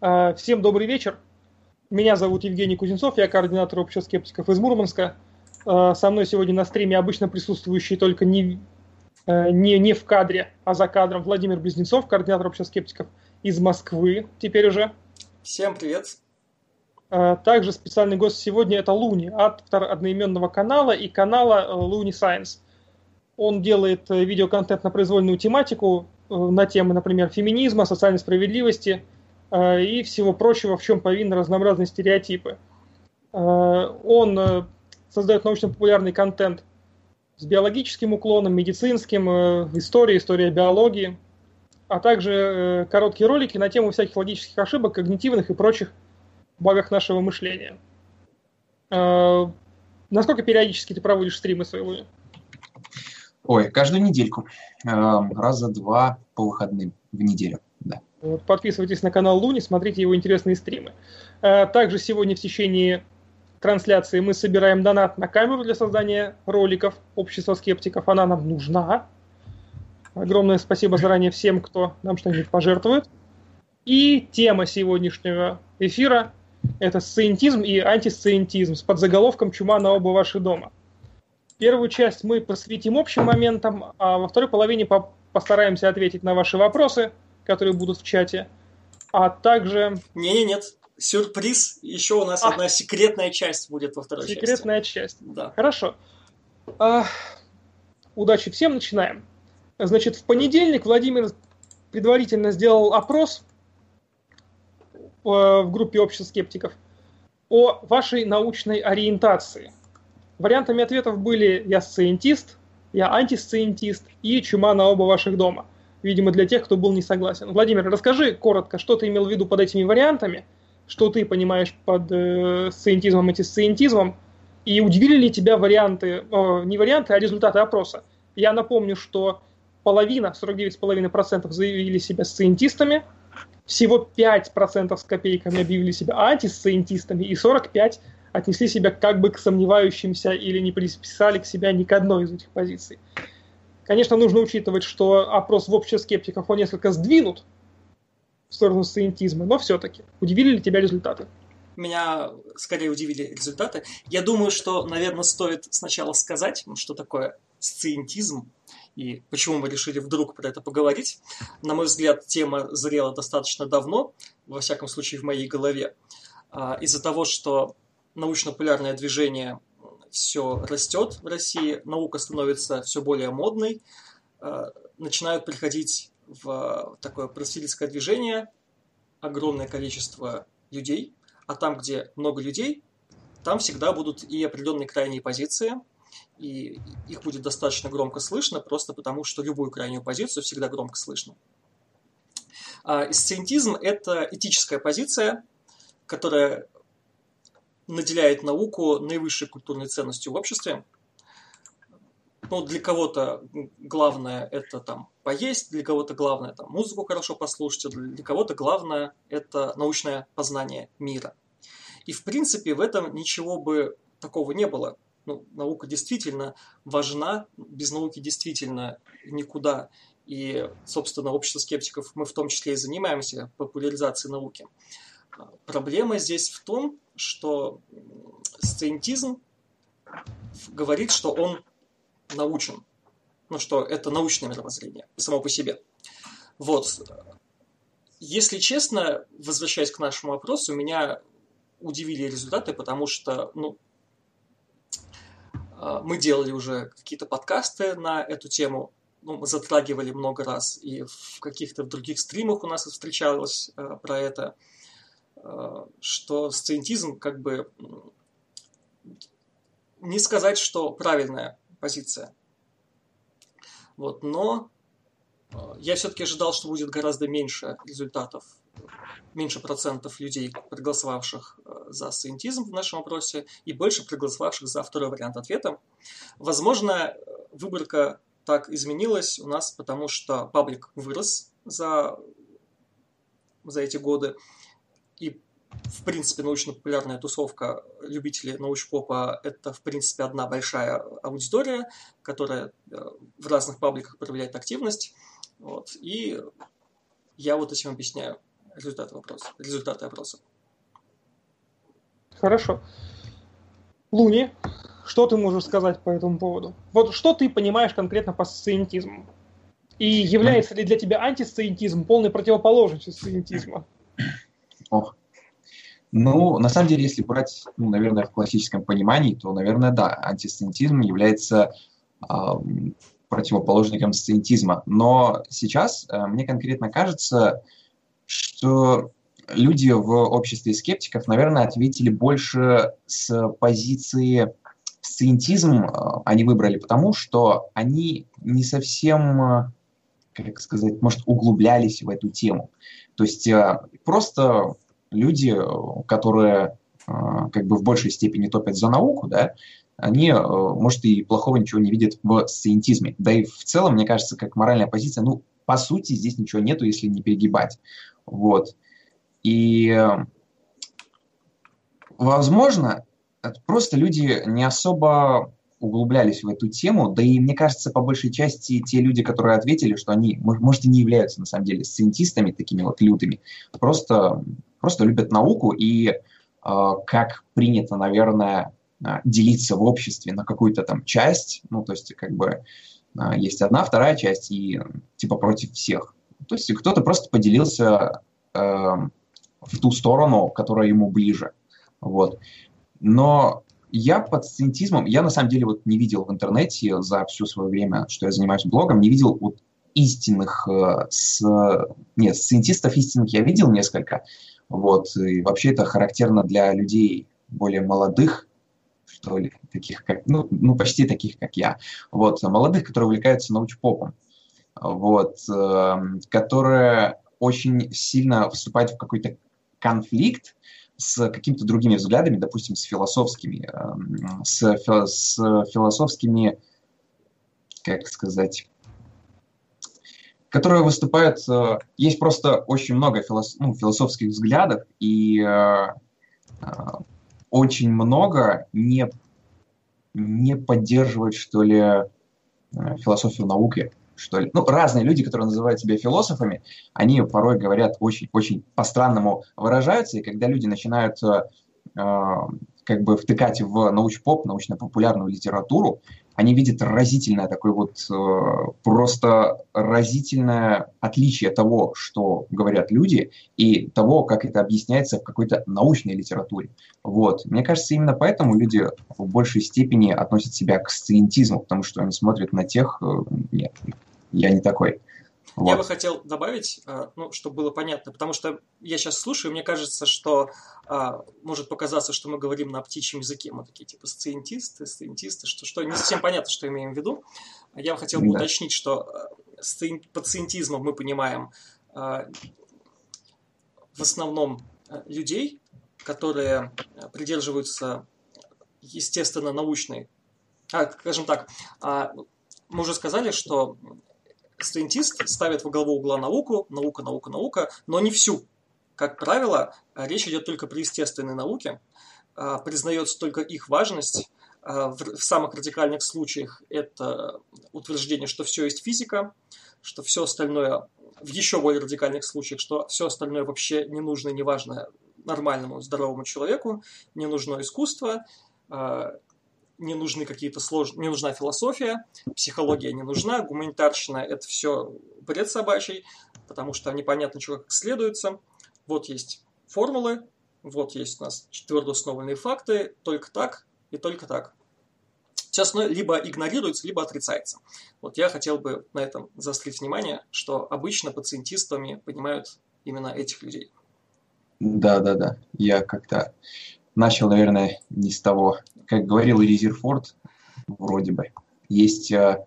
А, всем добрый вечер. Меня зовут Евгений Кузнецов, я координатор общества скептиков из Мурманска. А, со мной сегодня на стриме обычно присутствующий только не, а, не, не в кадре, а за кадром Владимир Близнецов, координатор общества скептиков из Москвы теперь уже. Всем привет. Также специальный гость сегодня это Луни, автор одноименного канала и канала Луни Science. Он делает э, видеоконтент на произвольную тематику, э, на темы, например, феминизма, социальной справедливости э, и всего прочего, в чем повинны разнообразные стереотипы. Он создает научно-популярный контент с биологическим уклоном, медицинским, история, история биологии, а также короткие ролики на тему всяких логических ошибок, когнитивных и прочих багах нашего мышления. Насколько периодически ты проводишь стримы своего? Ой, каждую недельку. Раза два по выходным в неделю. Да. Вот, подписывайтесь на канал Луни, смотрите его интересные стримы. Э, также сегодня в течение трансляции мы собираем донат на камеру для создания роликов Общества скептиков. Она нам нужна. Огромное спасибо заранее всем, кто нам что-нибудь пожертвует. И тема сегодняшнего эфира – это сциентизм и антисциентизм с подзаголовком «Чума на оба ваши дома». Первую часть мы посвятим общим моментам, а во второй половине по постараемся ответить на ваши вопросы, которые будут в чате. А также... Не-не-нет, сюрприз. Еще у нас а. одна секретная часть будет во второй секретная часть. Секретная часть. Да. Хорошо. А, удачи всем, начинаем. Значит, в понедельник Владимир предварительно сделал опрос э, в группе общества скептиков о вашей научной ориентации. Вариантами ответов были «я сциентист», «я антисциентист» и «чума на оба ваших дома». Видимо, для тех, кто был не согласен. Владимир, расскажи коротко, что ты имел в виду под этими вариантами, что ты понимаешь под э, сциентизмом и антисциентизмом, и удивили ли тебя варианты, э, не варианты, а результаты опроса? Я напомню, что половина, 49,5% заявили себя сциентистами, всего 5% с копейками объявили себя антисциентистами, и 45% отнесли себя как бы к сомневающимся или не приписали к себя ни к одной из этих позиций. Конечно, нужно учитывать, что опрос в обществе скептиков, он несколько сдвинут в сторону сциентизма, но все-таки. Удивили ли тебя результаты? Меня скорее удивили результаты. Я думаю, что, наверное, стоит сначала сказать, что такое сциентизм и почему мы решили вдруг про это поговорить. На мой взгляд, тема зрела достаточно давно, во всяком случае в моей голове, а, из-за того, что научно-популярное движение все растет в России, наука становится все более модной, э, начинают приходить в такое просветительское движение огромное количество людей, а там, где много людей, там всегда будут и определенные крайние позиции, и их будет достаточно громко слышно, просто потому что любую крайнюю позицию всегда громко слышно. А сциентизм – это этическая позиция, которая наделяет науку наивысшей культурной ценностью в обществе. Ну, для кого-то главное это там поесть, для кого-то главное там музыку хорошо послушать, для кого-то главное это научное познание мира. И в принципе в этом ничего бы такого не было. Ну, наука действительно важна, без науки действительно никуда. И, собственно, общество скептиков мы в том числе и занимаемся популяризацией науки. Проблема здесь в том, что сциентизм говорит, что он научен. Ну, что это научное мировоззрение само по себе. Вот. Если честно, возвращаясь к нашему вопросу, меня удивили результаты, потому что, ну, а, мы делали уже какие-то подкасты на эту тему, ну, затрагивали много раз, и в каких-то других стримах у нас встречалось э, про это. Что сциентизм как бы не сказать, что правильная позиция. Вот, но э, я все-таки ожидал, что будет гораздо меньше результатов, меньше процентов людей, проголосовавших э, за сциентизм в нашем опросе, и больше проголосовавших за второй вариант ответа. Возможно, выборка так изменилась у нас, потому что паблик вырос за, за эти годы, в принципе, научно-популярная тусовка любителей научпопа – это, в принципе, одна большая аудитория, которая э, в разных пабликах проявляет активность. Вот. И я вот этим объясняю результаты вопроса, результаты опроса. Хорошо. Луни, что ты можешь сказать по этому поводу? Вот что ты понимаешь конкретно по сциентизму? И является ли для тебя антисциентизм полной противоположностью сциентизма? Ох. Ну, на самом деле, если брать, ну, наверное, в классическом понимании, то, наверное, да, антисциентизм является э, противоположником сциентизма. Но сейчас э, мне конкретно кажется, что люди в обществе скептиков, наверное, ответили больше с позиции сциентизм э, они выбрали потому, что они не совсем, э, как сказать, может, углублялись в эту тему. То есть э, просто люди, которые как бы в большей степени топят за науку, да, они, может, и плохого ничего не видят в сциентизме. Да и в целом, мне кажется, как моральная позиция, ну, по сути, здесь ничего нету, если не перегибать. Вот. И, возможно, просто люди не особо углублялись в эту тему, да и мне кажется, по большей части те люди, которые ответили, что они, может, и не являются на самом деле сциентистами такими вот лютыми, просто, просто любят науку и, э, как принято, наверное, а, делиться в обществе на какую-то там часть, ну, то есть как бы э, есть одна, вторая часть и типа против всех. То есть кто-то просто поделился э, в ту сторону, которая ему ближе. Вот. Но я под сциентизмом, я на самом деле вот не видел в интернете за все свое время, что я занимаюсь блогом, не видел вот истинных, э, с, нет, сциентистов истинных я видел несколько, вот, и вообще это характерно для людей более молодых, что ли, таких как, ну, ну почти таких, как я, вот, молодых, которые увлекаются научпопом, вот, э, которые очень сильно вступают в какой-то конфликт с какими-то другими взглядами, допустим, с философскими, эм, с, с философскими, как сказать, которые выступают... Э, есть просто очень много филос, ну, философских взглядов, и э, э, очень много не, не поддерживают, что ли, философию науки что ли. Ну, разные люди, которые называют себя философами, они порой говорят очень-очень по-странному выражаются, и когда люди начинают э, как бы втыкать в научпоп, научно-популярную литературу, они видят разительное такое вот э, просто разительное отличие того, что говорят люди, и того, как это объясняется в какой-то научной литературе. Вот. Мне кажется, именно поэтому люди в большей степени относят себя к сциентизму, потому что они смотрят на тех, э, нет, я не такой. Вот. Я бы хотел добавить, э, ну, чтобы было понятно, потому что я сейчас слушаю, мне кажется, что а, может показаться, что мы говорим на птичьем языке, мы такие типа сциентисты, сциентисты, что, что не совсем понятно, что имеем в виду. Я бы хотел бы да. уточнить, что э, под сциентизмом мы понимаем а, в основном людей, которые придерживаются естественно научной, а, скажем так, а, мы уже сказали, что студентист ставит во главу угла науку, наука, наука, наука, но не всю. Как правило, речь идет только при естественной науке, а, признается только их важность. А, в самых радикальных случаях это утверждение, что все есть физика, что все остальное, в еще более радикальных случаях, что все остальное вообще не нужно и не важно нормальному, здоровому человеку, не нужно искусство, не нужны какие-то сложные, не нужна философия, психология не нужна, гуманитарщина – это все бред собачий, потому что непонятно, чего как следуется. Вот есть формулы, вот есть у нас твердо установленные факты, только так и только так. Все остальное либо игнорируется, либо отрицается. Вот я хотел бы на этом заострить внимание, что обычно пациентистами понимают именно этих людей. Да, да, да. Я как-то начал, наверное, не с того. Как говорил Резерфорд, вроде бы, есть э,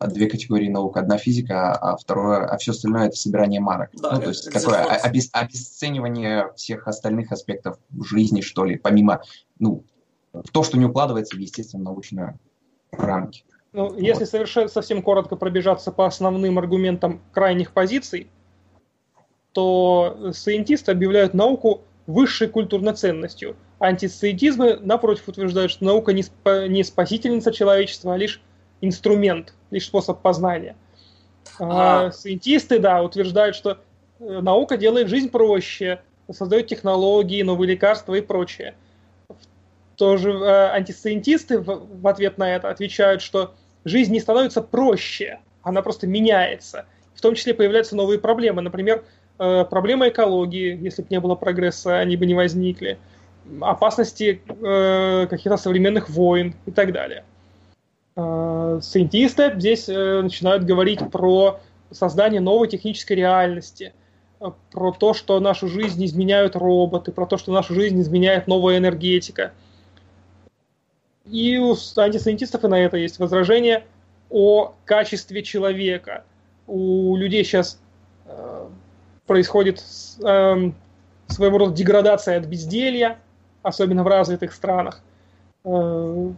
две категории наук. Одна физика, а второе, а все остальное это собирание марок. Да, ну, то есть такое обес, обесценивание всех остальных аспектов жизни, что ли, помимо, ну, то, что не укладывается в естественно научную рамки. Ну, вот. если совершенно совсем коротко пробежаться по основным аргументам крайних позиций, то сcientисты объявляют науку высшей культурной ценностью. Антисциентизмы, напротив, утверждают, что наука не, спа- не спасительница человечества, а лишь инструмент, лишь способ познания. А, а сcientисты, да, утверждают, что Наука делает жизнь проще, создает технологии, новые лекарства и прочее. Тоже э, антисциентисты в, в ответ на это отвечают, что жизнь не становится проще, она просто меняется. В том числе появляются новые проблемы. Например, э, проблемы экологии, если бы не было прогресса, они бы не возникли. Опасности э, каких-то современных войн и так далее. Э, сcientisты здесь э, начинают говорить про создание новой технической реальности, э, про то, что нашу жизнь изменяют роботы, про то, что нашу жизнь изменяет новая энергетика. И у антисциентистов и на это есть возражение о качестве человека. У людей сейчас э, происходит э, своего рода деградация от безделья, особенно в развитых странах. Э,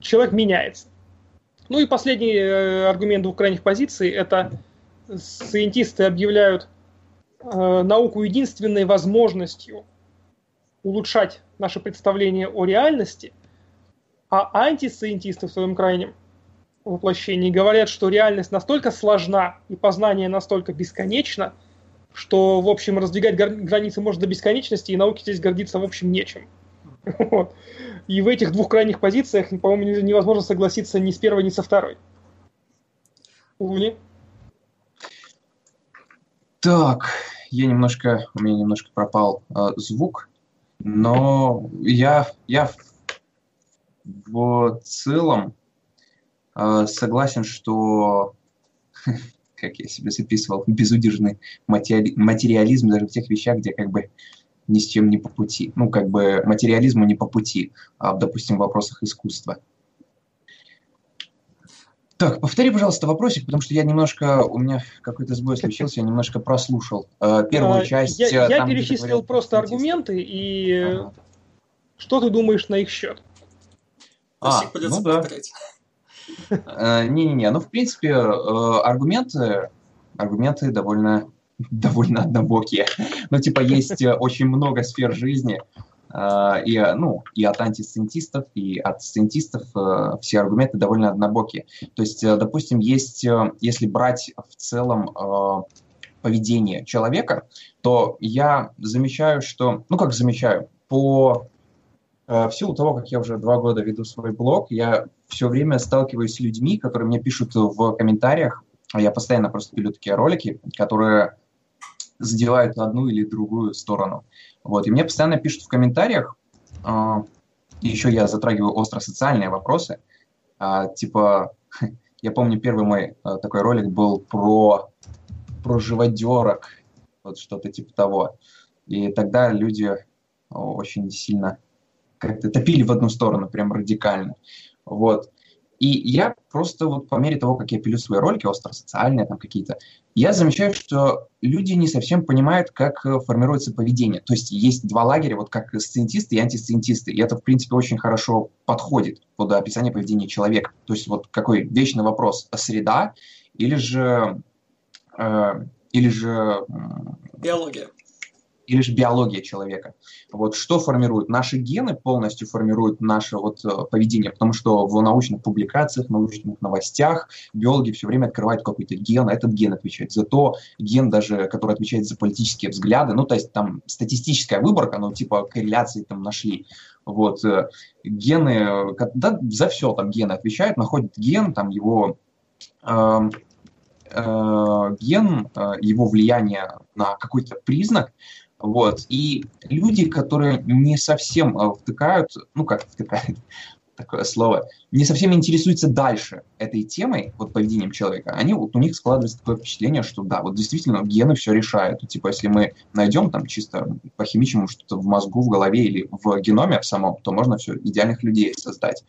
человек меняется. Ну и последний э, аргумент двух крайних позиций – это сcientisты объявляют э, науку единственной возможностью улучшать наше представление о реальности, а антисциентисты в своем крайнем воплощении говорят, что реальность настолько сложна и познание настолько бесконечно, что, в общем, раздвигать границы может до бесконечности, и науке здесь гордиться, в общем, нечем. Вот. И в этих двух крайних позициях, по-моему, невозможно согласиться ни с первой, ни со второй. Умни? Так, я немножко, у меня немножко пропал э, звук, но я, я в целом э, согласен, что, как я себе записывал, безудержный материализм даже в тех вещах, где как бы ни с чем не по пути. Ну, как бы материализму не по пути, а, допустим, в вопросах искусства. Так, повтори, пожалуйста, вопросик, потому что я немножко, у меня какой-то сбой случился, я немножко прослушал э, первую а, часть. Я, я там, перечислил говорил, просто аргументы, и ага. что ты думаешь на их счет? А, ну да. Э, не-не-не, ну, в принципе, э, аргументы, аргументы довольно довольно однобокие. Ну, типа, есть э, очень много сфер жизни, э, и, ну, и от антисциентистов, и от сциентистов э, все аргументы довольно однобокие. То есть, допустим, есть, если брать в целом поведение человека, то я замечаю, что, ну как замечаю, по в силу того, как я уже два года веду свой блог, я все время сталкиваюсь с людьми, которые мне пишут в комментариях, я постоянно просто пилю такие ролики, которые задевают одну или другую сторону. Вот. И мне постоянно пишут в комментариях, э, еще я затрагиваю остро-социальные вопросы, э, типа, я помню, первый мой э, такой ролик был про, про живодерок, вот что-то типа того. И тогда люди очень сильно как-то топили в одну сторону, прям радикально. Вот. И я просто вот по мере того, как я пилю свои ролики, остро-социальные там какие-то, я замечаю, что люди не совсем понимают, как э, формируется поведение. То есть есть два лагеря, вот как сциентисты и антисциентисты. И это, в принципе, очень хорошо подходит под описание поведения человека. То есть вот какой вечный вопрос, среда или же... Э, или же... Биология или же биология человека. Вот что формирует? Наши гены полностью формируют наше вот э, поведение, потому что в научных публикациях, научных новостях биологи все время открывают какой-то ген, этот ген отвечает за то, ген даже, который отвечает за политические взгляды, ну, то есть там статистическая выборка, ну, типа корреляции там нашли, вот, э, гены, да, за все там гены отвечают, находят ген, там его э, э, ген, э, его влияние на какой-то признак, вот. И люди, которые не совсем э, втыкают, ну как втыкают, такое слово, не совсем интересуются дальше этой темой, вот поведением человека, они вот у них складывается такое впечатление, что да, вот действительно гены все решают. Типа, если мы найдем там чисто по химичному что-то в мозгу, в голове или в геноме в самом, то можно все идеальных людей создать.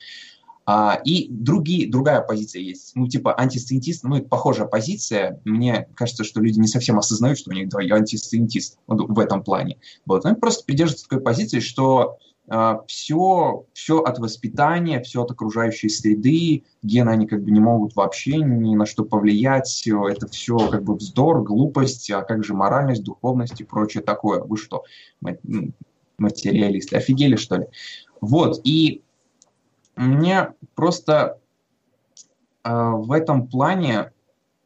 А, и другие, другая позиция есть, ну, типа антисциентист, ну, это похожая позиция. Мне кажется, что люди не совсем осознают, что у них двое антисциентист вот, в этом плане. Вот. Они просто придерживаются такой позиции, что а, все, все от воспитания, все от окружающей среды, гены, они как бы не могут вообще ни на что повлиять, это все как бы вздор, глупость, а как же моральность, духовность и прочее такое. Вы что, материалисты, офигели что ли? Вот, и мне просто э, в этом плане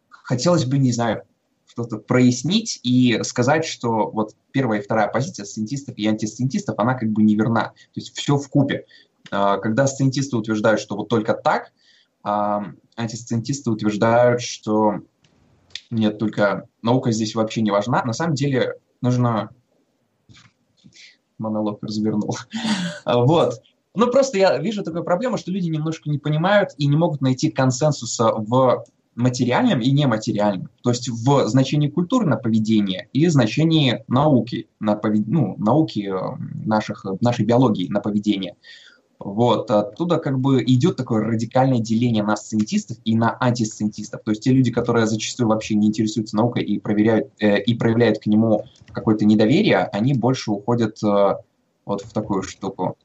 хотелось бы, не знаю, что-то прояснить и сказать, что вот первая и вторая позиция сциентистов и антисциентистов, она как бы неверна. То есть все в купе. А, когда сциентисты утверждают, что вот только так, а антисциентисты утверждают, что нет, только наука здесь вообще не важна. На самом деле нужно... Монолог развернул. Вот. Ну, просто я вижу такую проблему, что люди немножко не понимают и не могут найти консенсуса в материальном и нематериальном. То есть в значении культуры на поведение и значении науки, на повед... ну, науки э, наших, нашей биологии на поведение. Вот, оттуда как бы идет такое радикальное деление на сциентистов и на антисциентистов. То есть те люди, которые зачастую вообще не интересуются наукой и, проверяют, э, и проявляют к нему какое-то недоверие, они больше уходят э, вот в такую штуку.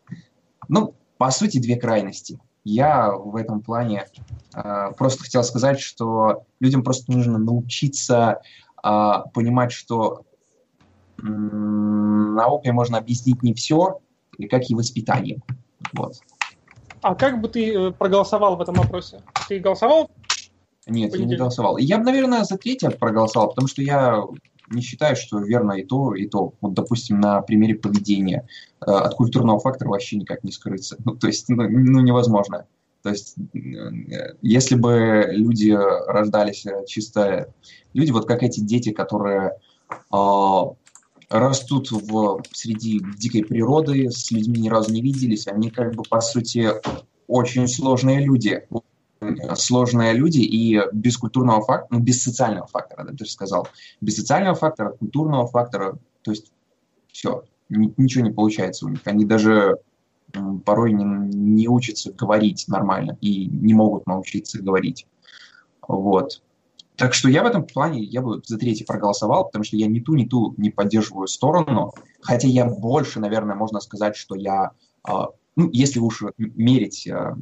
Ну, по сути, две крайности. Я в этом плане э, просто хотел сказать, что людям просто нужно научиться э, понимать, что э, наукой можно объяснить не все, и как и воспитанием. Вот. А как бы ты э, проголосовал в этом вопросе? Ты голосовал? Нет, я не голосовал. Я бы, наверное, за третье проголосовал, потому что я не считаю, что верно и то, и то. Вот, допустим, на примере поведения э, от культурного фактора вообще никак не скрыться. Ну, то есть, ну, ну невозможно. То есть, э, если бы люди рождались чисто... Люди, вот как эти дети, которые растут в, среди дикой природы, с людьми ни разу не виделись, они как бы, по сути, очень сложные люди. Сложные люди и без культурного фактора, ну, без социального фактора, да, ты же сказал, без социального фактора, культурного фактора, то есть все, ничего не получается у них. Они даже порой не, не учатся говорить нормально и не могут научиться говорить. Вот. Так что я в этом плане, я бы за третий проголосовал, потому что я ни ту, ни ту не поддерживаю сторону, хотя я больше, наверное, можно сказать, что я, а, ну, если уж мерить а,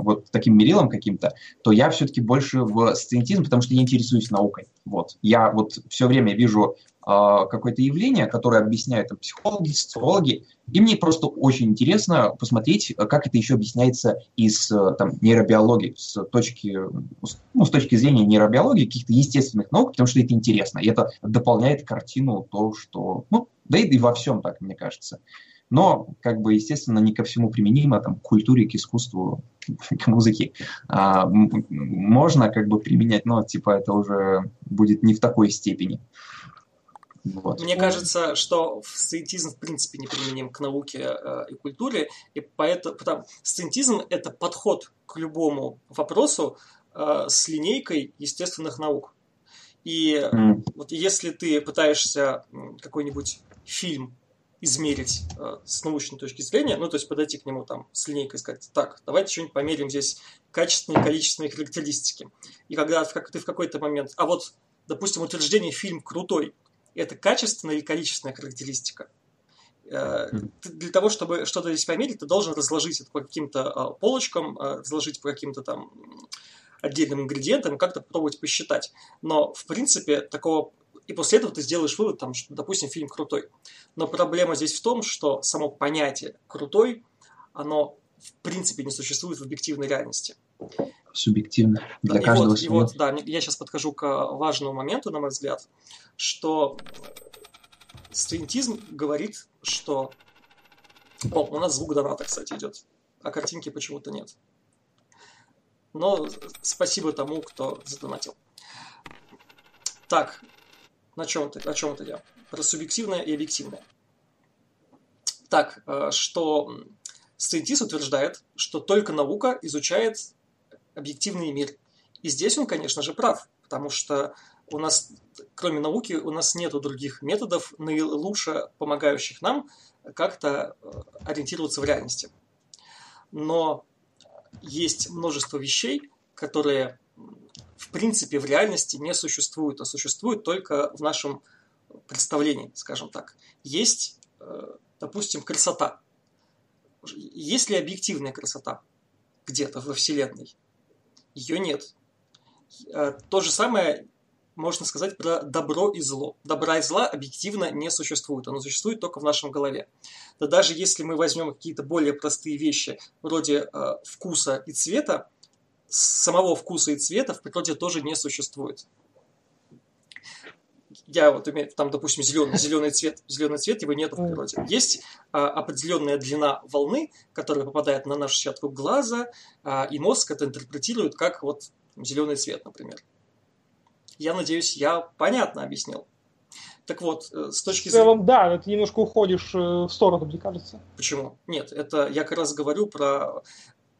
вот таким мерилом каким-то, то я все-таки больше в сциентизм, потому что я интересуюсь наукой. Вот. Я вот все время вижу э, какое-то явление, которое объясняют там, психологи, социологи, и мне просто очень интересно посмотреть, как это еще объясняется из там, нейробиологии, с точки, ну, с точки зрения нейробиологии, каких-то естественных наук, потому что это интересно, и это дополняет картину то, что... Ну, да и, и во всем так, мне кажется. Но, как бы, естественно, не ко всему применимо, там, к культуре, к искусству, к музыке. А, можно, как бы, применять, но, типа, это уже будет не в такой степени. Вот. Мне кажется, что сциентизм в принципе не применим к науке э, и культуре, и поэтому потому, сциентизм – это подход к любому вопросу э, с линейкой естественных наук. И mm. вот если ты пытаешься какой-нибудь фильм измерить э, с научной точки зрения, ну, то есть подойти к нему там с линейкой и сказать, так, давайте что-нибудь померим здесь качественные и количественные характеристики. И когда как ты в какой-то момент, а вот, допустим, утверждение фильм крутой, это качественная или количественная характеристика. Э, для того, чтобы что-то здесь померить, ты должен разложить это по каким-то э, полочкам, э, разложить по каким-то там отдельным ингредиентам, как-то попробовать посчитать. Но, в принципе, такого... И после этого ты сделаешь вывод, там, что, допустим, фильм крутой. Но проблема здесь в том, что само понятие «крутой», оно в принципе не существует в объективной реальности. Субъективно. Для и каждого вот, и вот, да, я сейчас подхожу к важному моменту, на мой взгляд, что сциентизм говорит, что... О, у нас звук доната, кстати, идет, а картинки почему-то нет. Но спасибо тому, кто задонатил. Так, на чем ты, о чем это я? Про субъективное и объективное. Так, э, что сциентист утверждает, что только наука изучает объективный мир. И здесь он, конечно же, прав, потому что у нас, кроме науки, у нас нет других методов, наилучше помогающих нам как-то э, ориентироваться в реальности. Но есть множество вещей, которые принципе в реальности не существуют, а существуют только в нашем представлении, скажем так. Есть, э, допустим, красота. Есть ли объективная красота где-то во Вселенной? Ее нет. Э, то же самое можно сказать про добро и зло. Добра и зла объективно не существует, оно существует только в нашем голове. Да даже если мы возьмем какие-то более простые вещи, вроде э, вкуса и цвета, самого вкуса и цвета в природе тоже не существует. я вот имею, там, допустим, зеленый, зеленый цвет, зеленый цвет его нет в природе. Есть а, определенная длина волны, которая попадает на нашу сетку глаза, а, и мозг это интерпретирует как вот зеленый цвет, например. Я надеюсь, я понятно объяснил. Так вот, э, с точки зрения... В целом, да, ты немножко уходишь э, в сторону, мне кажется. Почему? Нет, это я как раз говорю про...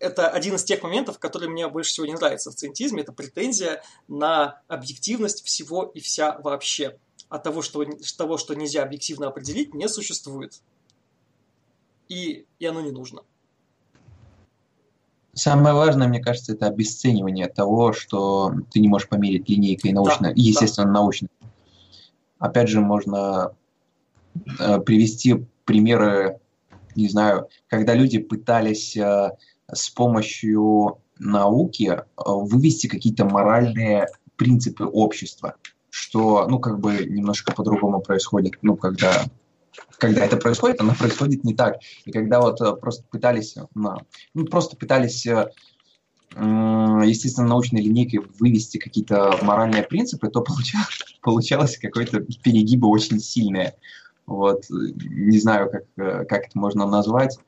Это один из тех моментов, который мне больше всего не нравится в циентизме, это претензия на объективность всего и вся вообще. А того, что, того, что нельзя объективно определить, не существует. И, и оно не нужно. Самое важное, мне кажется, это обесценивание того, что ты не можешь померить линейкой научно, да, естественно, да. научно. Опять же, можно э, привести примеры, не знаю, когда люди пытались э, с помощью науки э, вывести какие-то моральные принципы общества, что, ну, как бы немножко по-другому происходит, ну, когда когда это происходит, оно происходит не так. И когда вот э, просто пытались, ну, просто пытались, э, естественно, научной линейкой вывести какие-то моральные принципы, то получалось, получалось какое-то перегибы очень сильное. Вот, не знаю, как, как это можно назвать.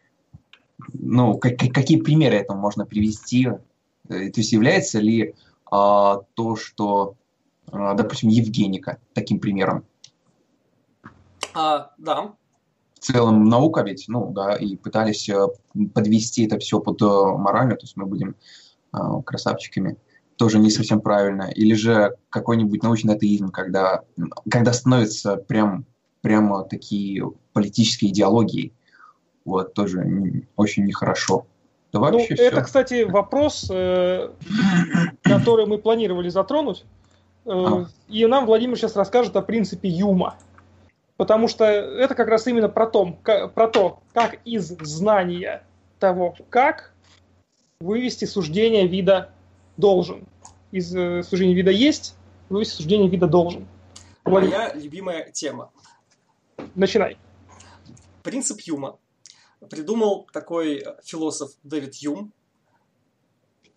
Ну, как, какие примеры этого можно привести? То есть является ли а, то, что, а, допустим, Евгеника таким примером? А, да. В целом наука ведь, ну да, и пытались э, подвести это все под э, моралью, то есть мы будем а, красавчиками. Тоже не совсем правильно. Или же какой-нибудь научный атеизм, когда, когда становятся прям, прямо такие политические идеологии. Вот, тоже очень нехорошо. Да ну, вообще ну, это, кстати, вопрос, э, который мы планировали затронуть. Э, а. И нам Владимир сейчас расскажет о принципе Юма. Потому что это как раз именно про то, как, про то, как из знания того, как вывести суждение вида должен. Из э, суждения вида есть, вывести суждение вида должен. Моя любимая тема. Начинай. Принцип Юма придумал такой философ Дэвид Юм.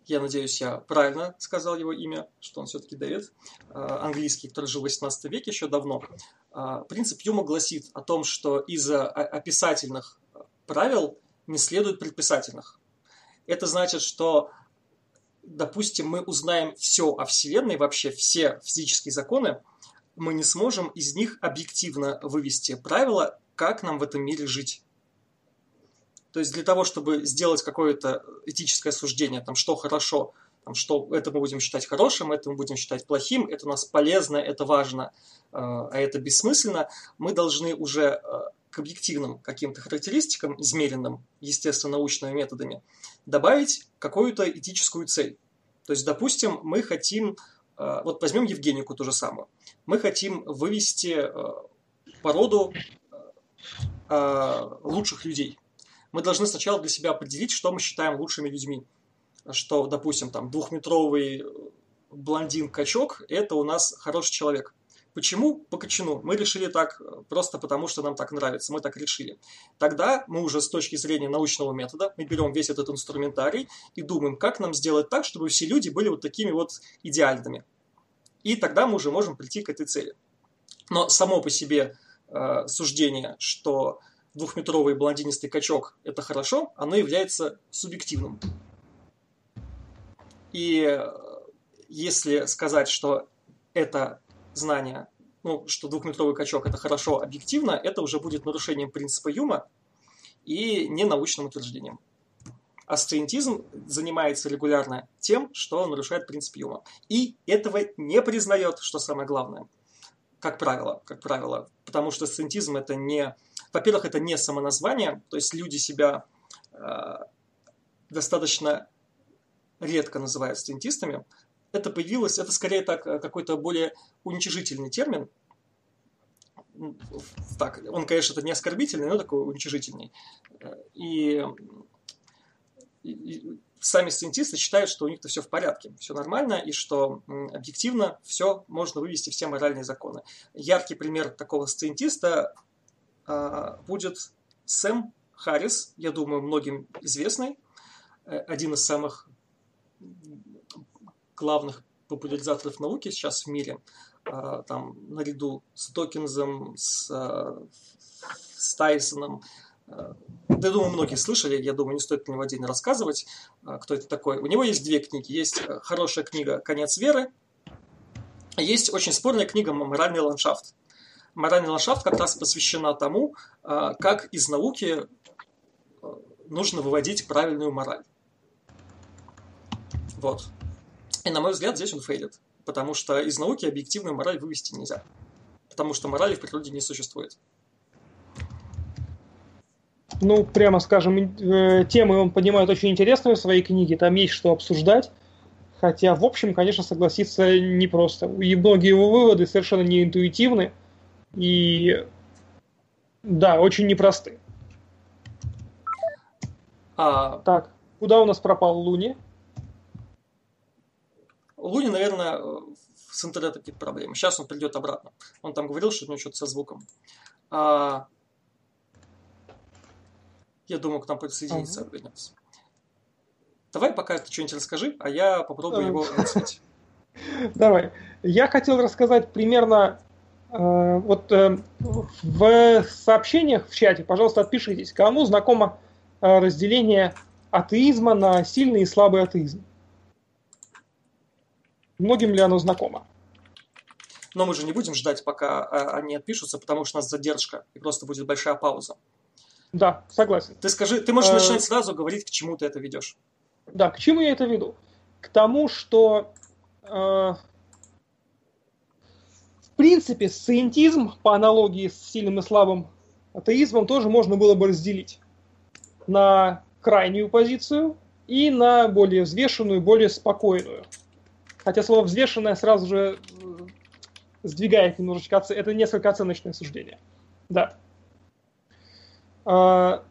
Я надеюсь, я правильно сказал его имя, что он все-таки Дэвид, э, английский, который жил в 18 веке еще давно. А, принцип Юма гласит о том, что из описательных правил не следует предписательных. Это значит, что, допустим, мы узнаем все о Вселенной, вообще все физические законы, мы не сможем из них объективно вывести правила, как нам в этом мире жить. То есть для того, чтобы сделать какое-то этическое суждение, там, что хорошо, там, что это мы будем считать хорошим, это мы будем считать плохим, это у нас полезно, это важно, э, а это бессмысленно, мы должны уже э, к объективным каким-то характеристикам, измеренным, естественно, научными методами, добавить какую-то этическую цель. То есть, допустим, мы хотим, э, вот возьмем Евгенику ту же самую, мы хотим вывести породу лучших людей. Мы должны сначала для себя определить, что мы считаем лучшими людьми что, допустим, там двухметровый блондин-качок – это у нас хороший человек. Почему? По качану. Мы решили так просто потому, что нам так нравится. Мы так решили. Тогда мы уже с точки зрения научного метода, мы берем весь этот инструментарий и думаем, как нам сделать так, чтобы все люди были вот такими вот идеальными. И тогда мы уже можем прийти к этой цели. Но само по себе э, суждение, что двухметровый блондинистый качок – это хорошо, оно является субъективным. И э, если сказать, что это знание, ну, что двухметровый качок это хорошо объективно, это уже будет нарушением принципа Юма и не научным утверждением. А сциентизм занимается регулярно тем, что нарушает принцип Юма. И этого не признает, что самое главное. Как правило, как правило. Потому что сциентизм это не... Во-первых, это не самоназвание, то есть люди себя э, достаточно редко называют студентистами, это появилось, это скорее так э, какой-то более уничижительный термин. Так, он, конечно, это не оскорбительный, но такой уничижительный. И, и сами студентисты считают, что у них-то все в порядке, все нормально, и что объективно все можно вывести все моральные законы. Яркий пример такого студентиста будет Сэм Харрис, я думаю, многим известный, э, один из самых главных популяризаторов науки сейчас в мире. э, там, наряду с Докинзом, с, э, с Тайсоном. Я думаю, многие слышали, я думаю, не стоит про него отдельно рассказывать, кто это такой. У него есть две книги. Есть э, хорошая книга «Конец веры», а есть очень спорная книга «Моральный ландшафт». «Моральный ландшафт» как раз посвящена тому, э, как из науки э, нужно выводить правильную мораль. Вот. И, на мой взгляд, здесь он фейлит. Потому что из науки объективную мораль вывести нельзя. Потому что морали в природе не существует. Ну, прямо скажем, э, темы он поднимает очень интересные в своей книге, там есть что обсуждать. Хотя, в общем, конечно, согласиться непросто. И многие его выводы совершенно не интуитивны. И да, очень непросты. А... Так, куда у нас пропал Луни? Луни, наверное, с интернетом какие-то проблемы. Сейчас он придет обратно. Он там говорил, что у него что-то со звуком. А... Я думаю, к нам присоединиться ага. вернется. Давай пока ты что-нибудь расскажи, а я попробую его рассказать. Давай. Я хотел рассказать примерно вот э, в сообщениях в чате, пожалуйста, отпишитесь, кому знакомо э, разделение атеизма на сильный и слабый атеизм. Многим ли оно знакомо? Но мы же не будем ждать, пока они отпишутся, потому что у нас задержка, и просто будет большая пауза. Да, согласен. Ты скажи, ты можешь начинать сразу говорить, к чему ты это ведешь. Да, к чему я это веду? К тому, что э, принципе сциентизм по аналогии с сильным и слабым атеизмом тоже можно было бы разделить на крайнюю позицию и на более взвешенную, более спокойную. Хотя слово взвешенное сразу же э, сдвигает немножечко, это несколько оценочное суждение. Да. А,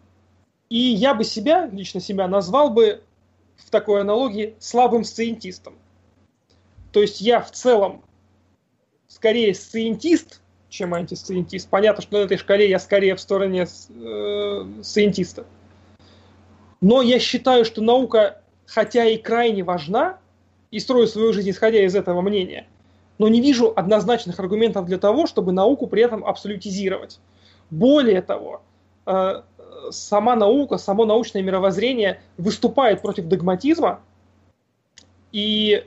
и я бы себя, лично себя, назвал бы в такой аналогии слабым сциентистом. То есть я в целом скорее сциентист, чем антисциентист. Понятно, что на этой шкале я скорее в стороне э, сциентиста. Но я считаю, что наука, хотя и крайне важна, и строю свою жизнь исходя из этого мнения, но не вижу однозначных аргументов для того, чтобы науку при этом абсолютизировать. Более того, э, сама наука, само научное мировоззрение выступает против догматизма и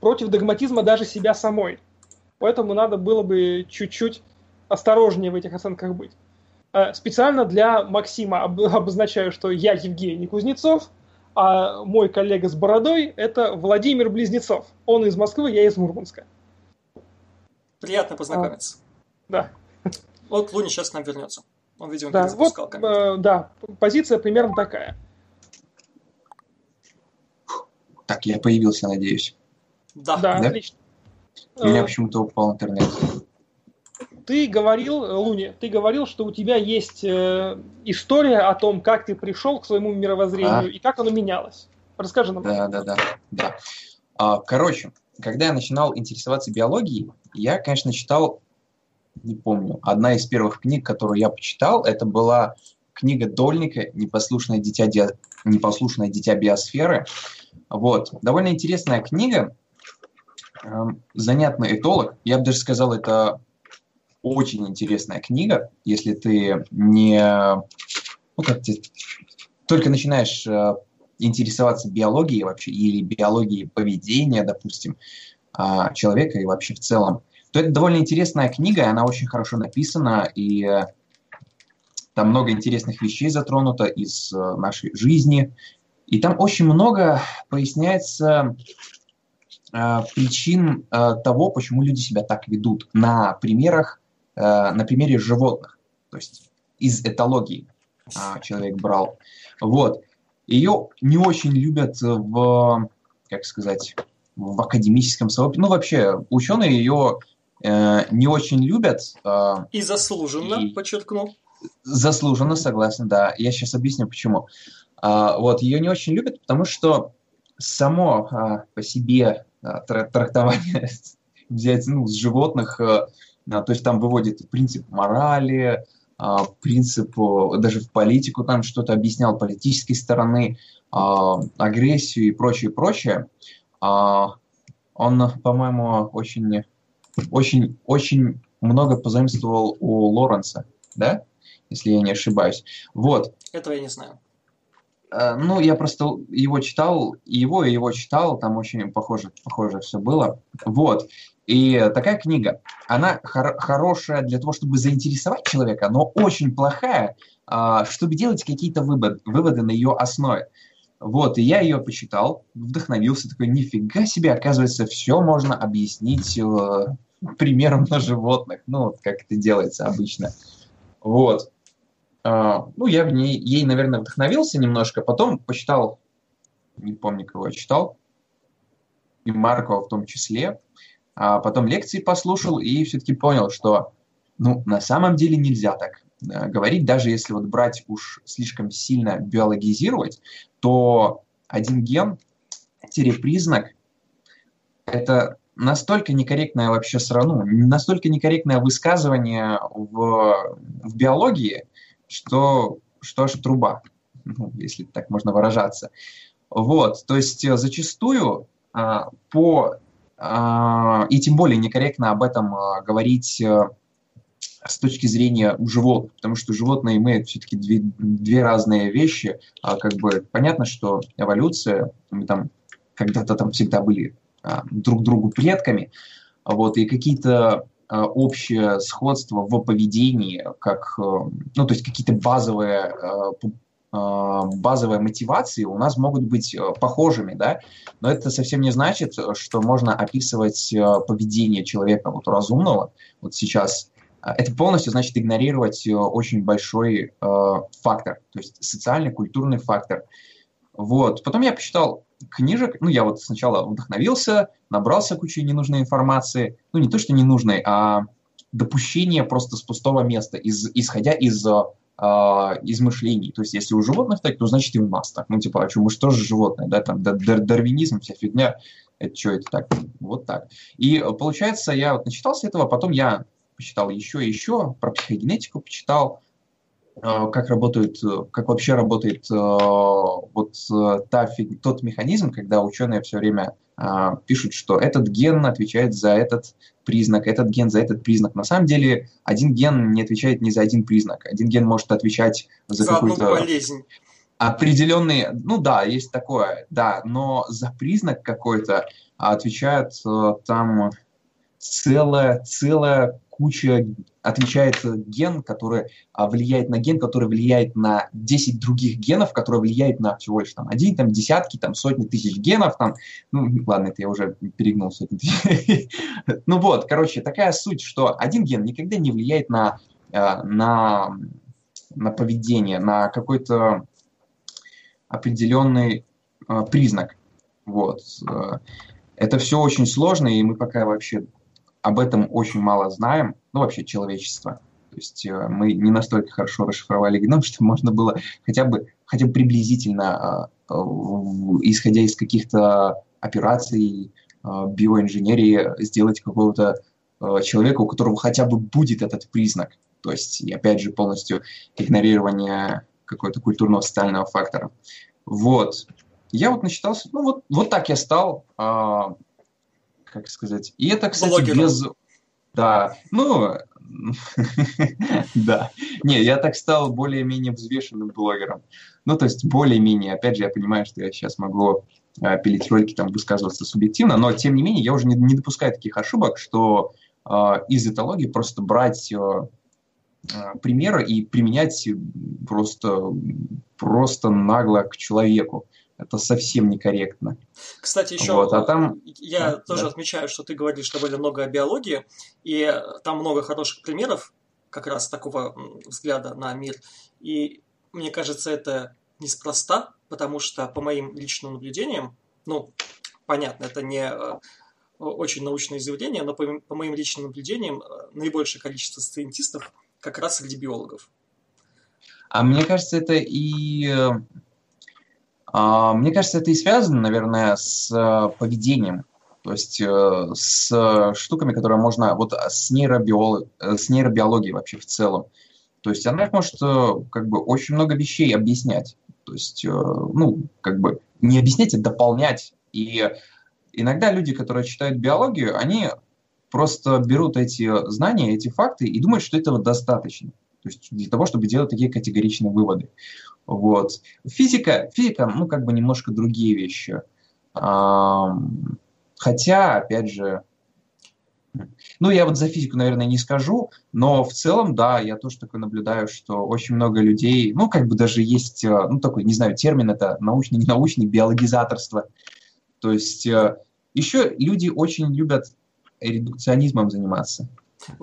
против догматизма даже себя самой. Поэтому надо было бы чуть-чуть осторожнее в этих оценках быть. Э, специально для Максима обозначаю, что я Евгений Кузнецов, а мой коллега с бородой – это Владимир Близнецов. Он из Москвы, я из Мурманска. Приятно познакомиться. А, да. Вот Луни сейчас к нам вернется. Он, видимо, да, вот, э, да, позиция примерно такая. Так, я появился, надеюсь. Да, да, отлично. У меня э, почему-то упал интернет. Ты говорил, Луни, ты говорил, что у тебя есть э, история о том, как ты пришел к своему мировоззрению а? и как оно менялось. Расскажи нам. Да, да, да, да. А, короче, когда я начинал интересоваться биологией, я, конечно, читал не помню. Одна из первых книг, которую я почитал, это была книга Дольника «Непослушное дитя, ди... Непослушное дитя биосферы». Вот. Довольно интересная книга. Эм, занятный этолог. Я бы даже сказал, это очень интересная книга, если ты не... Ну, как ты только начинаешь э, интересоваться биологией вообще, или биологией поведения, допустим, э, человека и вообще в целом то это довольно интересная книга, она очень хорошо написана, и э, там много интересных вещей затронуто из э, нашей жизни. И там очень много поясняется причин э, того, почему люди себя так ведут на примерах, э, на примере животных, то есть из этологии э, человек брал. Вот. Ее не очень любят в, как сказать, в академическом сообществе. Ну, вообще, ученые ее Э, не очень любят. Э, и заслуженно, и... подчеркну. Заслуженно, согласен, да. Я сейчас объясню, почему. Э, вот, ее не очень любят, потому что само э, по себе э, трактование взять ну, с животных, э, то есть там выводит принцип морали, э, принцип, даже в политику там что-то объяснял, политической стороны, э, агрессию и прочее, прочее. Э, он, по-моему, очень очень, очень много позаимствовал у Лоренса, да? Если я не ошибаюсь. Вот. Этого я не знаю. Э, ну, я просто его читал, его и его читал, там очень похоже, похоже все было. Вот. И такая книга, она хор- хорошая для того, чтобы заинтересовать человека, но очень плохая, э, чтобы делать какие-то вывод, выводы на ее основе. Вот, и я ее почитал, вдохновился, такой, нифига себе, оказывается, все можно объяснить э, примером на животных, ну, как это делается обычно. Вот. Э, ну, я в ней, ей, наверное, вдохновился немножко, потом почитал, не помню, кого я читал, и Маркова в том числе, а потом лекции послушал и все-таки понял, что, ну, на самом деле нельзя так Э, говорить, даже если вот брать уж слишком сильно биологизировать, то один ген, признак, это настолько некорректное вообще срану, настолько некорректное высказывание в, в биологии, что, что аж труба, ну, если так можно выражаться. Вот, то есть э, зачастую а, по, а, и тем более некорректно об этом а, говорить с точки зрения животных, потому что животные имеют все-таки две, две разные вещи. А как бы понятно, что эволюция, мы там когда-то там всегда были а, друг другу предками, вот, и какие-то общее сходство в поведении, как, а, ну, то есть какие-то базовые а базовые мотивации у нас могут быть похожими, да, но это совсем не значит, что можно описывать поведение человека вот разумного. Вот сейчас а, это полностью значит игнорировать э, очень большой э, фактор, то есть социальный, культурный фактор. Вот. Потом я почитал книжек, ну, я вот сначала вдохновился, набрался кучу ненужной информации, ну, не то, что ненужной, а допущение просто с пустого места, из, исходя из э, измышлений. То есть, если у животных так, то значит и у нас так. Ну, типа, а что, мы же тоже животные, да, там, дар дарвинизм, вся фигня, это что, это так, вот так. И получается, я вот начитался этого, потом я почитал еще и еще, про психогенетику почитал, как работает, э, как вообще работает э, вот та, тот механизм, когда ученые все время пишут, что этот ген отвечает за этот признак, этот ген за этот признак. На самом деле один ген не отвечает ни за один признак. Один ген может отвечать за, за какую-то болезнь. Определенный, ну да, есть такое, да, но за признак какой-то отвечает там целая, целая куча, отвечает ген, который а, влияет на ген, который влияет на 10 других генов, которые влияют на всего лишь там один, там десятки, там сотни тысяч генов, там, ну ладно, это я уже перегнул сотни тысяч. Ну вот, короче, такая суть, что один ген никогда не влияет на, а, на, на поведение, на какой-то определенный а, признак. Вот. Это все очень сложно, и мы пока вообще об этом очень мало знаем, ну вообще человечество. То есть э, мы не настолько хорошо расшифровали геном, что можно было хотя бы, хотя бы приблизительно, э, исходя из каких-то операций, э, биоинженерии, сделать какого-то человека, у которого хотя бы будет этот признак. То есть, и опять же, полностью игнорирование какого-то культурного социального фактора. Вот. Я вот насчитался, ну вот, вот так я стал. А, как сказать. И это, кстати, Блогером. без... Да, ну, да. Не, я так стал более-менее взвешенным блогером. Ну, то есть более-менее, опять же, я понимаю, что я сейчас могу э, пилить ролики, там, высказываться субъективно, но, тем не менее, я уже не, не допускаю таких ошибок, что э, из этологии просто брать э, примеры и применять просто, просто нагло к человеку это совсем некорректно. Кстати, еще вот, а там... я да, тоже да. отмечаю, что ты говоришь довольно много о биологии, и там много хороших примеров как раз такого взгляда на мир. И мне кажется, это неспроста, потому что по моим личным наблюдениям, ну, понятно, это не э, очень научное заявление, но по, по моим личным наблюдениям э, наибольшее количество сциентистов как раз среди биологов. А мне кажется, это и э, а, мне кажется, это и связано, наверное, с э, поведением. То есть э, с штуками, которые можно, вот с, нейробиолог, э, с нейробиологией вообще в целом. То есть она может как бы очень много вещей объяснять. То есть, ну, как бы не объяснять, а дополнять. И иногда люди, которые читают биологию, они просто берут эти знания, эти факты и думают, что этого достаточно. То есть для того, чтобы делать такие категоричные выводы. Вот. Физика, физика, ну, как бы немножко другие вещи. Хотя, опять же, ну, я вот за физику, наверное, не скажу, но в целом, да, я тоже такой наблюдаю, что очень много людей, ну, как бы даже есть, э, ну, такой, не знаю, термин это научный, ненаучный, биологизаторство. То есть э, еще люди очень любят редукционизмом заниматься.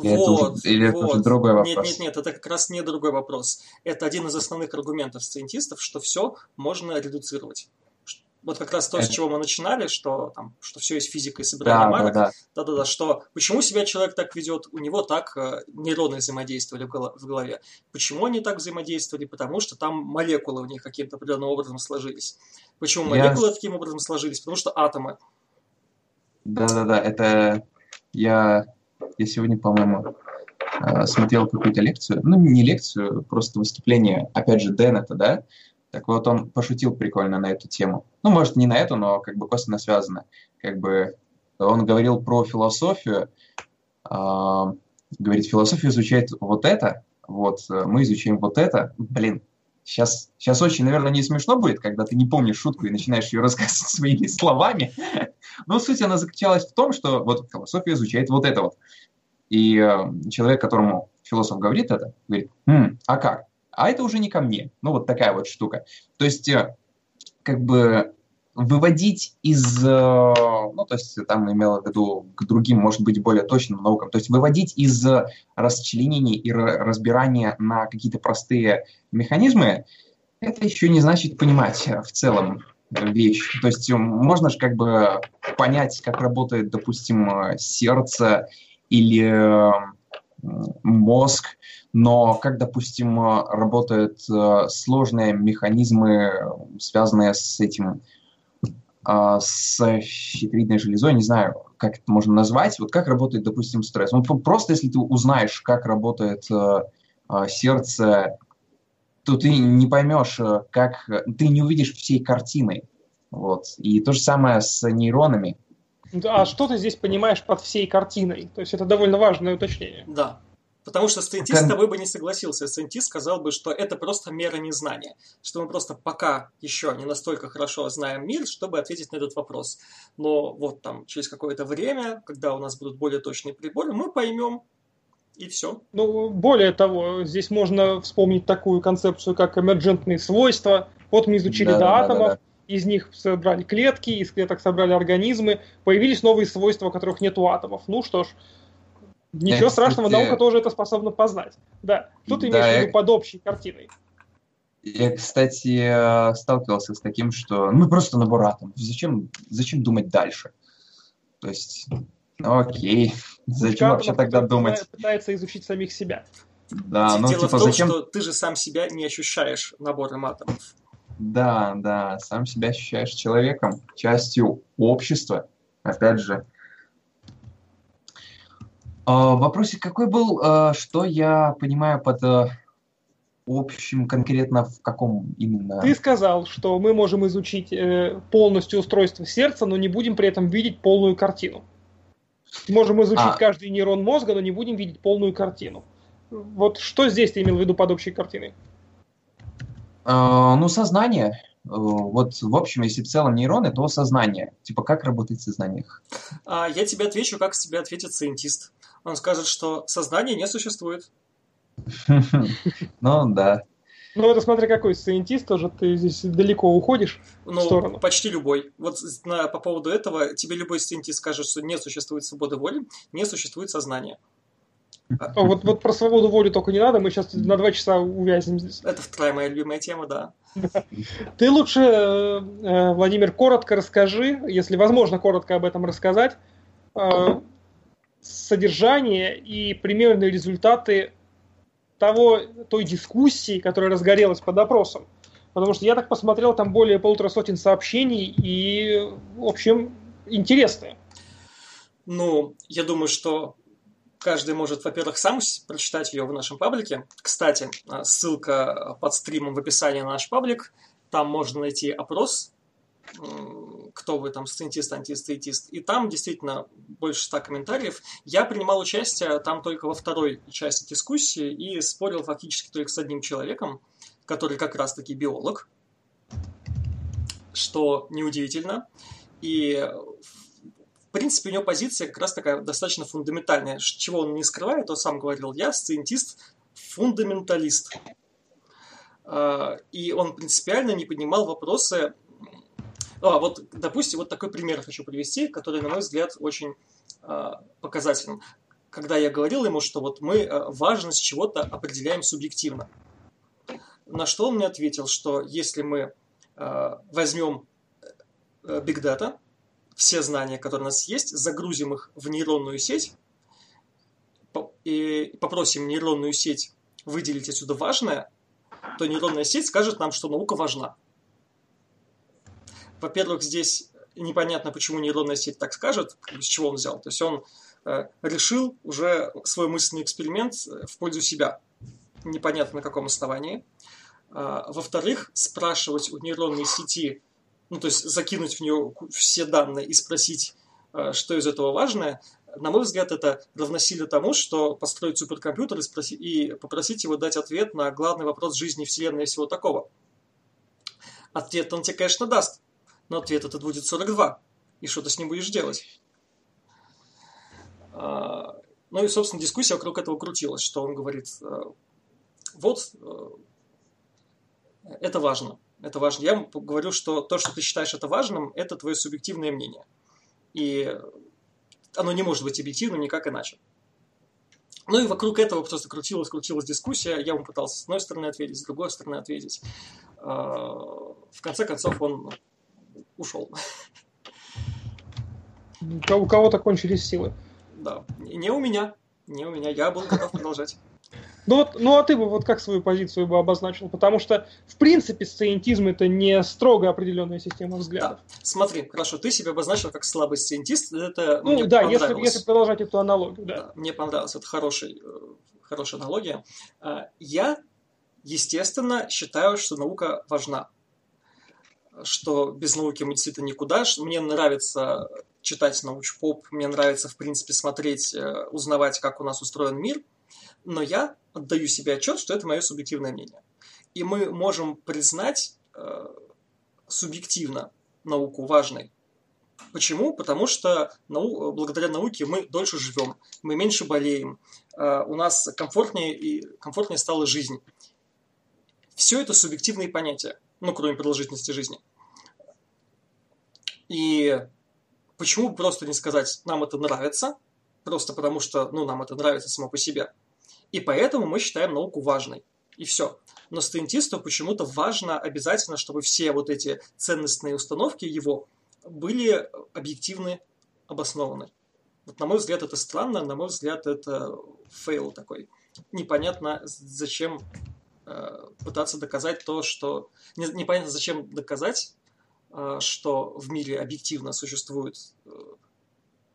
Или вот, это уже, или вот. это уже другой вопрос? Нет, нет, нет, это как раз не другой вопрос. Это один из основных аргументов сциентистов, что все можно редуцировать. Вот как раз то, с чего мы начинали, что, там, что все есть физика и собирание да, марок. Да, да. Да-да-да, что почему себя человек так ведет, у него так э, нейроны взаимодействовали в голове. Почему они так взаимодействовали? Потому что там молекулы у них каким-то определенным образом сложились. Почему молекулы я... таким образом сложились? Потому что атомы. Да-да-да, это я, я сегодня, по-моему, э, смотрел какую-то лекцию, ну, не лекцию, просто выступление, опять же, Деннета, да, так вот, он пошутил прикольно на эту тему. Ну, может, не на эту, но как бы косвенно связано. Как бы он говорил про философию, э, говорит, философия изучает вот это, вот, мы изучаем вот это. Блин, сейчас, сейчас очень, наверное, не смешно будет, когда ты не помнишь шутку и начинаешь ее рассказывать своими словами. Но суть она заключалась в том, что вот философия изучает вот это вот. И э, человек, которому философ говорит это, говорит, хм, а как? а это уже не ко мне. Ну, вот такая вот штука. То есть, э, как бы выводить из, э, ну, то есть там имела в виду к другим, может быть, более точным наукам, то есть выводить из расчленений и разбирания на какие-то простые механизмы, это еще не значит понимать в целом вещь. То есть можно же как бы понять, как работает, допустим, сердце или мозг, но как, допустим, работают э, сложные механизмы, связанные с этим, с щитовидной железой, не знаю, как это можно назвать, вот как работает, допустим, стресс. Вот просто если ты узнаешь, как работает э, а, сердце, то ты не поймешь, э, как, ты не увидишь всей картины. Вот. И то же самое с нейронами. А что ты здесь понимаешь под всей картиной? То есть это довольно важное уточнение. Да. Потому что сциентист с тобой бы не согласился. Сциентист сказал бы, что это просто мера незнания. Что мы просто пока еще не настолько хорошо знаем мир, чтобы ответить на этот вопрос. Но вот там через какое-то время, когда у нас будут более точные приборы, мы поймем, и все. Ну, более того, здесь можно вспомнить такую концепцию, как эмерджентные свойства. Вот мы изучили да, до да, атомов, да, да. из них собрали клетки, из клеток собрали организмы, появились новые свойства, которых нет у атомов. Ну что ж, Ничего страшного, кстати, наука тоже это способна познать. Да, тут да, имеешь в виду под общей картиной. Я, кстати, сталкивался с таким, что ну просто набор атомов. Зачем, зачем думать дальше? То есть, ну окей, зачем вообще тогда думать? Пытается изучить самих себя. Да, ну Дело типа в том, зачем... что ты же сам себя не ощущаешь набором атомов. Да, да, сам себя ощущаешь человеком, частью общества. Опять же, вопросик какой был, а, что я понимаю под а, общим конкретно в каком именно? Ты сказал, что мы можем изучить э, полностью устройство сердца, но не будем при этом видеть полную картину. Можем изучить а. каждый нейрон мозга, но не будем видеть полную картину. Вот что здесь ты имел в виду под общей картиной? ну, сознание. Вот, в общем, если в целом нейроны, то сознание. Типа, как работает сознание? А, я тебе отвечу, как тебе ответит сcientist он скажет, что сознание не существует. Ну, да. Ну, это смотри, какой сcientist, тоже ты здесь далеко уходишь ну, в сторону. почти любой. Вот на, по поводу этого тебе любой сcientist скажет, что не существует свободы воли, не существует сознания. А, вот, вот про свободу воли только не надо, мы сейчас на два часа увязнем здесь. Это вторая моя любимая тема, да. Ты лучше, э, э, Владимир, коротко расскажи, если возможно коротко об этом рассказать, э, содержание и примерные результаты того, той дискуссии, которая разгорелась под опросом. Потому что я так посмотрел, там более полутора сотен сообщений и, в общем, интересные. Ну, я думаю, что каждый может, во-первых, сам прочитать ее в нашем паблике. Кстати, ссылка под стримом в описании на наш паблик. Там можно найти опрос кто вы там, сциентист, антисциентист. И там действительно больше ста комментариев. Я принимал участие там только во второй части дискуссии и спорил фактически только с одним человеком, который как раз-таки биолог, что неудивительно. И в принципе, у него позиция как раз такая достаточно фундаментальная. Чего он не скрывает, он сам говорил, я сциентист, фундаменталист. А, и он принципиально не поднимал вопросы а, вот, допустим, вот такой пример хочу привести, который, на мой взгляд, очень э, показателен. Когда я говорил ему, что вот мы э, важность чего-то определяем субъективно. На что он мне ответил, что если мы э, возьмем э, Big Data, все знания, которые у нас есть, загрузим их в нейронную сеть и попросим нейронную сеть выделить отсюда важное, то нейронная сеть скажет нам, что наука важна. Во-первых, здесь непонятно, почему нейронная сеть так скажет, с чего он взял. То есть он э, решил уже свой мысленный эксперимент э, в пользу себя. Непонятно на каком основании. А, во-вторых, спрашивать у нейронной сети, ну то есть закинуть в нее все данные и спросить, э, что из этого важное, на мой взгляд, это равносильно тому, что построить суперкомпьютер и, спросить, и попросить его дать ответ на главный вопрос жизни Вселенной и всего такого. Ответ он тебе, конечно, даст но ответ этот будет 42. И что ты с ним будешь делать? А, ну и, собственно, дискуссия вокруг этого крутилась, что он говорит, э, вот, э, это важно, это важно. Я говорю, что то, что ты считаешь это важным, это твое субъективное мнение. И оно не может быть объективным никак иначе. Ну и вокруг этого просто крутилась, крутилась дискуссия. Я ему пытался с одной стороны ответить, с другой стороны ответить. А, в конце концов он ушел. У кого-то кончились силы. Да. Не у меня. Не у меня. Я был готов продолжать. Ну, вот, ну а ты бы вот как свою позицию бы обозначил? Потому что, в принципе, сциентизм это не строго определенная система взглядов. Да. Смотри, хорошо, ты себя обозначил как слабый сциентист. Это ну мне да, если, если продолжать эту аналогию, да. да. Мне понравилось, это хороший, э, хорошая аналогия. А, я, естественно, считаю, что наука важна что без науки мы действительно никуда. Мне нравится читать научпоп, мне нравится, в принципе, смотреть, э, узнавать, как у нас устроен мир, но я отдаю себе отчет, что это мое субъективное мнение. И мы можем признать э, субъективно науку важной. Почему? Потому что нау... благодаря науке мы дольше живем, мы меньше болеем, э, у нас комфортнее и комфортнее стала жизнь. Все это субъективные понятия ну, кроме продолжительности жизни. И почему просто не сказать, нам это нравится, просто потому что, ну, нам это нравится само по себе. И поэтому мы считаем науку важной. И все. Но сциентисту почему-то важно обязательно, чтобы все вот эти ценностные установки его были объективны, обоснованы. Вот на мой взгляд это странно, на мой взгляд это fail такой. Непонятно, зачем пытаться доказать то, что... Непонятно, зачем доказать, э, что в мире объективно существуют э,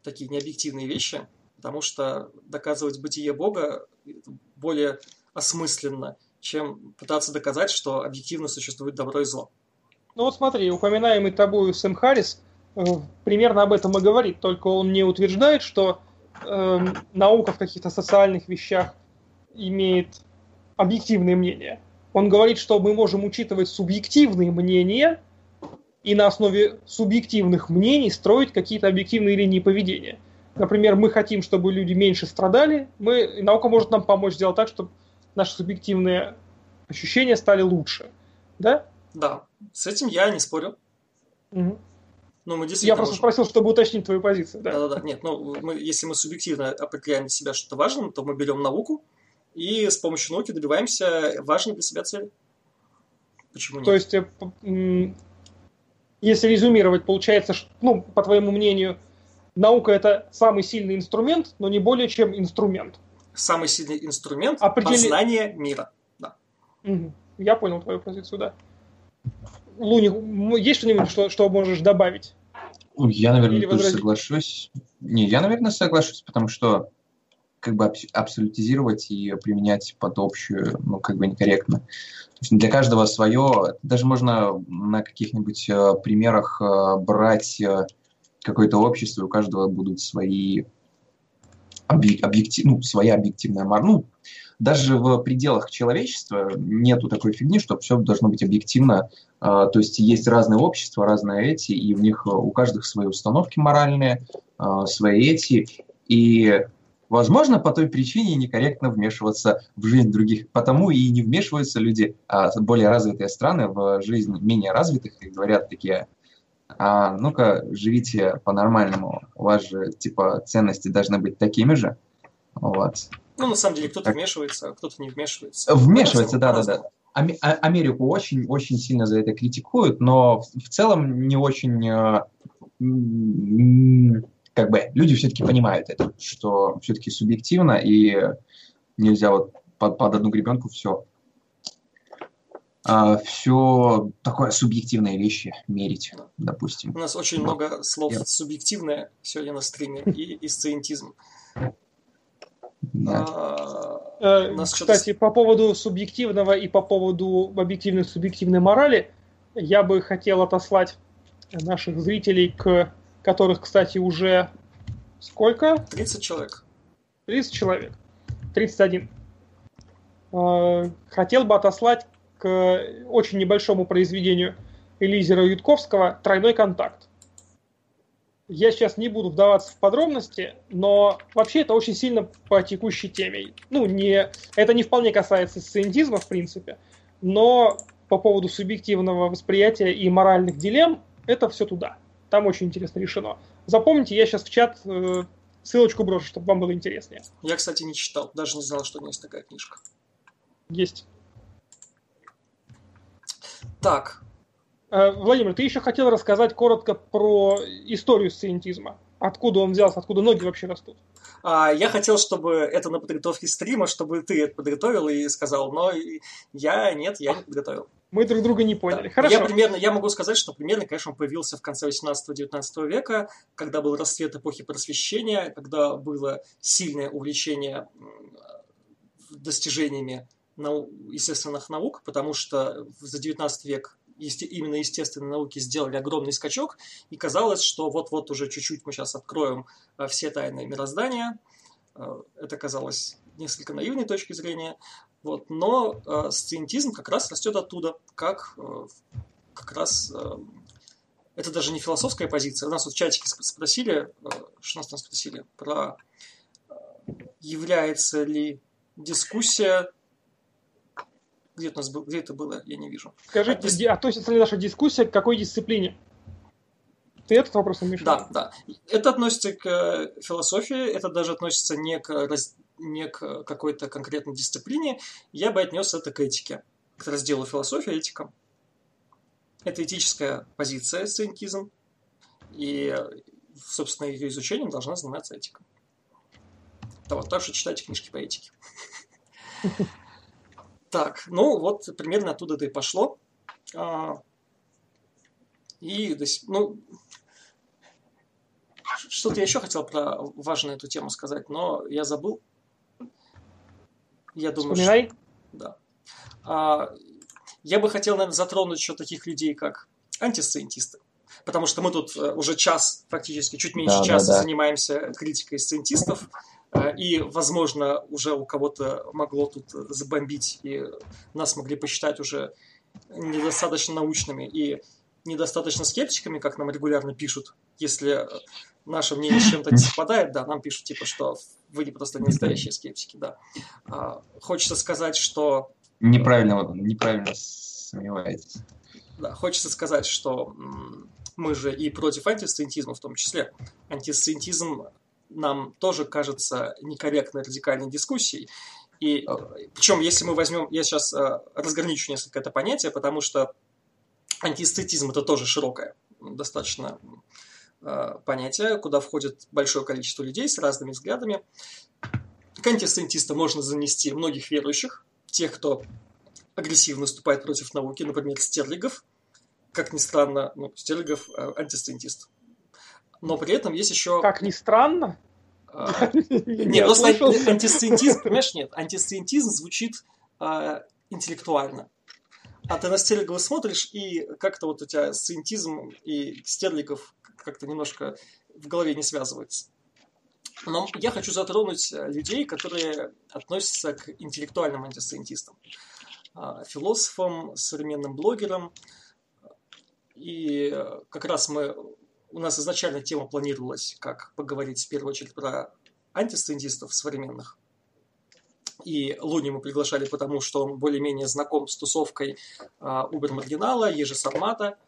такие необъективные вещи, потому что доказывать бытие Бога более осмысленно, чем пытаться доказать, что объективно существует добро и зло. Ну вот смотри, упоминаемый тобой Сэм Харрис примерно об этом и говорит, только он не утверждает, что э, наука в каких-то социальных вещах имеет объективные мнения. Он говорит, что мы можем учитывать субъективные мнения и на основе субъективных мнений строить какие-то объективные линии поведения. Например, мы хотим, чтобы люди меньше страдали, мы, наука может нам помочь сделать так, чтобы наши субъективные ощущения стали лучше. Да? Да, с этим я не спорю. Угу. Ну, мы действительно я просто можем... спросил, чтобы уточнить твою позицию. Да, да, да. Нет, ну, мы, если мы субъективно определяем для себя что-то важным, то мы берем науку, и с помощью науки добиваемся важной для себя цели. Почему нет? То есть, э, если резюмировать, получается, ну, по твоему мнению, наука это самый сильный инструмент, но не более чем инструмент. Самый сильный инструмент Определи... познания мира. Да. Угу. Я понял твою позицию, да. Луни, есть что-нибудь, что, что можешь добавить? Я, наверное, тоже соглашусь. Не, я, наверное, соглашусь, потому что как бы абсолютизировать и применять под общую, ну, как бы некорректно. Для каждого свое. Даже можно на каких-нибудь э, примерах э, брать э, какое-то общество, и у каждого будут свои объектив, ну, своя объективная мораль. Ну, даже в пределах человечества нету такой фигни, что все должно быть объективно. То есть есть разные общества, разные эти, и у них у каждых свои установки моральные, свои эти. И Возможно, по той причине некорректно вмешиваться в жизнь других. Потому и не вмешиваются люди, а более развитые страны, в жизнь менее развитых, и говорят такие, а ну-ка, живите по-нормальному, у вас же, типа, ценности должны быть такими же. Вот. Ну, на самом деле, кто-то вмешивается, а кто-то не вмешивается. Вмешивается, да-да-да. А, Америку очень, очень сильно за это критикуют, но в целом не очень э, как бы люди все-таки понимают это, что все-таки субъективно и нельзя вот под, под одну гребенку все а, все такое субъективные вещи мерить, допустим. У нас очень вот. много слов yeah. субъективное сегодня на стриме и, и сциентизм. Да. А, э, Кстати, по поводу субъективного и по поводу объективной субъективной морали, я бы хотел отослать наших зрителей к которых, кстати, уже сколько? 30 человек. 30 человек. 31. Э, хотел бы отослать к очень небольшому произведению Элизера Ютковского «Тройной контакт». Я сейчас не буду вдаваться в подробности, но вообще это очень сильно по текущей теме. Ну, не, это не вполне касается сциентизма, в принципе, но по поводу субъективного восприятия и моральных дилемм, это все туда. Там очень интересно решено. Запомните, я сейчас в чат э, ссылочку брошу, чтобы вам было интереснее. Я, кстати, не читал, даже не знал, что у меня есть такая книжка. Есть. Так. Э, Владимир, ты еще хотел рассказать коротко про историю сциентизма. Откуда он взялся, откуда ноги вообще растут? А, я хотел, чтобы это на подготовке стрима, чтобы ты это подготовил и сказал, но я нет, я не подготовил. Мы друг друга не поняли. Да. Хорошо. Я примерно, я могу сказать, что примерно, конечно, он появился в конце 18-19 века, когда был расцвет эпохи просвещения, когда было сильное увлечение достижениями нау- естественных наук, потому что за 19 век есте- именно естественные науки сделали огромный скачок, и казалось, что вот-вот уже чуть-чуть мы сейчас откроем э, все тайны мироздания. Э, это казалось несколько наивной точки зрения. Вот. Но э, сциентизм как раз растет оттуда, как э, как раз э, это даже не философская позиция. У нас вот в чатике спросили, э, что нас там спросили, про э, является ли дискуссия где это, у нас был, где это было, я не вижу. Скажите, а, дис... относится ли наша дискуссия к какой дисциплине? Ты этот вопрос имеешь? Да, да. Это относится к э, философии, это даже относится не к раз не к какой-то конкретной дисциплине, я бы отнес это к этике, к разделу философия этика. Это этическая позиция, сциентизм, и, собственно, ее изучением должна заниматься этика. Вот, так что читайте книжки по этике. Так, ну вот примерно оттуда это и пошло. А, и, ну, что-то я еще хотел про важную эту тему сказать, но я забыл. Я думаю, Вспоминай. Что, да. А, я бы хотел, наверное, затронуть еще таких людей, как антисциентисты. Потому что мы тут э, уже час, фактически чуть меньше да, часа да, да. занимаемся критикой сциентистов. Э, и, возможно, уже у кого-то могло тут забомбить, и нас могли посчитать уже недостаточно научными и недостаточно скептиками, как нам регулярно пишут. Если наше мнение с чем-то не совпадает, да, нам пишут, типа, что вы не просто не настоящие скептики, да. А, хочется сказать, что... Неправильно, неправильно сомневаетесь. Да, хочется сказать, что мы же и против антисциентизма в том числе. Антисциентизм нам тоже кажется некорректной радикальной дискуссией. И причем, если мы возьмем, я сейчас э, разграничу несколько это понятие, потому что антиэстетизм это тоже широкое достаточно Э, понятие, куда входит большое количество людей с разными взглядами. К антисциентистам можно занести многих верующих, тех, кто агрессивно выступает против науки, например, Стерлигов. Как ни странно, ну, Стерлигов э, антисциентист. Но при этом есть еще... Как ни странно? А, нет, просто антисциентизм, понимаешь, нет, антисциентизм звучит а, интеллектуально. А ты на Стерлигова смотришь, и как-то вот у тебя сциентизм и Стерлигов как-то немножко в голове не связывается. Но я хочу затронуть э, людей, которые относятся к интеллектуальным антисциентистам. А, философам, современным блогерам. И э, как раз мы... У нас изначально тема планировалась, как поговорить в первую очередь про антисциентистов современных. И Луни мы приглашали потому, что он более-менее знаком с тусовкой а, Убер Маргинала, Ежи Сармата,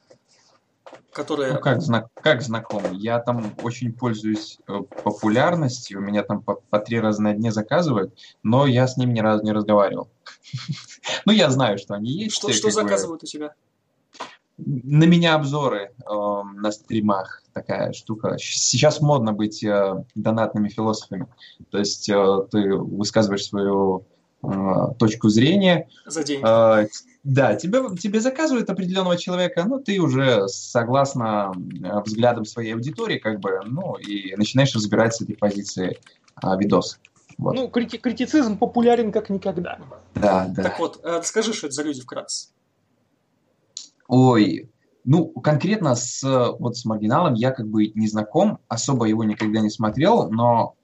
которая... Ну, как, знак, как знаком? Я там очень пользуюсь э, популярностью, у меня там по, по три раза на дне заказывают, но я с ним ни разу не разговаривал. Ну, я знаю, что они есть. Что, что заказывают у тебя? На меня обзоры э, на стримах такая штука. Сейчас модно быть э, донатными философами. То есть э, ты высказываешь свою э, точку зрения. За деньги. Э, да, тебе, тебе заказывают определенного человека, ну, ты уже согласно взглядам своей аудитории, как бы, ну, и начинаешь разбирать с этой позиции а, видос. Вот. Ну, крити- критицизм популярен как никогда. Да, да. Так вот, э, расскажи, что это за люди вкратце. Ой, ну, конкретно с, вот с маргиналом я как бы не знаком, особо его никогда не смотрел, но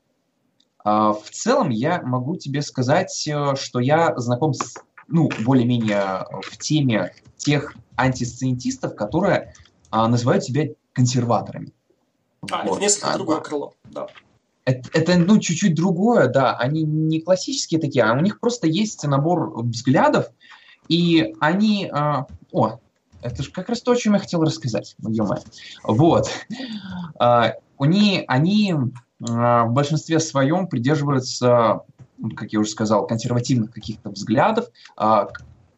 э, в целом я могу тебе сказать, э, что я знаком с ну, более-менее в теме тех антисциентистов, которые а, называют себя консерваторами. А, вот. это несколько а, другое крыло, да. Это, это, ну, чуть-чуть другое, да. Они не классические такие, а у них просто есть набор взглядов, и они... А, о, это же как раз то, о чем я хотел рассказать. ё Вот. А, они, они а, в большинстве своем придерживаются как я уже сказал, консервативных каких-то взглядов. А,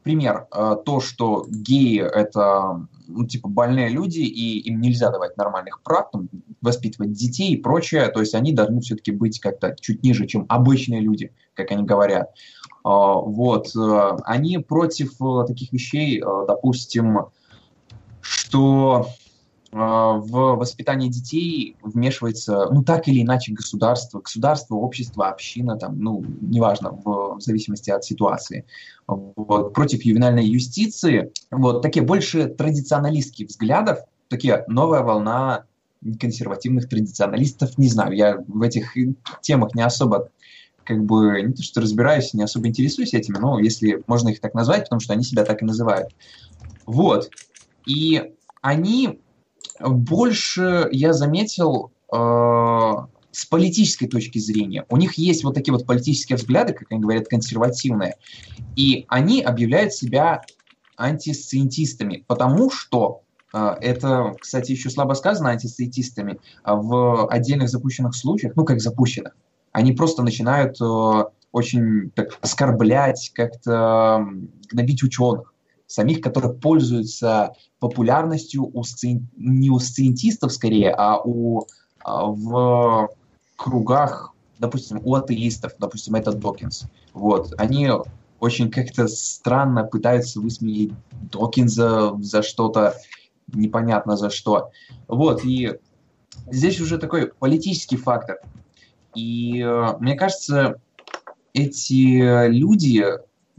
пример, а, то, что геи – это ну, типа больные люди, и им нельзя давать нормальных прав, там, воспитывать детей и прочее, то есть они должны все-таки быть как-то чуть ниже, чем обычные люди, как они говорят. А, вот. Они против таких вещей, допустим, что в воспитание детей вмешивается, ну, так или иначе, государство, государство, общество, община, там, ну, неважно, в, в зависимости от ситуации. Вот, против ювенальной юстиции, вот, такие больше традиционалистских взглядов, такие новая волна консервативных традиционалистов, не знаю, я в этих темах не особо как бы не то что разбираюсь, не особо интересуюсь этими, но если можно их так назвать, потому что они себя так и называют. Вот. И они больше я заметил э, с политической точки зрения. У них есть вот такие вот политические взгляды, как они говорят, консервативные, и они объявляют себя антисциентистами, потому что э, это, кстати, еще слабо сказано антисциентистами а в отдельных запущенных случаях, ну как запущенных, они просто начинают э, очень так оскорблять, как-то гнобить ученых самих, которые пользуются популярностью у сци... не у сциентистов скорее, а у а, в кругах, допустим, у атеистов, допустим, это Докинс. Вот, они очень как-то странно пытаются высмеять Докинза за что-то, непонятно за что. Вот, и здесь уже такой политический фактор. И э, мне кажется, эти люди,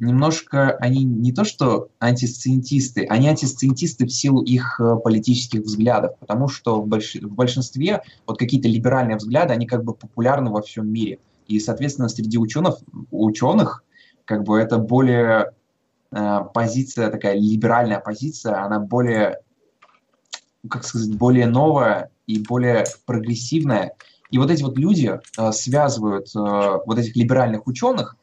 немножко, они не то что антисциентисты, они антисциентисты в силу их э, политических взглядов, потому что в, больш... в большинстве вот какие-то либеральные взгляды, они как бы популярны во всем мире. И, соответственно, среди ученых, ученых как бы это более э, позиция, такая либеральная позиция, она более, как сказать, более новая и более прогрессивная. И вот эти вот люди э, связывают э, вот этих либеральных ученых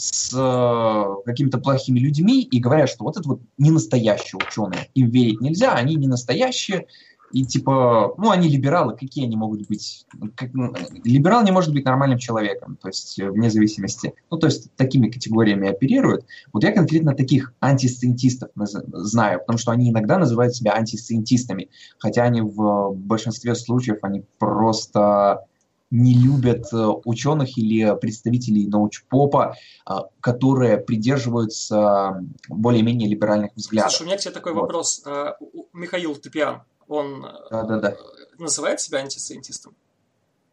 с э, какими-то плохими людьми и говорят, что вот это вот не настоящие ученые, им верить нельзя, они не настоящие, и типа, ну, они либералы, какие они могут быть? Как, ну, либерал не может быть нормальным человеком, то есть э, вне зависимости. Ну, то есть такими категориями оперируют. Вот я конкретно таких антисциентистов знаю, потому что они иногда называют себя антисциентистами, хотя они в большинстве случаев, они просто не любят э, ученых или представителей научпопа, а, которые придерживаются более-менее либеральных взглядов. Слушай, у меня к тебе такой вот. вопрос. Э, Михаил Тупиан, он да, да, да. называет себя антисциентистом?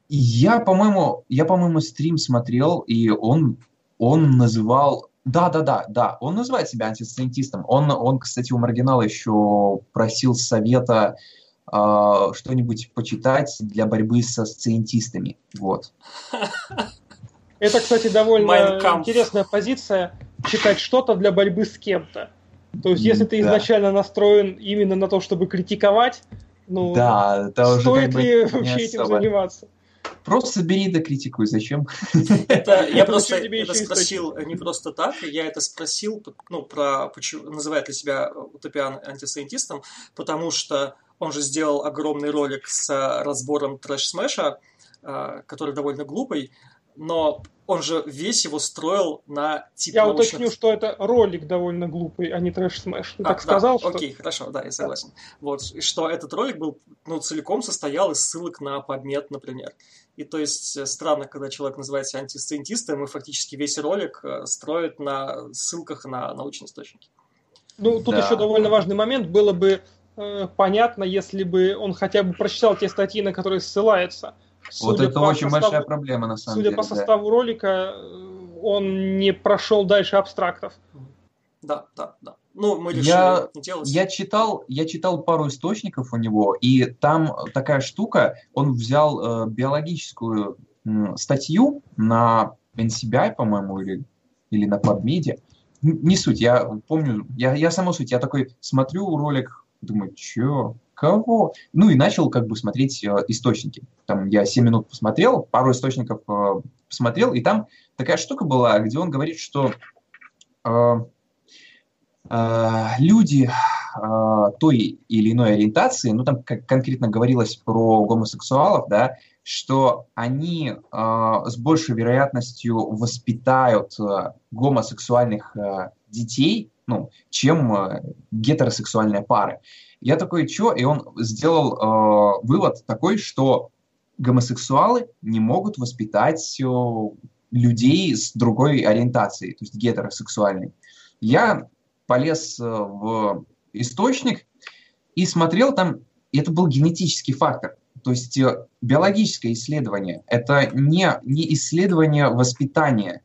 Я, по-моему, я, по-моему, стрим смотрел, и он, он называл Да, да, да, да. Он называет себя антисциентистом. Он, он кстати, у маргинала еще просил совета э, что-нибудь почитать для борьбы со сциентистами. Вот. Это, кстати, довольно интересная позиция читать что-то для борьбы с кем-то. То есть, если ты изначально настроен именно на то, чтобы критиковать, ну, да, это стоит уже ли вообще этим заниматься? Просто бери да критикуй, зачем? Это я просто это спросил не просто так, я это спросил, ну, про, почему, называет ли себя утопиан антисайентистом, потому что он же сделал огромный ролик с разбором трэш-смэша, а, который довольно глупый, но он же весь его строил на типе Я научных... уточню, что это ролик довольно глупый, а не trash smash. Ты а, так да, сказал, что... Окей, хорошо, да, я согласен. Да. Вот, и что этот ролик был, ну, целиком состоял из ссылок на PubMed, например. И то есть э, странно, когда человек называется антисциентистом, и фактически весь ролик э, строит на ссылках на научные источники. Ну, тут да. еще довольно важный момент. Было бы э, понятно, если бы он хотя бы прочитал те статьи, на которые ссылается. Судя вот это очень составу, большая проблема, на самом судя деле. Судя по составу да. ролика, он не прошел дальше абстрактов. Да, да, да. Ну, мы решили я, не делать. Я читал, я читал пару источников у него, и там такая штука, он взял э, биологическую э, статью на NCBI, по-моему, или, или на PubMed. Не суть, я помню, я, я саму суть, я такой смотрю ролик, думаю, чё, кого? Ну и начал как бы смотреть э, источники. Там я 7 минут посмотрел, пару источников э, посмотрел, и там такая штука была, где он говорит, что э, э, люди э, той или иной ориентации, ну там как конкретно говорилось про гомосексуалов, да, что они э, с большей вероятностью воспитают э, гомосексуальных э, детей, ну, чем э, гетеросексуальные пары. Я такой, что? И он сделал э, вывод такой, что гомосексуалы не могут воспитать э, людей с другой ориентацией, то есть гетеросексуальной. Я полез э, в источник и смотрел там, это был генетический фактор. То есть э, биологическое исследование – это не, не исследование воспитания.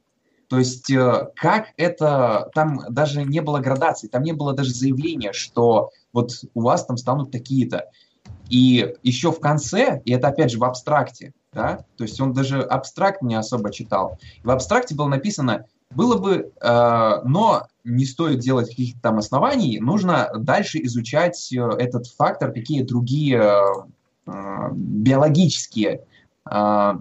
То есть э, как это, там даже не было градации, там не было даже заявления, что вот у вас там станут такие-то. И еще в конце, и это опять же в абстракте, да, то есть он даже абстракт не особо читал. В абстракте было написано, было бы, э, но не стоит делать каких-то там оснований, нужно дальше изучать э, этот фактор, какие другие э, биологические э,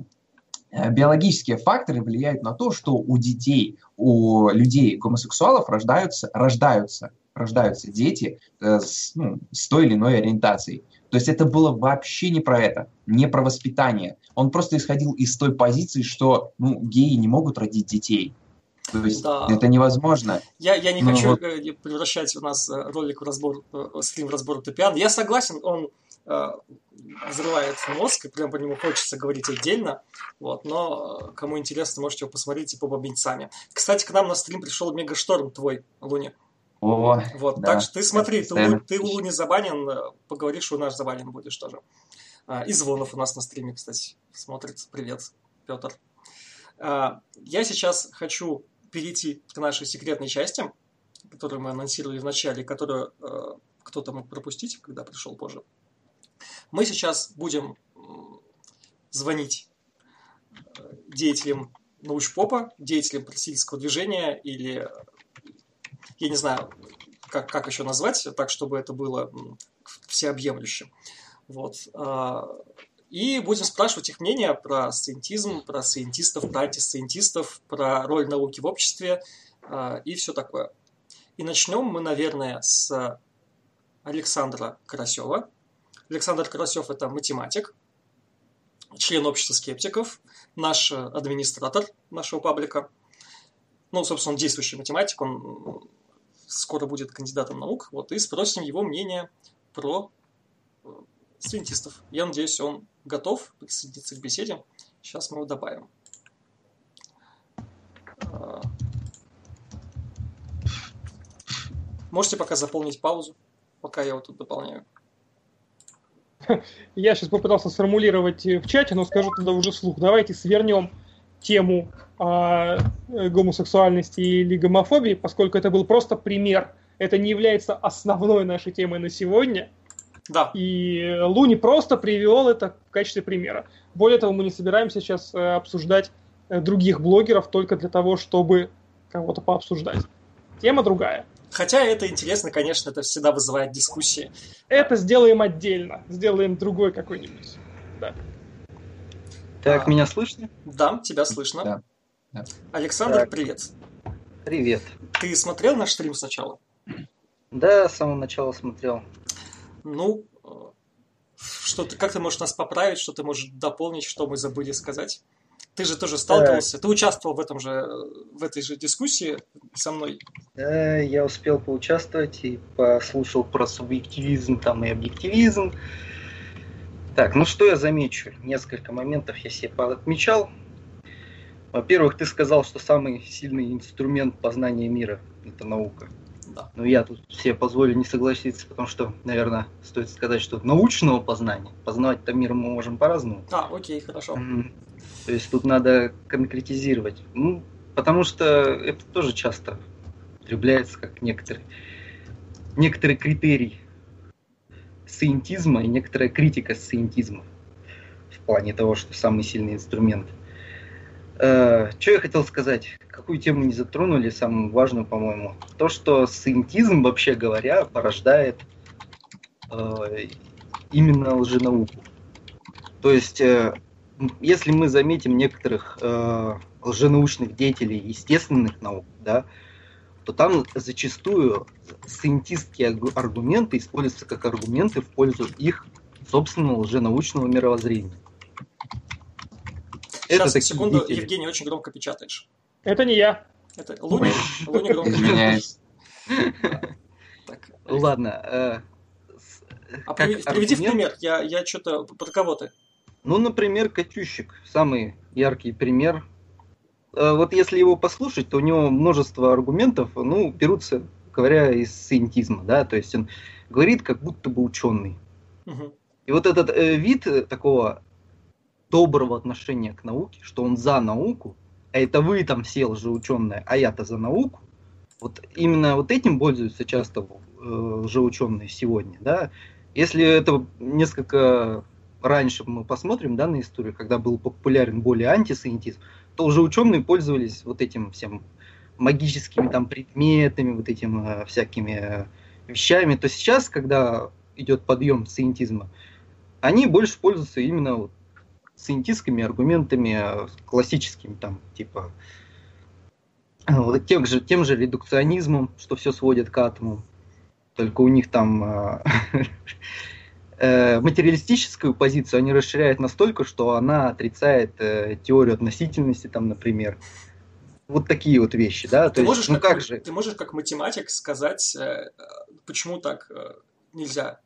биологические факторы влияют на то, что у детей, у людей гомосексуалов рождаются, рождаются рождаются дети э, с, ну, с той или иной ориентацией. То есть это было вообще не про это, не про воспитание. Он просто исходил из той позиции, что ну, геи не могут родить детей. То есть да. это невозможно. Я, я не Но хочу вот... Э, превращать у нас э, ролик в разбор, стрим в разбор Топиан. Я согласен, он э, взрывает мозг, и прям по нему хочется говорить отдельно. Вот, но кому интересно, можете его посмотреть и побомбить сами. Кстати, к нам на стрим пришел Мегашторм твой, Луни. О, вот, да. так что ты смотри, ты, ты у Луни забанен, э, поговоришь, что у нас забанен будешь тоже. И Звонов у нас на стриме, кстати, смотрит. Привет, Петр. Я сейчас хочу перейти к нашей секретной части, которую мы анонсировали в начале, которую э, кто-то мог пропустить, когда пришел позже. Мы сейчас будем звонить э, деятелям научпопа, деятелям просительского движения или я не знаю, как, как еще назвать, так, чтобы это было всеобъемлющим. Вот. А, и будем спрашивать их мнение про сциентизм, про сциентистов, про антисциентистов, про роль науки в обществе а, и все такое. И начнем мы, наверное, с Александра Карасева. Александр Карасев – это математик, член общества скептиков, наш администратор нашего паблика. Ну, собственно, он действующий математик, он скоро будет кандидатом наук, вот, и спросим его мнение про э, студентистов. Я надеюсь, он готов присоединиться к беседе. Сейчас мы его добавим. Э, можете пока заполнить паузу, пока я вот тут дополняю. Я сейчас попытался сформулировать в чате, но скажу тогда уже слух. Давайте свернем тему э, гомосексуальности или гомофобии, поскольку это был просто пример. Это не является основной нашей темой на сегодня. Да. И Луни просто привел это в качестве примера. Более того, мы не собираемся сейчас э, обсуждать э, других блогеров только для того, чтобы кого-то пообсуждать. Тема другая. Хотя это интересно, конечно, это всегда вызывает дискуссии. Это сделаем отдельно. Сделаем другой какой-нибудь. Да. Так, а, меня слышно? Да, тебя слышно. Да. да. Александр, так. привет. Привет. Ты смотрел наш стрим сначала? Да, с самого начала смотрел. Ну, э, что ты, как ты можешь нас поправить, что ты можешь дополнить, что мы забыли сказать? Ты же тоже сталкивался, ты участвовал в этом же, в этой же дискуссии со мной. Да, я успел поучаствовать и послушал про субъективизм там и объективизм. Так, ну что я замечу? Несколько моментов я себе отмечал. Во-первых, ты сказал, что самый сильный инструмент познания мира – это наука. Да. Но я тут себе позволю не согласиться, потому что, наверное, стоит сказать, что научного познания, познавать-то мир мы можем по-разному. А, окей, хорошо. То есть тут надо конкретизировать. Ну, потому что это тоже часто употребляется как некоторый, некоторый критерий сcientisма и некоторая критика сcientisма в плане того, что самый сильный инструмент. Э, что я хотел сказать? Какую тему не затронули, самую важную, по-моему. То, что сcientism, вообще говоря, порождает э, именно лженауку. То есть, э, если мы заметим некоторых э, лженаучных деятелей естественных наук, да, то там зачастую сciентистские аргументы используются как аргументы в пользу их собственного лженаучного мировоззрения. Сейчас, Это секунду, деятели. Евгений, очень громко печатаешь. Это не я. Это Луни, Луни громко Извиняюсь. Ладно. Э, а приведи в пример, я, я что-то... Про кого ты? Ну, например, Катющик. Самый яркий пример Э, вот если его послушать, то у него множество аргументов, ну, берутся, говоря, из сcientism, да, то есть он говорит, как будто бы ученый. Угу. И вот этот э, вид такого доброго отношения к науке, что он за науку, а это вы там все лжеученые, а я-то за науку, вот именно вот этим пользуются часто э, лжеученые сегодня, да. Если это несколько раньше мы посмотрим, да, на историю, когда был популярен более антисемитизм, то уже ученые пользовались вот этим всем магическими там предметами, вот этим э, всякими э, вещами, то сейчас, когда идет подъем сcientism, они больше пользуются именно вот сcientистскими аргументами, э, классическими там, типа э, вот тем же, тем же редукционизмом, что все сводит к атому. Только у них там э, Э, материалистическую позицию они расширяют настолько, что она отрицает э, теорию относительности, там, например. Вот такие вот вещи, да. Ты, То можешь, есть, ну, как, как же? ты можешь как математик сказать, э, почему так э, нельзя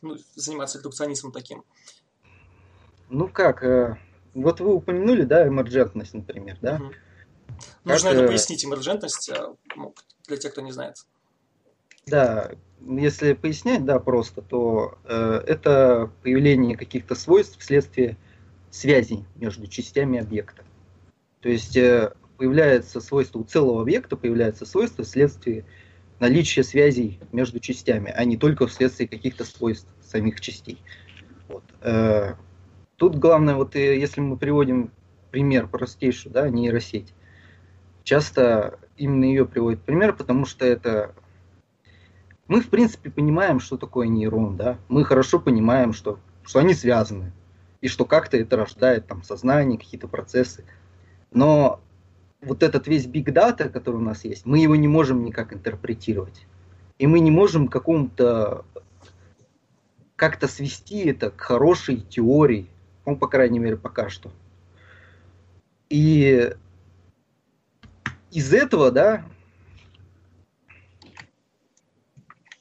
ну, заниматься редукционизмом таким? Ну как, э, вот вы упомянули, да, эмерджентность, например, да? Угу. Нужно как, это пояснить, эмерджентность, э, ну, для тех, кто не знает. Да, если пояснять, да, просто, то э, это появление каких-то свойств вследствие связей между частями объекта. То есть э, появляется свойство у целого объекта, появляется свойство вследствие наличия связей между частями, а не только вследствие каких-то свойств самих частей. Вот. Э, тут главное, вот э, если мы приводим пример простейший, да, нейросеть, часто именно ее приводит пример, потому что это мы, в принципе, понимаем, что такое нейрон, да, мы хорошо понимаем, что, что они связаны, и что как-то это рождает там сознание, какие-то процессы. Но вот этот весь big data, который у нас есть, мы его не можем никак интерпретировать. И мы не можем какому-то как-то свести это к хорошей теории, ну, по крайней мере, пока что. И из этого, да,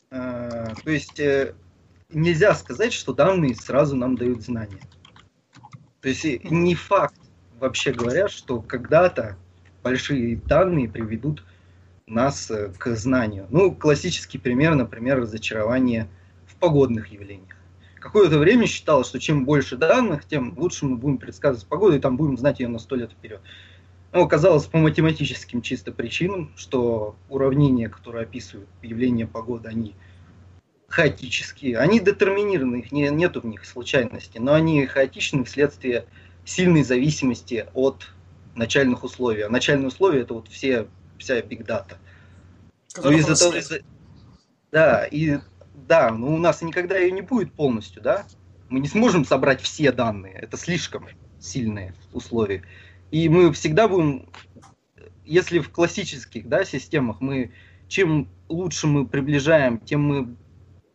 Э, то есть э, нельзя сказать, что данные сразу нам дают знания. То есть не факт, вообще говоря, что когда-то большие данные приведут нас э, к знанию. Ну, классический пример, например, разочарование в погодных явлениях. Какое-то время считалось, что чем больше данных, тем лучше мы будем предсказывать погоду, и там будем знать ее на сто лет вперед. Ну, оказалось по математическим чисто причинам, что уравнения, которые описывают явление погоды, они хаотические. Они детерминированы, их не, нету в них случайности, но они хаотичны вследствие сильной зависимости от начальных условий. А начальные условия это вот все, вся big data. Ну, из-за того, из да, и да, но у нас никогда ее не будет полностью, да? Мы не сможем собрать все данные, это слишком сильные условия. И мы всегда будем, если в классических да, системах мы, чем лучше мы приближаем, тем мы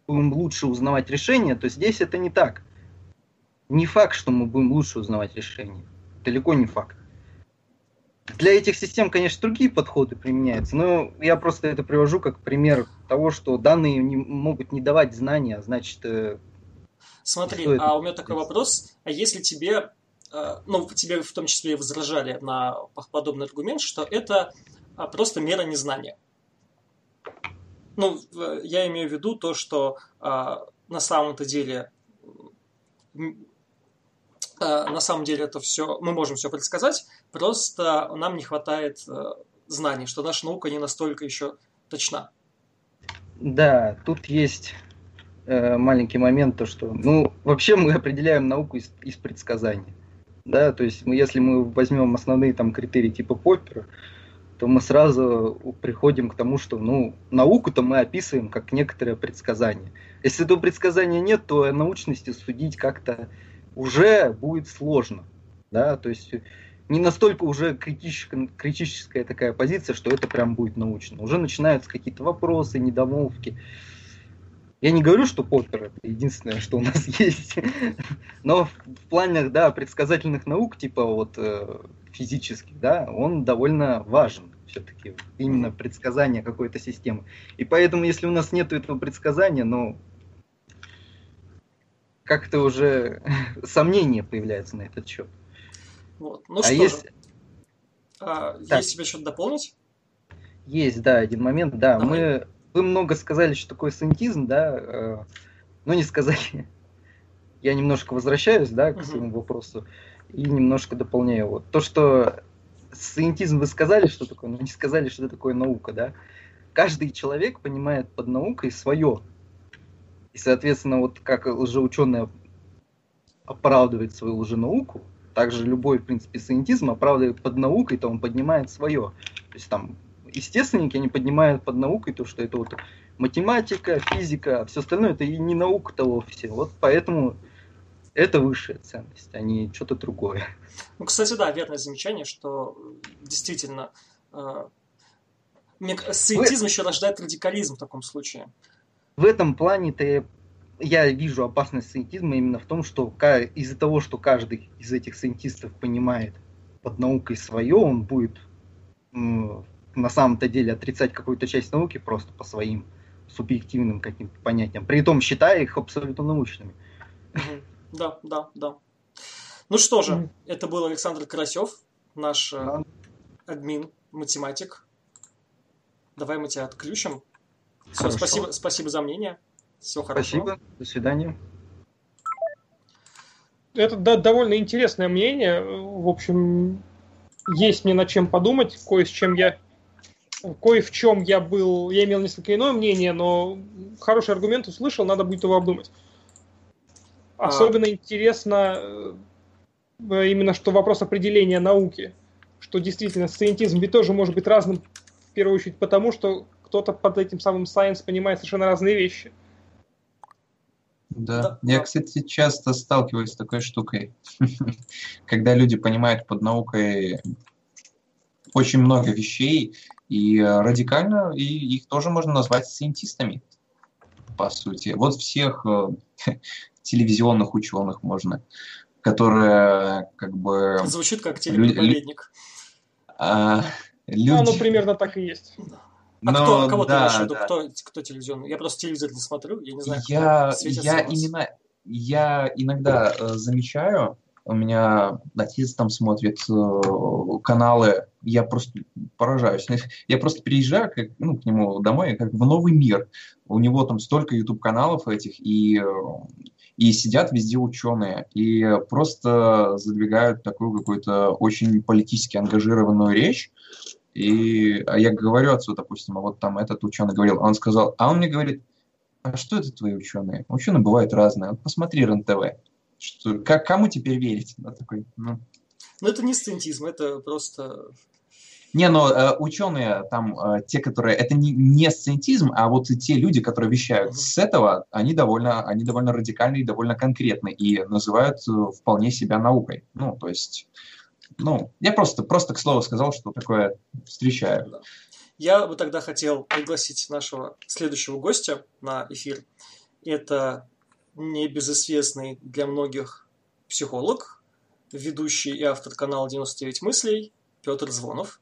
будем лучше узнавать решения, то здесь это не так. Не факт, что мы будем лучше узнавать решения. Далеко не факт. Для этих систем, конечно, другие подходы применяются, но я просто это привожу как пример того, что данные не, могут не давать знания, а значит... Э, Смотри, а у меня такой вопрос. А если тебе Э, ну, тебе в том числе и возражали на подобный аргумент, что это а, просто мера незнания. Ну, я имею в виду то, что а, на самом-то деле а, на самом деле это все, мы можем все предсказать, просто нам не хватает знаний, что наша наука не настолько еще точна. Да, тут есть э, маленький момент, то что, ну, вообще мы определяем науку из, из предсказаний. Да, то есть мы, если мы возьмем основные там критерии типа Поппера, то мы сразу приходим к тому, что ну, науку-то мы описываем как некоторое предсказание. Если этого предсказания нет, то о научности судить как-то уже будет сложно. Да? То есть не настолько уже критическая, критическая такая позиция, что это прям будет научно. Уже начинаются какие-то вопросы, недомолвки. Я не говорю, что Поппер это единственное, что у нас есть, но в планах, да, предсказательных наук, типа вот э, физических, да, он довольно важен все-таки, именно предсказание какой-то системы. И поэтому, если у нас нет этого предсказания, ну, как-то уже сомнения появляются на этот счет. Вот. Ну а что есть... же, а, есть тебе что-то дополнить? Есть, да, один момент, да. Давай. Мы вы много сказали, что такое сантизм, да, э, но не сказали. Я немножко возвращаюсь, да, к своему вопросу и немножко дополняю его. То, что сантизм вы сказали, что такое, но не сказали, что это такое наука, да. Каждый человек понимает под наукой свое. И, соответственно, вот как лжеученый оправдывает свою лженауку, также любой, в принципе, сcientизм оправдывает под наукой, то он поднимает свое. То есть там естественники, они поднимают под наукой то, что это вот математика, физика, а все остальное это и не наука-то вовсе. Вот поэтому это высшая ценность, а не что-то другое. Ну, кстати, да, верное замечание, что действительно э, сcientизм Вы... еще рождает радикализм в таком случае. В этом плане-то я, я вижу опасность сcientизма именно в том, что из-за того, что каждый из этих сcientистов понимает под наукой свое, он будет на самом-то деле отрицать какую-то часть науки просто по своим субъективным каким-то понятиям, при этом считая их абсолютно научными. Да, да, да. Ну что же, это был Александр Карасев, наш э, админ, математик. Давай мы тебя отключим. Все, спасибо, спасибо за мнение. Всего хорошего. Спасибо, до свидания. Это да, довольно интересное мнение. В общем, есть мне над чем подумать, кое с чем я кое в чем я был, я имел несколько иное мнение, но хороший аргумент услышал, надо будет его обдумать. А. Особенно а... интересно э, именно, что вопрос определения науки, что действительно сциентизм ведь тоже может быть разным, в первую очередь потому, что кто-то под этим самым science понимает совершенно разные вещи. Да. да. Я, кстати, часто сталкиваюсь с такой штукой, когда люди понимают под наукой очень много вещей, и э, радикально и их тоже можно назвать сcientистами, по сути. Вот всех э, телевизионных ученых можно, которые как бы... Звучит как телепроповедник. А, люди... Ну, оно примерно так и есть. А Но, кто, кого да, ты имеешь в виду? Да. Кто, кто телевизионный? Я просто телевизор не смотрю, я не знаю, я, я именно, я иногда э, замечаю, у меня отец там смотрит э, каналы, я просто поражаюсь. Я просто приезжаю как, ну, к нему домой, как в новый мир. У него там столько YouTube каналов этих, и, и сидят везде ученые, и просто задвигают такую какую-то очень политически ангажированную речь, и а я говорю отцу, допустим, а вот там этот ученый говорил, он сказал, а он мне говорит, а что это твои ученые? Ученые бывают разные. Вот посмотри РЕН-ТВ. Что, как, кому теперь верить? Да, такой, ну. ну, это не стентизм, это просто... Не, но э, ученые там, э, те, которые... Это не, не сциентизм, а вот те люди, которые вещают с этого, они довольно, они довольно радикальны и довольно конкретны, и называют э, вполне себя наукой. Ну, то есть... Ну, я просто, просто к слову сказал, что такое встречаю. Да. Я бы тогда хотел пригласить нашего следующего гостя на эфир. Это небезызвестный для многих психолог, ведущий и автор канала 99 мыслей Петр Звонов.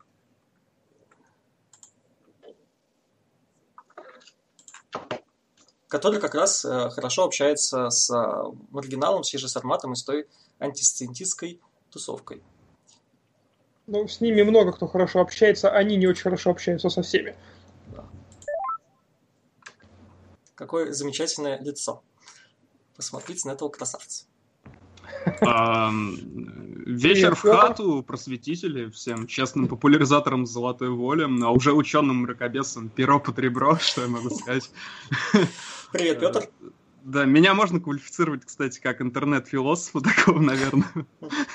Который как раз э, хорошо общается с э, маргиналом, с же форматом и с той антисциентистской тусовкой. Ну, с ними много кто хорошо общается, они не очень хорошо общаются со всеми. Да. Какое замечательное лицо. Посмотрите на этого красавца. Вечер в хату, просветители, всем честным популяризаторам золотой воли, а уже ученым мракобесам перо под ребро, что я могу сказать. Привет, Петр. Да, меня можно квалифицировать, кстати, как интернет-философа такого, наверное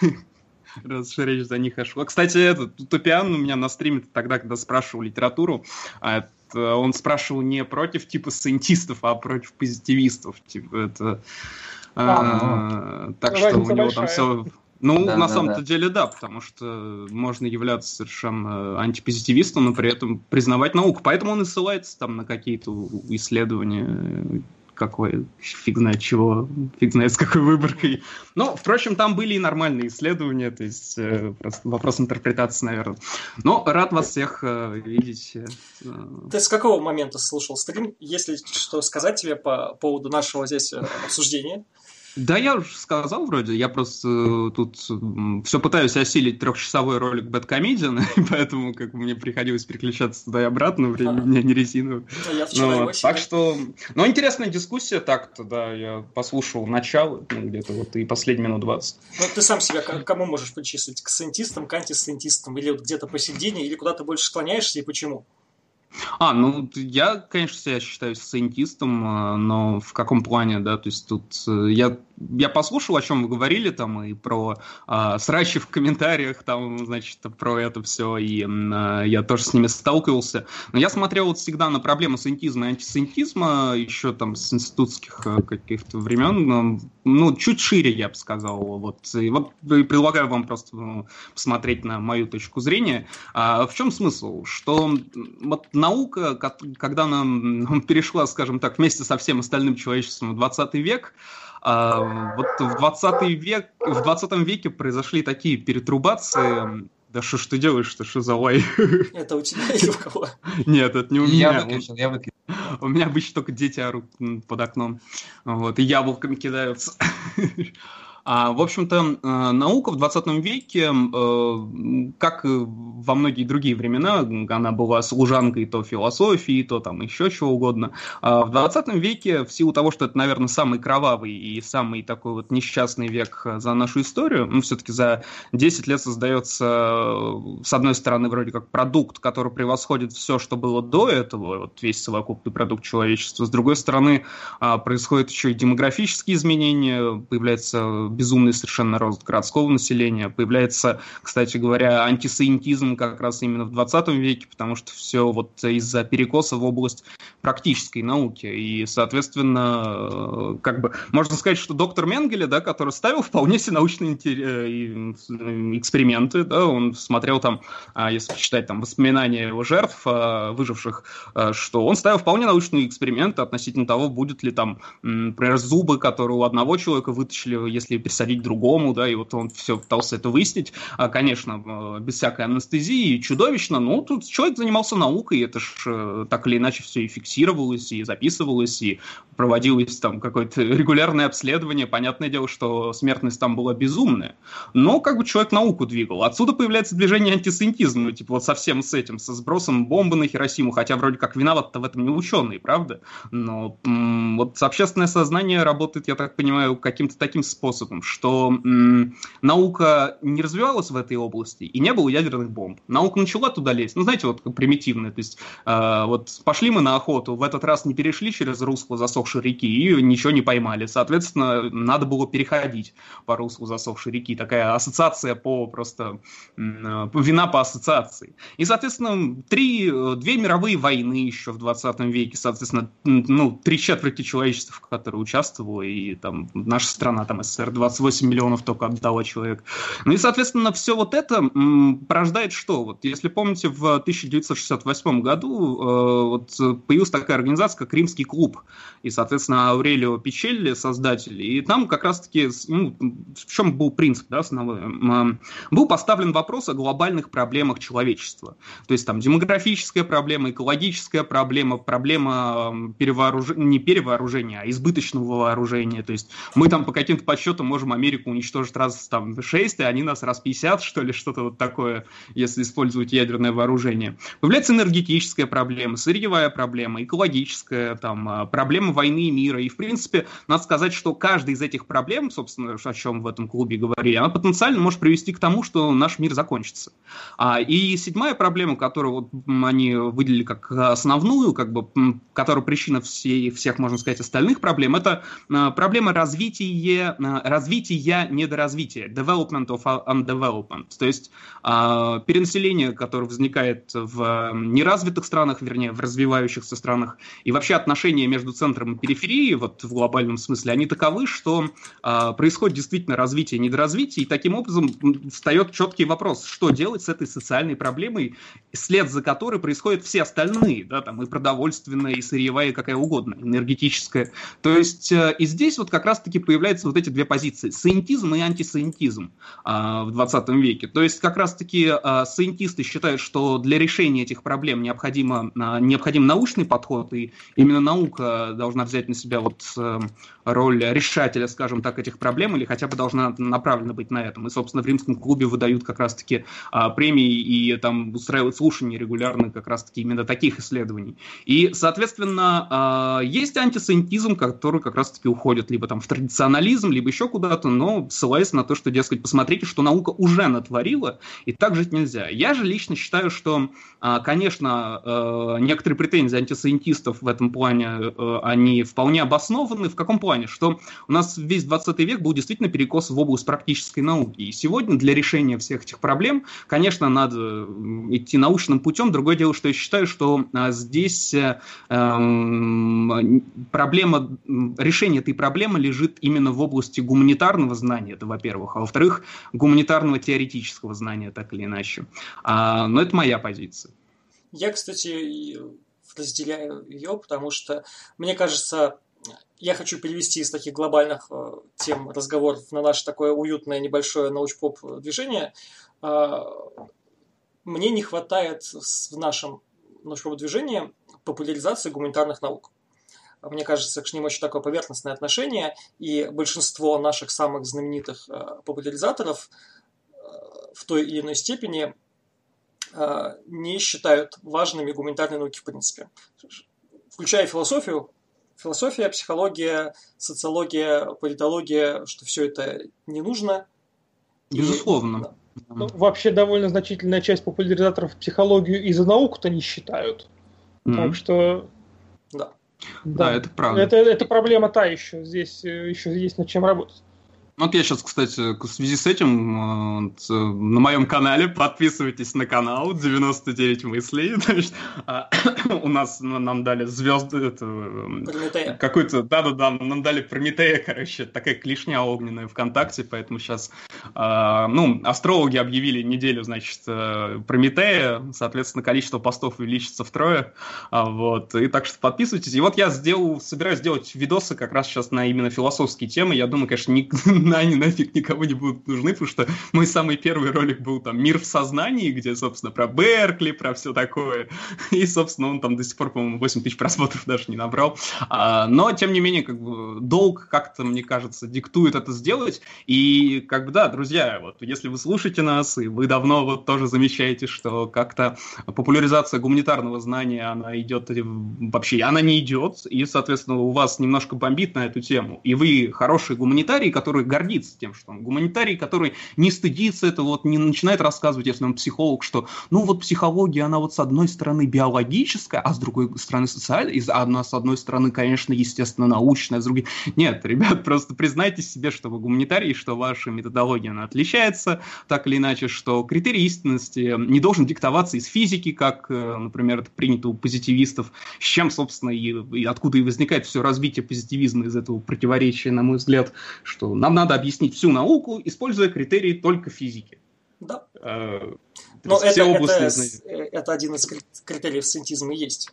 раз речь за них шла. Кстати, этот Утопиан у меня на стриме тогда, когда спрашивал литературу, а он спрашивал не против типа сcientистов, а против позитивистов. Типа это... А, ну, так что у него там все... Ну, да, на да, самом-то да. деле, да, потому что можно являться совершенно антипозитивистом, но при этом признавать науку. Поэтому он и ссылается там на какие-то исследования какой, фиг знает чего, фиг знает с какой выборкой. Но, впрочем, там были и нормальные исследования, то есть э, просто вопрос интерпретации, наверное. Но рад вас всех э, видеть. Э, Ты с какого момента слушал стрим? Если что сказать тебе по поводу нашего здесь э, обсуждения? Да, я уже сказал вроде, я просто э, тут все пытаюсь осилить трехчасовой ролик Бэткомедиан, поэтому как мне приходилось переключаться туда и обратно, время у меня не резиновое. Ну, так что, ну, интересная дискуссия так-то, да, я послушал начало, ну, где-то вот и последние минут 20. Ну, ты сам себя к кому можешь причислить? К сcientистам, к антисcientистам? Или вот где-то посередине, или куда ты больше склоняешься и почему? А, ну, я, конечно, себя считаю сcientистом, а, но в каком плане, да, то есть тут э, я, я послушал, о чем вы говорили, там, и про а, срачи в комментариях, там, значит, про это все, и а, я тоже с ними сталкивался, но я смотрел вот всегда на проблему сcientизма и антисcientизма, еще там с институтских э, каких-то времен, ну, чуть шире, я бы сказал, вот, и вот предлагаю вам просто ну, посмотреть на мою точку зрения. А, в чем смысл? Что вот наука, когда она перешла, скажем так, вместе со всем остальным человечеством в 20 век, а, вот в 20 век, в 20 веке произошли такие перетрубации, да что ж ты делаешь, что что за лай? Это у тебя или у кого? Нет, это не у меня. Я выключил, я выключил. У меня обычно только дети орут под окном. Вот, и яблоками кидаются. А, в общем-то, э, наука в 20 веке, э, как во многие другие времена, она была служанкой то философии, то там еще чего угодно. А в 20 веке, в силу того, что это, наверное, самый кровавый и самый такой вот несчастный век за нашу историю, ну, все-таки за 10 лет создается, с одной стороны, вроде как продукт, который превосходит все, что было до этого, вот весь совокупный продукт человечества. С другой стороны, а, происходят еще и демографические изменения, появляется безумный совершенно рост городского населения. Появляется, кстати говоря, антисемитизм как раз именно в 20 веке, потому что все вот из-за перекоса в область практической науки. И, соответственно, э, как бы можно сказать, что доктор Менгеле, да, который ставил вполне себе научные эксперименты, да, он смотрел там, а, если почитать там воспоминания его жертв, а, выживших, а, что он ставил вполне научные эксперименты относительно того, будет ли там, например, зубы, которые у одного человека вытащили, если пересадить другому, да, и вот он все пытался это выяснить, а, конечно, э, без всякой анестезии, чудовищно, но тут человек занимался наукой, это ж э, так или иначе все фиксирует фиксировалось и записывалось, и проводилось там какое-то регулярное обследование. Понятное дело, что смертность там была безумная. Но как бы человек науку двигал. Отсюда появляется движение антисемитизма, ну, типа вот совсем с этим, со сбросом бомбы на Хиросиму, хотя вроде как виноват-то в этом не ученые, правда? Но вот общественное сознание работает, я так понимаю, каким-то таким способом, что наука не развивалась в этой области, и не было ядерных бомб. Наука начала туда лезть, ну, знаете, вот примитивно, то есть э, вот пошли мы на охоту, в этот раз не перешли через русло засохшей реки и ничего не поймали. Соответственно, надо было переходить по руслу засохшей реки. Такая ассоциация по просто э, вина по ассоциации. И, соответственно, три, э, две мировые войны еще в 20 веке, соответственно, ну, три четверти человечества, в которой участвовало, и там наша страна, там СССР, 28 миллионов только отдала человек. Ну и, соответственно, все вот это порождает что? Вот, если помните, в 1968 году э, вот, появилась такая организация, как Римский клуб, и, соответственно, Аурелио Пичелли, создатель, и там как раз-таки, ну, в чем был принцип, да, основной? Был поставлен вопрос о глобальных проблемах человечества. То есть там демографическая проблема, экологическая проблема, проблема перевооружения, не перевооружения, а избыточного вооружения. То есть мы там по каким-то подсчетам можем Америку уничтожить раз там 6, и они нас раз 50, что ли, что-то вот такое, если использовать ядерное вооружение. Появляется энергетическая проблема, сырьевая проблема, экологическая, там, а, проблема войны и мира. И, в принципе, надо сказать, что каждая из этих проблем, собственно, о чем в этом клубе говорили, она потенциально может привести к тому, что наш мир закончится. А, и седьмая проблема, которую вот они выделили как основную, как бы, которая причина всей, всех, можно сказать, остальных проблем, это а, проблема развития, развития недоразвития, development of undevelopment. То есть перенаселение, которое возникает в неразвитых странах, вернее, в развивающихся странах, и вообще отношения между центром и периферией, вот в глобальном смысле, они таковы, что э, происходит действительно развитие недоразвитие, и таким образом встает четкий вопрос, что делать с этой социальной проблемой, след за которой происходят все остальные, да, там и продовольственная, и сырьевая, и какая угодно, энергетическая. То есть э, и здесь вот как раз-таки появляются вот эти две позиции, саентизм и антисаентизм э, в 20 веке. То есть как раз-таки э, саентисты считают, что для решения этих проблем необходимо, э, необходим научный подход, и именно наука должна взять на себя вот э, роль решателя, скажем так, этих проблем, или хотя бы должна направлена быть на этом. И, собственно, в римском клубе выдают как раз-таки а, премии и там устраивают слушания регулярно как раз-таки именно таких исследований. И, соответственно, а, есть антисемитизм, который как раз-таки уходит либо там в традиционализм, либо еще куда-то, но ссылаясь на то, что, дескать, посмотрите, что наука уже натворила, и так жить нельзя. Я же лично считаю, что, конечно, а, некоторые претензии антисемитистов в этом плане, а, они вполне обоснованы. В каком плане? что у нас весь 20 век был действительно перекос в область практической науки. И сегодня для решения всех этих проблем, конечно, надо идти научным путем. Другое дело, что я считаю, что а, здесь э, проблема, решение этой проблемы лежит именно в области гуманитарного знания, это во-первых, а во-вторых, гуманитарного теоретического знания, так или иначе. А, но это моя позиция. Я, кстати, разделяю ее, потому что, мне кажется, я хочу перевести из таких глобальных э, тем разговоров на наше такое уютное небольшое научпоп движение. Э, мне не хватает в нашем научпоп движении популяризации гуманитарных наук. Мне кажется, к ним очень такое поверхностное отношение, и большинство наших самых знаменитых э, популяризаторов в той или иной степени не считают важными гуманитарные науки в принципе. Включая философию, философия, психология, социология, политология, что все это не нужно. Безусловно. И, ну, вообще довольно значительная часть популяризаторов психологию и за науку-то не считают. Mm-hmm. Так что... Да. Да, да это правда. Это, это проблема та еще. Здесь э, еще есть над чем работать. Вот я сейчас, кстати, в связи с этим вот, на моем канале подписывайтесь на канал 99 мыслей. Значит, а, у нас ну, нам дали звезды. Это, какой-то, да-да-да, нам дали Прометея, короче, такая клешня огненная ВКонтакте, поэтому сейчас, а, ну, астрологи объявили неделю, значит, э, Прометея, соответственно, количество постов увеличится втрое, а, вот, и так что подписывайтесь. И вот я сделал, собираюсь сделать видосы как раз сейчас на именно философские темы. Я думаю, конечно, не на они нафиг никому не будут нужны, потому что мой самый первый ролик был там «Мир в сознании», где, собственно, про Беркли, про все такое. И, собственно, он там до сих пор, по-моему, 8 тысяч просмотров даже не набрал. А, но, тем не менее, как бы долг как-то, мне кажется, диктует это сделать. И, как бы, да, друзья, вот если вы слушаете нас, и вы давно вот тоже замечаете, что как-то популяризация гуманитарного знания, она идет вообще, она не идет, и, соответственно, у вас немножко бомбит на эту тему. И вы хороший гуманитарий, который гордится тем, что он гуманитарий, который не стыдится этого, вот не начинает рассказывать, если он психолог, что, ну, вот психология, она вот с одной стороны биологическая, а с другой стороны социальная, и одна с одной стороны, конечно, естественно, научная, с другой... Нет, ребят, просто признайте себе, что вы гуманитарий, что ваша методология, она отличается, так или иначе, что критерий истинности не должен диктоваться из физики, как, э, например, это принято у позитивистов, с чем, собственно, и, и откуда и возникает все развитие позитивизма из этого противоречия, на мой взгляд, что нам надо объяснить всю науку, используя критерии только физики. Да. Э, Но это, это, это один из критериев сциентизма есть.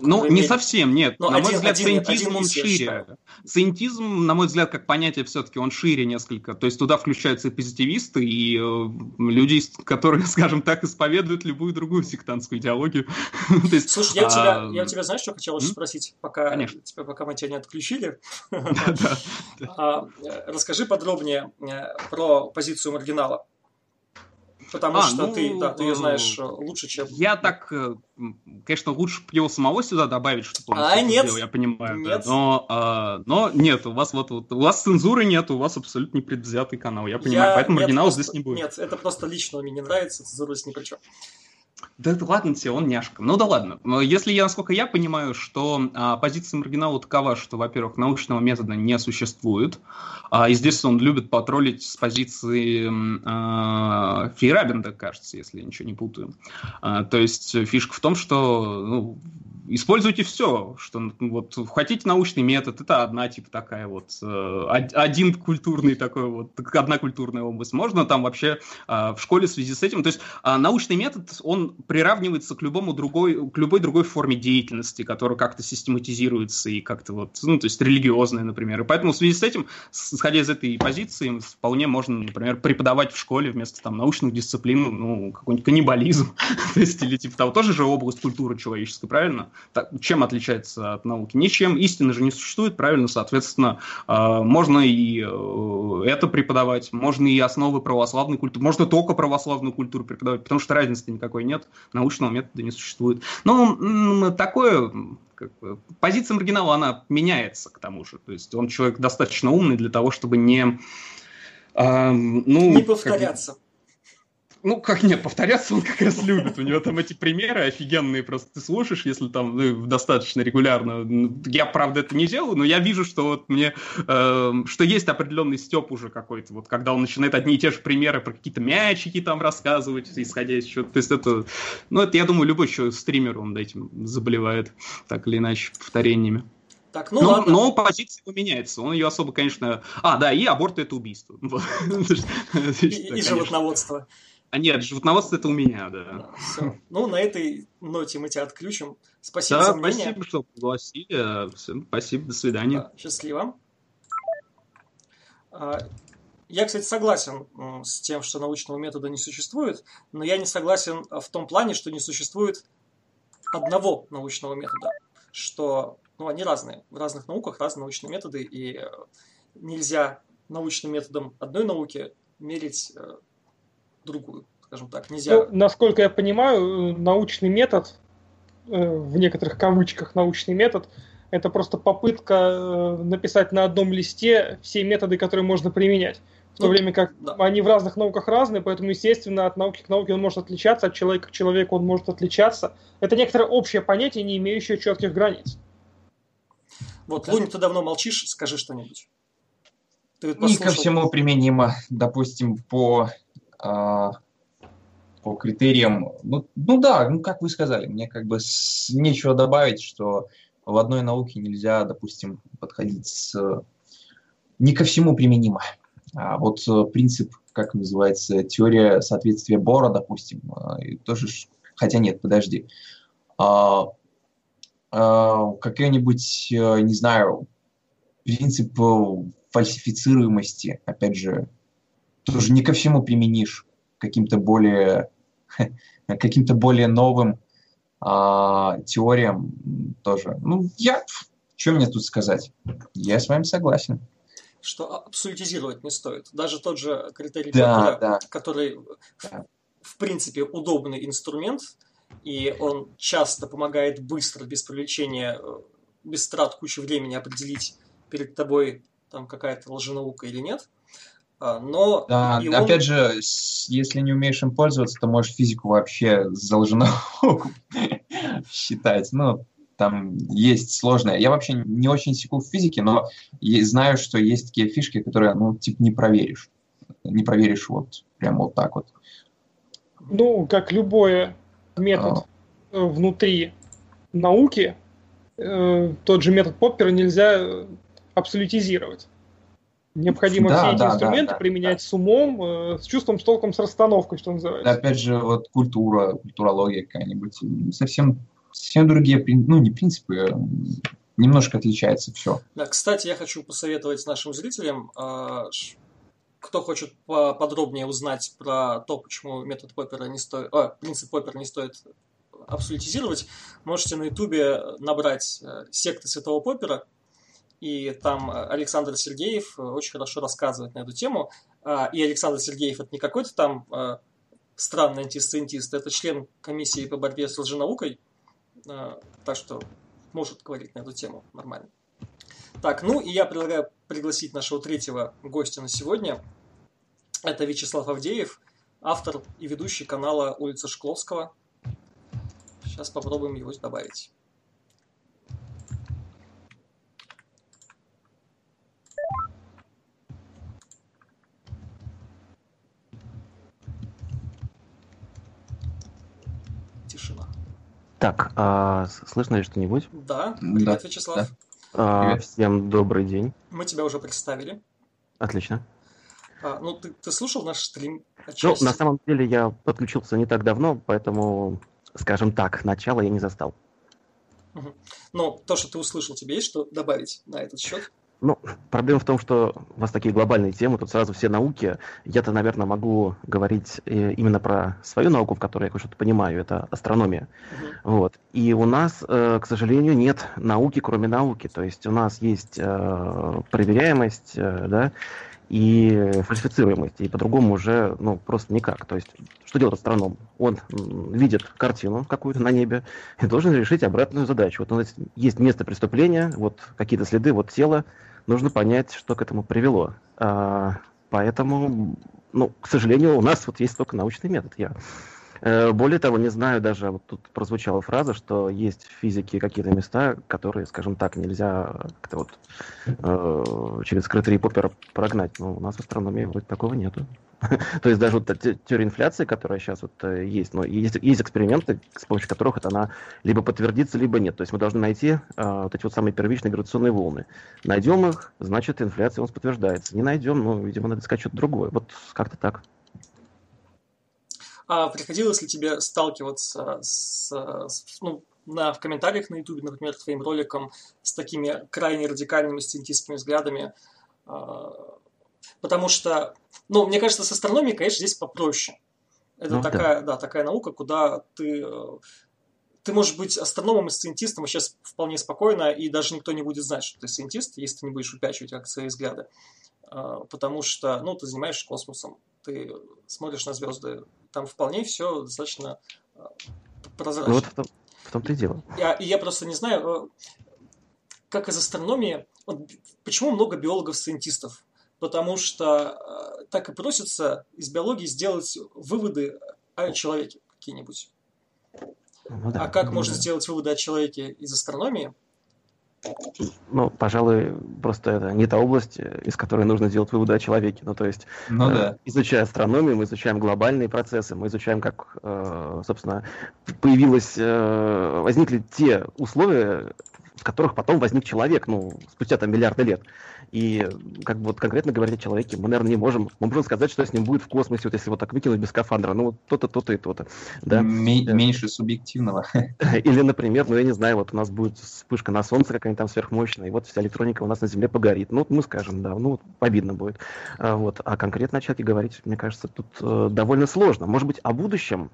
Ну, не совсем, нет. Но на один, мой взгляд, один, сcientism один он шире. Сcientism, на мой взгляд, как понятие все-таки он шире несколько. То есть туда включаются и позитивисты, и э, люди, которые, скажем так, исповедуют любую другую сектантскую идеологию. есть, Слушай, я, а... тебя, я тебя, знаешь, что хотел еще спросить, пока, Конечно. Тебя, пока мы тебя не отключили? А, э, расскажи подробнее э, про позицию маргинала. Потому а, что ну, ты, да, ты ее знаешь э, лучше, чем... Я так, э, конечно, лучше его самого сюда добавить, чтобы он а, нет. сделал, я понимаю. Нет. Да. Но, а, но нет, у вас вот, вот у вас цензуры нет, у вас абсолютно непредвзятый канал, я понимаю, я, поэтому оригинала здесь не будет. Нет, это просто лично мне не нравится, цензура здесь ни при чем. Да ладно тебе, он няшка. Ну да ладно. Если я, насколько я понимаю, что а, позиция маргинала такова, что, во-первых, научного метода не существует, а, и здесь он любит потроллить с позиции а, Фейрабенда, кажется, если я ничего не путаю. А, то есть фишка в том, что ну, используйте все, что ну, вот хотите научный метод, это одна типа такая вот э, один культурный такой вот одна культурная область. Можно там вообще а, в школе в связи с этим, то есть а, научный метод он приравнивается к любому другой к любой другой форме деятельности, которая как-то систематизируется и как-то вот ну то есть религиозная, например. И поэтому в связи с этим, исходя из этой позиции, вполне можно, например, преподавать в школе вместо там научных дисциплин, ну какой-нибудь каннибализм, то есть или типа того тоже же область культуры человеческой, правильно? Так, чем отличается от науки? Ничем. Истины же не существует, правильно? Соответственно, э, можно и э, это преподавать, можно и основы православной культуры, можно только православную культуру преподавать, потому что разницы никакой нет, научного метода не существует. Но такое как бы, позиция маргинала, она меняется к тому же. То есть он человек достаточно умный для того, чтобы не... Э, ну, не повторяться. Как, ну, как нет, повторяться он как раз любит. У него там эти примеры офигенные, просто ты слушаешь, если там ну, достаточно регулярно. Я, правда, это не делаю, но я вижу, что вот мне, э, что есть определенный степ уже какой-то, вот когда он начинает одни и те же примеры про какие-то мячики там рассказывать, исходя из чего-то. То есть это, ну, это, я думаю, любой еще стример, он этим заболевает, так или иначе, повторениями. Так, ну но, ладно. но позиция поменяется. Он ее особо, конечно... А, да, и аборт – это убийство. И животноводство. А нет, животноводство это у меня, да. да все. Ну, на этой ноте мы тебя отключим. Спасибо да, за мнение. спасибо, что пригласили. Всем спасибо, до свидания. Да, счастливо. А, я, кстати, согласен с тем, что научного метода не существует, но я не согласен в том плане, что не существует одного научного метода, что ну, они разные. В разных науках разные научные методы, и э, нельзя научным методом одной науки мерить э, другую, скажем так, нельзя. Ну, насколько я понимаю, научный метод, э, в некоторых кавычках научный метод, это просто попытка э, написать на одном листе все методы, которые можно применять. В то ну, время как да. они в разных науках разные, поэтому, естественно, от науки к науке он может отличаться, от человека к человеку он может отличаться. Это некоторое общее понятие, не имеющее четких границ. Вот, Лунь, ты давно молчишь, скажи что-нибудь. И ко всему применимо, допустим, по по критериям, ну, ну да, ну как вы сказали, мне как бы с, нечего добавить, что в одной науке нельзя, допустим, подходить с не ко всему применимо. А вот э, принцип, как называется, теория соответствия Бора, допустим, э, тоже, хотя нет, подожди, а, а, какой-нибудь, э, не знаю, принцип фальсифицируемости, опять же, тоже не ко всему применишь каким-то более каким-то более новым а, теориям тоже. Ну, я, что мне тут сказать? Я с вами согласен. Что абсолютизировать не стоит. Даже тот же критерий, да, который, да. который да. В, в принципе удобный инструмент, и он часто помогает быстро, без привлечения, э, без трат кучи времени определить перед тобой там какая-то лженаука или нет. А, но да, он... опять же, если не умеешь им пользоваться, то можешь физику вообще за лженауку считать. Ну, там есть сложное. Я вообще не очень секу в физике, но знаю, что есть такие фишки, которые, ну, типа, не проверишь. Не проверишь вот прям вот так вот. Ну, как любой метод а. внутри науки, э, тот же метод Поппера нельзя абсолютизировать. Необходимо да, все эти да, инструменты да, применять да. с умом, э, с чувством, с толком, с расстановкой, что называется. Опять же, вот культура, культурология какая-нибудь, совсем, совсем другие, ну, не принципы, а немножко отличается все. Да, кстати, я хочу посоветовать нашим зрителям, а, кто хочет подробнее узнать про то, почему метод Поппера не стоит, а, принцип Поппера не стоит абсолютизировать, можете на ютубе набрать э, секты Святого Поппера, и там э, Александр Сергеев э, очень хорошо рассказывает на эту тему. А, и Александр Сергеев это не какой-то там э, странный антисциентист, это член комиссии по борьбе с лженаукой, так что может говорить на эту тему нормально. Так, ну и я предлагаю пригласить нашего третьего гостя на сегодня. Это Вячеслав Авдеев, автор и ведущий канала «Улица Шкловского». Сейчас попробуем его добавить. Так, а, слышно ли что-нибудь? Да, привет, да. Вячеслав. Да. А, привет. Всем добрый день. Мы тебя уже представили. Отлично. А, ну, ты, ты слушал наш стрим? Отчасти? Ну, на самом деле я подключился не так давно, поэтому, скажем так, начало я не застал. Угу. Но то, что ты услышал, тебе есть что добавить на этот счет? Ну, проблема в том, что у вас такие глобальные темы, тут сразу все науки. Я-то, наверное, могу говорить э, именно про свою науку, в которой я кое-что понимаю, это астрономия. Uh-huh. Вот. И у нас, э, к сожалению, нет науки, кроме науки. То есть у нас есть э, проверяемость, да, и фальсифицируемость. И по-другому уже, ну, просто никак. То есть, что делает астроном? Он видит картину какую-то на небе и должен решить обратную задачу. Вот у нас есть место преступления, вот какие-то следы, вот тело, нужно понять, что к этому привело. А, поэтому, ну, к сожалению, у нас вот есть только научный метод. Я более того, не знаю даже, вот тут прозвучала фраза, что есть в физике какие-то места, которые, скажем так, нельзя как-то вот э, через скрытый поппер прогнать. Но у нас в астрономии вроде такого нету. То есть даже вот теория инфляции, которая сейчас вот э, есть, но есть, есть эксперименты, с помощью которых это она либо подтвердится, либо нет. То есть мы должны найти э, вот эти вот самые первичные гравитационные волны. Найдем их, значит инфляция у нас подтверждается. Не найдем, ну, видимо, надо искать что-то другое. Вот как-то так. А приходилось ли тебе сталкиваться с, с ну, на, в комментариях на YouTube, например, к твоим роликам с такими крайне радикальными сciентистскими взглядами? А, потому что, ну, мне кажется, с астрономией, конечно, здесь попроще. Это ну, такая, да. да, такая наука, куда ты ты можешь быть астрономом и сциентистом сейчас вполне спокойно, и даже никто не будет знать, что ты сcientist, если ты не будешь упячивать как свои взгляды. А, потому что, ну, ты занимаешься космосом, ты смотришь на звезды, там вполне все достаточно а, прозрачно. Ну, вот в, том, в том-то и дело. Я, и я просто не знаю, э, как из астрономии, вот, почему много биологов-сcientистов? Потому что э, так и просится из биологии сделать выводы о человеке какие-нибудь. Ну, да, а как ну, можно да. сделать выводы о человеке из астрономии? Ну, пожалуй, просто это не та область, из которой нужно делать выводы о человеке. Ну, то есть, ну, э, да. изучая астрономию, мы изучаем глобальные процессы, мы изучаем, как, э, собственно, появилось, э, возникли те условия, в которых потом возник человек, ну, спустя там миллиарды лет. И как бы вот конкретно говорить о человеке мы, наверное, не можем. Мы можем сказать, что с ним будет в космосе, вот если вот так выкинуть без скафандра, ну, вот то-то, то-то и то-то. Да? Меньше субъективного. Или, например, ну, я не знаю, вот у нас будет вспышка на Солнце какая-нибудь там сверхмощная, и вот вся электроника у нас на Земле погорит. Ну, мы скажем, да, ну, обидно будет. А, вот. А конкретно о человеке говорить, мне кажется, тут э, довольно сложно. Может быть, о будущем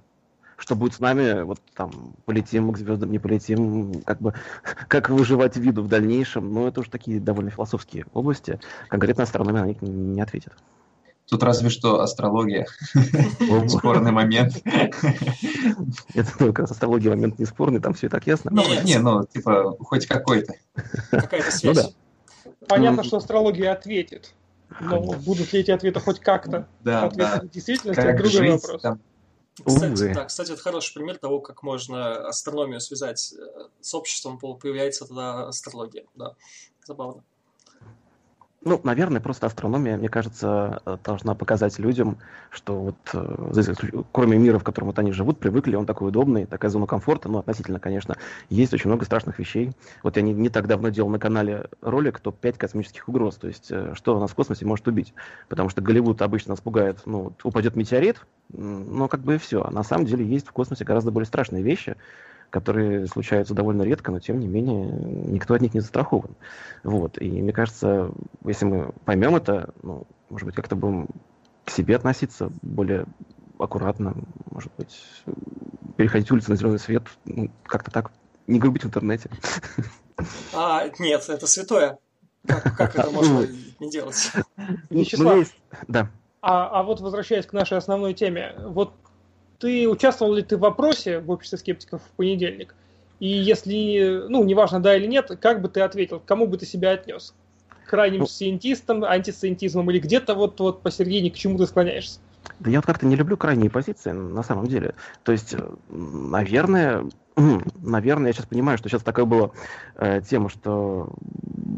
что будет с нами, вот там, полетим к звездам, не полетим, как бы, как выживать виду в дальнейшем, но это уже такие довольно философские области. Конкретно астрономия на них не ответит. Тут разве что астрология. Спорный момент. Это ну, как раз астрология момент не спорный, там все и так ясно. Ну, не, ну, типа, хоть какой-то. Какая-то ну связь. Понятно, что астрология ответит. Но будут ли эти ответы хоть как-то да, да. действительно, это другой вопрос. Кстати, да, кстати, это хороший пример того, как можно астрономию связать э, с обществом, появляется тогда астрология. Да, забавно. Ну, наверное, просто астрономия, мне кажется, э, должна показать людям, что вот, э, кроме мира, в котором вот они живут, привыкли, он такой удобный, такая зона комфорта, ну, относительно, конечно, есть очень много страшных вещей. Вот я не, не так давно делал на канале ролик «Топ-5 космических угроз», то есть, э, что нас в космосе может убить. Потому что Голливуд обычно нас пугает, ну, упадет метеорит, ну, как бы и все. А на самом деле есть в космосе гораздо более страшные вещи, которые случаются довольно редко, но тем не менее никто от них не застрахован. Вот. И мне кажется, если мы поймем это, ну, может быть, как-то будем к себе относиться более аккуратно, может быть, переходить улицу на зеленый свет, ну, как-то так, не грубить в интернете. А, нет, это святое. Как, как это можно не делать? Вячеслав, да. А, а вот возвращаясь к нашей основной теме, вот ты участвовал ли ты в вопросе в обществе скептиков в понедельник? И если, ну, неважно, да или нет, как бы ты ответил, к кому бы ты себя отнес? Крайним ну, сcientистом, антисциентизмом или где-то вот, вот посередине к чему ты склоняешься? Да я вот как-то не люблю крайние позиции, на самом деле. То есть, наверное, наверное, я сейчас понимаю, что сейчас такая была э, тема, что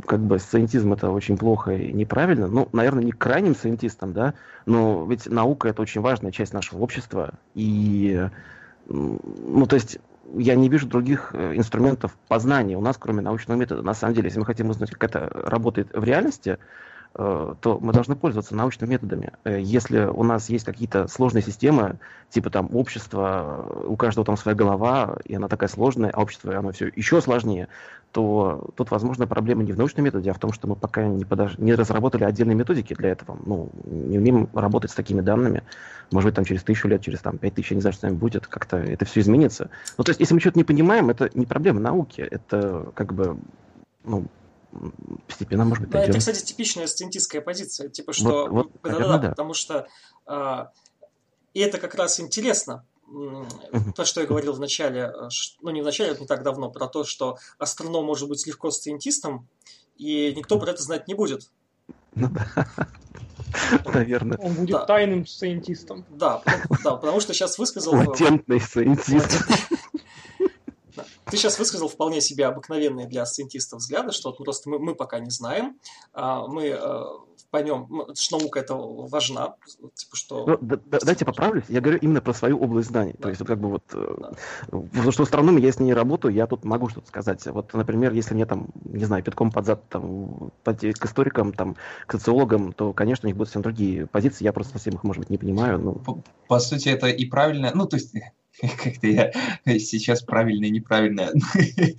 как бы сциентизм это очень плохо и неправильно. Ну, наверное, не крайним сcientистом, да, но ведь наука это очень важная часть нашего общества. И, ну, то есть я не вижу других э, инструментов познания у нас, кроме научного метода. На самом деле, если мы хотим узнать, как это работает в реальности, то мы должны пользоваться научными методами. Э, если у нас есть какие-то сложные системы, типа там общество, э, у каждого там своя голова, и она такая сложная, а общество, оно все еще сложнее, то тут, возможно, проблема не в научном методе, а в том, что мы пока не, подож... не разработали отдельные методики для этого. Ну, не умеем работать с такими данными. Может быть, там через тысячу лет, через там пять тысяч, я не знаю, что с будет, как-то это все изменится. Ну, то есть, если мы что-то не понимаем, это не проблема науки, это как бы ну, постепенно, может быть, да, Это, кстати, типичная сциентистская позиция. Типа, что... Вот, вот, да, наверное, да, Потому что... А, и это как раз интересно. То, что я говорил в начале, э, ну не в начале, а не так давно, про то, что астроном может быть легко сциентистом, и никто про это знать не будет. Ну да. Наверное. Он будет да. тайным сциентистом. Да, да, потому что сейчас высказал... Латентный сциентист. Ты сейчас высказал вполне себе обыкновенные для сциентистов взгляды, что вот просто мы, мы пока не знаем, а, мы э, поймем, что наука это важна, типа что... Ну, да, да, дайте поправлюсь, я говорю именно про свою область знаний, да. то есть вот как бы вот, э, да. потому что астрономия, я с ней работаю, я тут могу что-то сказать. Вот, например, если мне там, не знаю, пятком под зад там, к историкам, там, к социологам, то, конечно, у них будут совсем другие позиции, я просто совсем их, может быть, не понимаю. Но... По, по сути, это и правильно, ну, то есть как-то я сейчас правильно и неправильно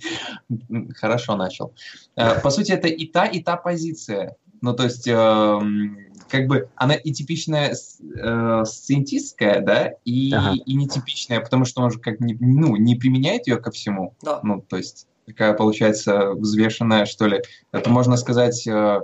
хорошо начал. Э, по сути, это и та, и та позиция. Ну, то есть, эм, как бы она и типичная э, сциентистская, да, и, ага. и нетипичная, потому что он же как не, ну, не применяет ее ко всему. Да. Ну, то есть, такая получается взвешенная, что ли. Это можно сказать э,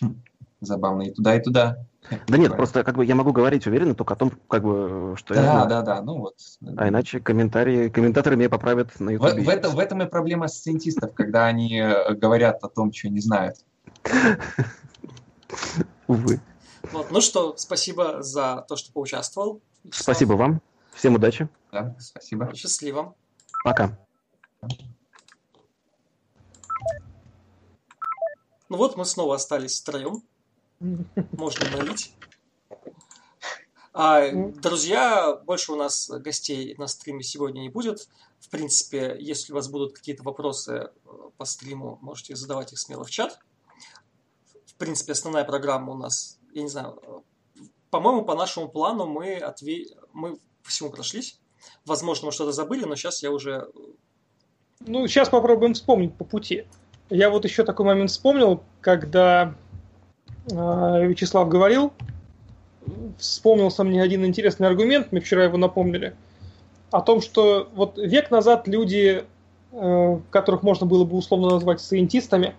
хм, забавно и туда, и туда. Да нет, просто как бы я могу говорить уверенно только о том, как бы, что да, я знаю. Да, да, ну вот. А иначе комментарии, комментаторы меня поправят на YouTube. В, в, это, в этом и проблема сциентистов, когда они э, говорят о том, что не знают. Увы. Вот, ну что, спасибо за то, что поучаствовал. Спасибо вам. Всем удачи. Да, спасибо. Счастливо. Пока. Ну вот мы снова остались втроем. Можно налить. А, друзья, больше у нас гостей на стриме сегодня не будет. В принципе, если у вас будут какие-то вопросы э, по стриму, можете задавать их смело в чат. В принципе, основная программа у нас, я не знаю, э, по-моему, по нашему плану мы, отве... мы всему прошлись. Возможно, мы что-то забыли, но сейчас я уже... Э, ну, сейчас попробуем вспомнить по пути. Я вот еще такой момент вспомнил, когда Вячеслав говорил, вспомнился мне один интересный аргумент, мне вчера его напомнили, о том, что вот век назад люди, э, которых можно было бы условно назвать сcientистами,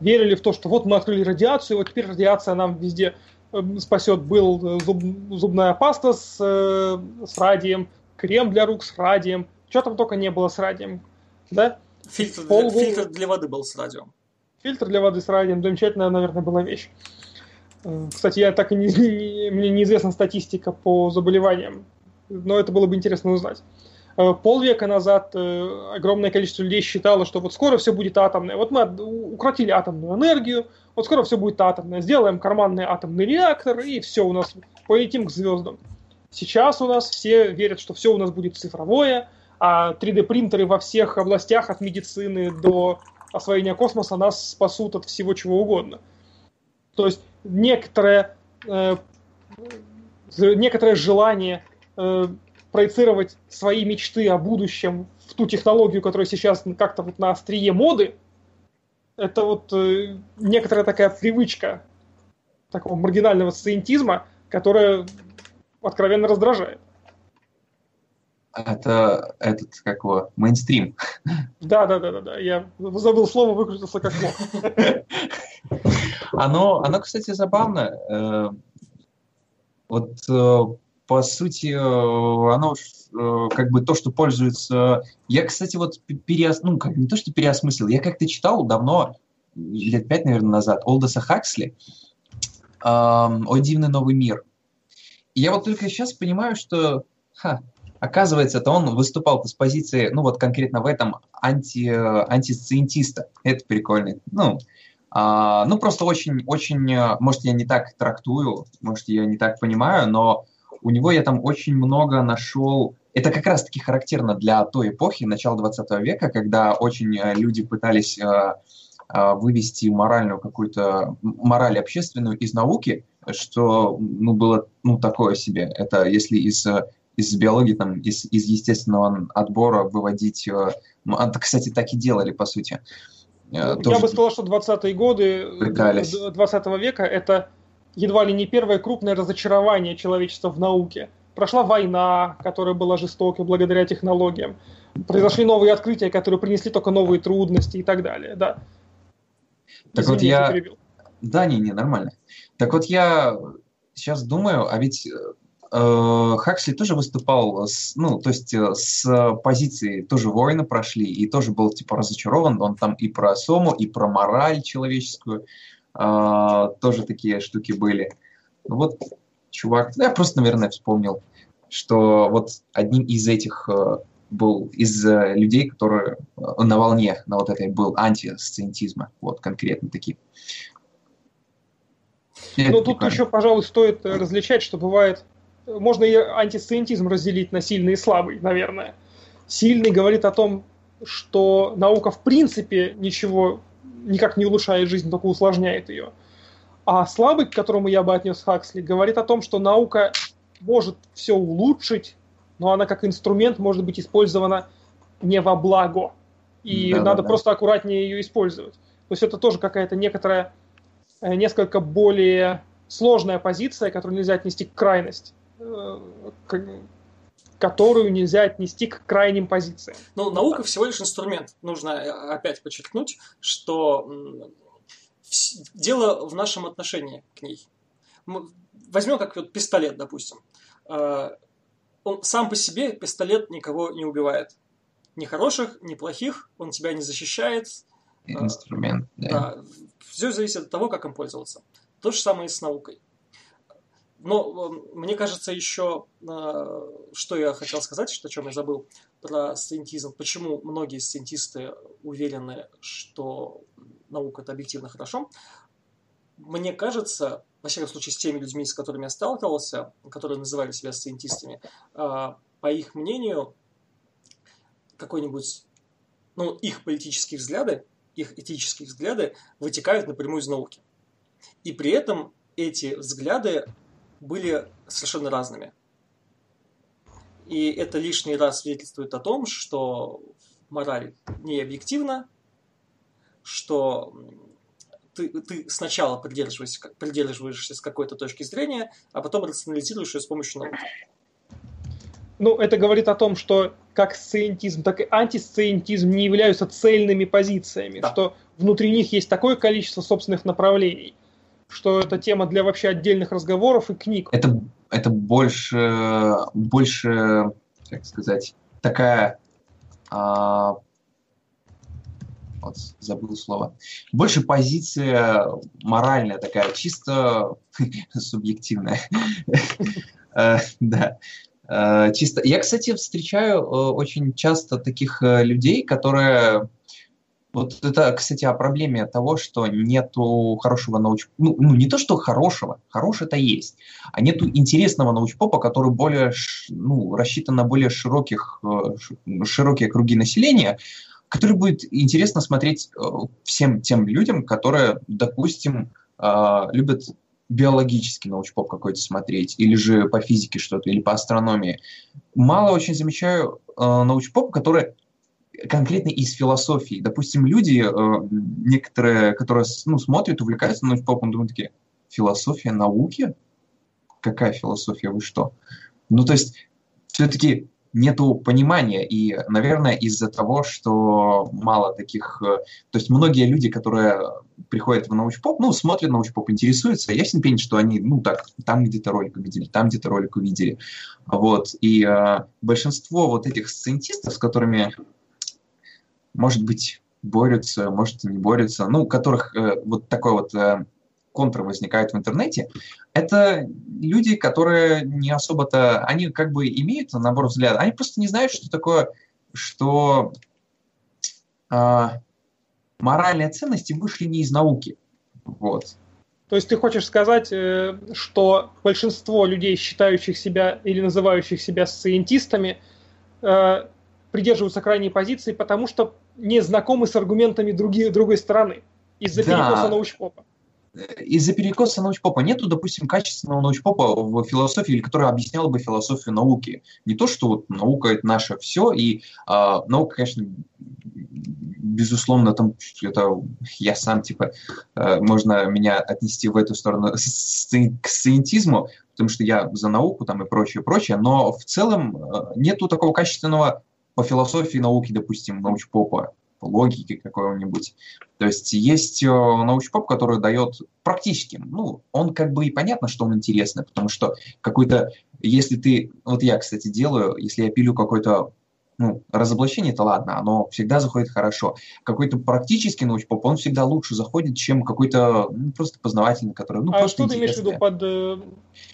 верили в то, что вот мы открыли радиацию, вот теперь радиация нам везде э, спасет. Был зуб, зубная паста с, э, с радием, крем для рук с радием, что там только не было с радием, да? Фильтр, Пол... для, фильтр для воды был с радиом. Фильтр для воды с радием, замечательная, наверное, была вещь. Кстати, я так и не, не, мне неизвестна статистика по заболеваниям, но это было бы интересно узнать. Э, полвека назад э, огромное количество людей считало, что вот скоро все будет атомное. Вот мы укротили атомную энергию, вот скоро все будет атомное. Сделаем карманный атомный реактор, и все у нас полетим к звездам. Сейчас у нас все верят, что все у нас будет цифровое, а 3D-принтеры во всех областях, от медицины до освоения космоса, нас спасут от всего чего угодно. То есть некоторое, э, некоторое желание э, проецировать свои мечты о будущем в ту технологию, которая сейчас как-то вот на острие моды, это вот э, некоторая такая привычка такого маргинального сциентизма, которая откровенно раздражает. Это этот, как его, мейнстрим. Да, да, да, да, да. Я забыл слово, выкрутился как мог. Оно, оно, кстати, забавно. Э, вот э, по сути, э, оно как бы то, что пользуется... Я, кстати, вот переос... ну, как, не то, что переосмыслил, я как-то читал давно, лет пять, наверное, назад, Олдоса Хаксли «О дивный новый мир». И я вот только сейчас понимаю, что ха, оказывается, это он выступал с позиции, ну вот конкретно в этом, анти, антисциентиста. Это прикольно. Ну, а, ну, просто очень, очень, э, может, я не так трактую, может, я не так понимаю, но у него я там очень много нашел... Это как раз-таки характерно для той эпохи, начала 20 века, когда очень э, люди пытались э, вывести моральную какую-то, мораль общественную из науки, что, ну, было, ну, такое себе. Это если из из биологии, там, из, из естественного отбора выводить... Кстати, так и делали, по сути. Э, тоже... Я бы сказал, что 20-е годы Пытались. 20 века это едва ли не первое крупное разочарование человечества в науке. Прошла война, которая была жестокой благодаря технологиям. Произошли новые открытия, которые принесли только новые трудности и так далее. Да. Так Извини, вот я... Да, не, не, нормально. Так вот я сейчас думаю, а ведь Э, Хаксли тоже выступал, с, ну, то есть э, с позиции тоже воина прошли, и тоже был типа разочарован, он там и про Сому, и про мораль человеческую, э, тоже такие штуки были. Вот, чувак, ну, я просто, наверное, вспомнил, что вот одним из этих э, был из э, людей, которые э, на волне, на вот этой был антисциентизма, вот конкретно такие. Ну, тут еще, пожалуй, стоит различать, что бывает можно и антисциентизм разделить на сильный и слабый, наверное. Сильный говорит о том, что наука в принципе ничего никак не улучшает жизнь, только усложняет ее. А слабый, к которому я бы отнес Хаксли, говорит о том, что наука может все улучшить, но она как инструмент может быть использована не во благо. И да, надо да, просто аккуратнее ее использовать. То есть это тоже какая-то некоторая, э, несколько более сложная позиция, которую нельзя отнести к крайности которую нельзя отнести к крайним позициям. Ну, наука всего лишь инструмент. Нужно э, опять подчеркнуть, что дело в нашем отношении к ней. Возьмем как вот пистолет, допустим. Э, он сам по себе, пистолет, никого не убивает. Ни хороших, ни плохих, он тебя не защищает. Э, инструмент, да. да. Все зависит от того, как им пользоваться. То же самое и с наукой. Но мне кажется, еще, э, что я хотел сказать, что о чем я забыл, про сциентизм. Почему многие сциентисты уверены, что наука это объективно хорошо. мне кажется, во всяком случае, с теми людьми, с которыми я сталкивался, которые называли себя сциентистами, а, по их мнению, какой-нибудь, ну, их политические взгляды, их этические взгляды вытекают напрямую из науки. И при этом эти взгляды были совершенно разными. И это лишний раз свидетельствует о том, что мораль не объективна, что ты, ты сначала придерживаешься, придерживаешься с какой-то точки зрения, а потом рационализируешь ее с помощью науки. Ну, это говорит о том, что как сциентизм, так и антисциентизм не являются цельными позициями, да. что внутри них есть такое количество собственных направлений, что это тема для вообще отдельных разговоров и книг. Это, это больше, больше, как сказать, такая а, вот забыл слово. Больше позиция моральная такая, чисто субъективная. Э, да. Э, чисто. Я, кстати, встречаю э, очень часто таких людей, которые вот это, кстати, о проблеме того, что нету хорошего науч... Ну, ну, не то, что хорошего, хорошее-то есть, а нету интересного научпопа, который более, ну, рассчитан на более широких, широкие круги населения, который будет интересно смотреть э, всем тем людям, которые, допустим, э, любят биологический научпоп какой-то смотреть, или же по физике что-то, или по астрономии. Мало очень замечаю э, научпоп, который конкретно из философии. Допустим, люди, некоторые, которые ну, смотрят, увлекаются научпопом, думают такие, философия науки? Какая философия, вы что? Ну, то есть, все-таки нету понимания, и, наверное, из-за того, что мало таких... Э, то есть многие люди, которые приходят в научпоп, ну, смотрят научпоп, интересуются, ясен пень, что они, ну, так, там где-то ролик увидели, там где-то ролик увидели. Вот, и э, большинство вот этих сциентистов, с которыми, может быть, борются, может, не борются, ну, у которых э, вот такой вот... Э, контр возникает в интернете, это люди, которые не особо-то, они как бы имеют набор взглядов, они просто не знают, что такое, что э, моральные ценности вышли не из науки. Вот. То есть ты хочешь сказать, э, что большинство людей, считающих себя или называющих себя сциентистами, э, придерживаются крайней позиции, потому что не знакомы с аргументами други, другой стороны из-за да. перекоса научпопа из-за перекоса научпопа нету, допустим, качественного научпопа в философии, или который объяснял бы философию науки. Не то, что вот наука это наше все, и э, наука, конечно, безусловно, там это я сам, типа, э, можно меня отнести в эту сторону к сциентизму, потому что я за науку там и прочее, прочее, но в целом э, нету такого качественного по философии науки, допустим, научпопа логики какой-нибудь. То есть есть э, научпоп, который дает практически, ну, он как бы и понятно, что он интересный, потому что какой-то, если ты, вот я, кстати, делаю, если я пилю какой-то ну, разоблачение, это ладно, оно всегда заходит хорошо. Какой-то практический научпоп, он всегда лучше заходит, чем какой-то ну, просто познавательный, который... Ну, а что ты имеешь в виду под э,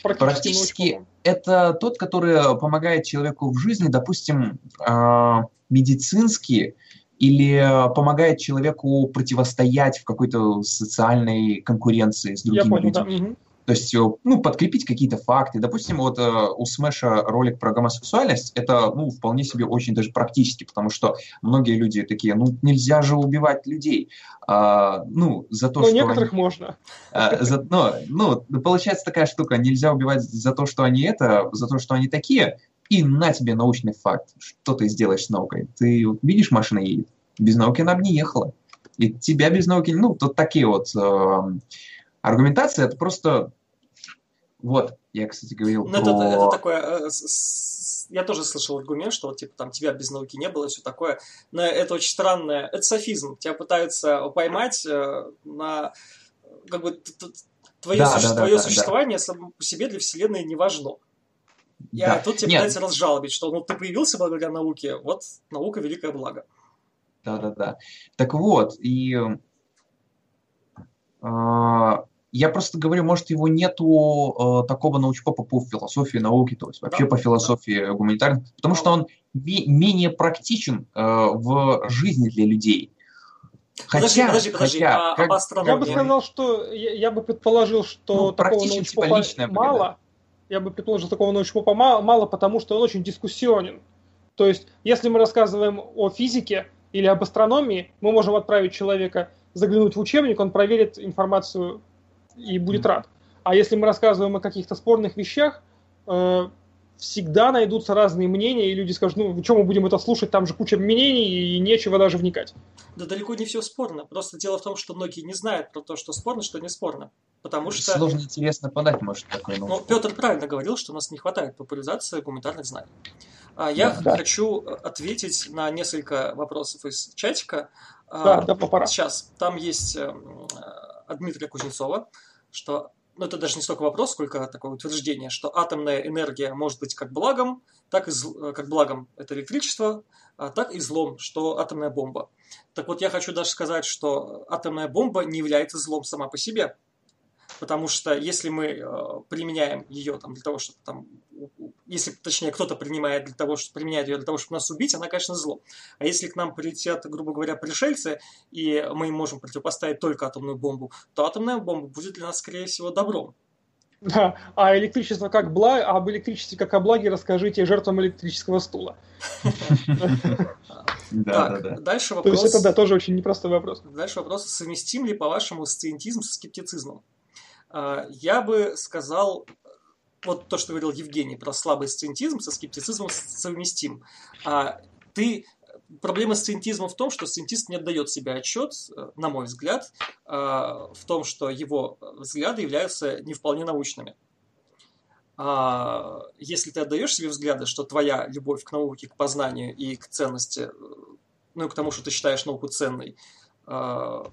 практически это тот, который помогает человеку в жизни, допустим, э, медицинский, или э, помогает человеку противостоять в какой-то социальной конкуренции с другими понял, людьми. Да. То есть, э, ну, подкрепить какие-то факты. Допустим, вот э, у Смеша ролик про гомосексуальность, это, ну, вполне себе очень даже практически, потому что многие люди такие, ну, нельзя же убивать людей. А, ну, за то, Но что... некоторых они, можно. А, за, ну, ну, получается такая штука, нельзя убивать за то, что они это, за то, что они такие, и на тебе научный факт. Что ты сделаешь с наукой? Ты видишь, машина едет? Без науки она бы не ехала. И тебя без науки... Ну, тут такие вот э, аргументации, это просто... Вот, я, кстати, говорил ну, про... это, это такое... Э, я тоже слышал аргумент, что вот, типа, там, тебя без науки не было и все такое. Но это очень странное... Это софизм. Тебя пытаются поймать э, на... Как бы твое, да, суще... да, твое да, существование да. само по себе для Вселенной не важно. И да. тут тебе пытаются разжалобить, что ну, ты появился благодаря науке, вот наука великое благо. Да-да-да. Так вот, и э, я просто говорю, может, его нету э, такого научпопа по философии науки, то есть вообще да, по философии да. гуманитарной, потому что он менее практичен э, в жизни для людей. Хотя, подожди, подожди, хотя, а, как... астрономии... Я бы сказал, что я, я бы предположил, что ну, такого научпопа типа мало. Я бы предположил, такого научпопа мало, мало, потому что он очень дискуссионен. То есть, если мы рассказываем о физике или об астрономии, мы можем отправить человека заглянуть в учебник, он проверит информацию и будет рад. А если мы рассказываем о каких-то спорных вещах, э, всегда найдутся разные мнения, и люди скажут, ну, чем мы будем это слушать, там же куча мнений, и нечего даже вникать. Да далеко не все спорно. Просто дело в том, что многие не знают про то, что спорно, что не спорно. Потому что... Сложно интересно подать, может, такой Ну, Петр правильно говорил, что у нас не хватает популяризации гуманитарных знаний. А я да, хочу да. ответить на несколько вопросов из чатика. Да, а, да, пора. Сейчас. Там есть эм, от Дмитрия Кузнецова, что ну, это даже не столько вопрос, сколько такое утверждение, что атомная энергия может быть как благом, так и зл, как благом это электричество, а так и злом, что атомная бомба. Так вот, я хочу даже сказать, что атомная бомба не является злом сама по себе. Потому что если мы э, применяем ее там, для того, чтобы там, если, точнее, кто-то принимает для того, чтобы применяет ее для того, чтобы нас убить, она, конечно, зло. А если к нам прилетят, грубо говоря, пришельцы, и мы им можем противопоставить только атомную бомбу, то атомная бомба будет для нас, скорее всего, добром. Да, а электричество как благо, об электричестве как о благе расскажите жертвам электрического стула. Да, да, да. Дальше вопрос. То есть это да, тоже очень непростой вопрос. Дальше вопрос: совместим ли, по-вашему, сциентизм со скептицизмом? А, я бы сказал, вот то, что говорил Евгений про слабый сциентизм со скептицизмом совместим. А ты Проблема сциентизма в том, что сциентист не отдает себе отчет, на мой взгляд, а, в том, что его взгляды являются не вполне научными. Если ты отдаешь себе взгляды, что твоя любовь к науке, к познанию и к ценности, ну и к тому, что ты считаешь науку ценной,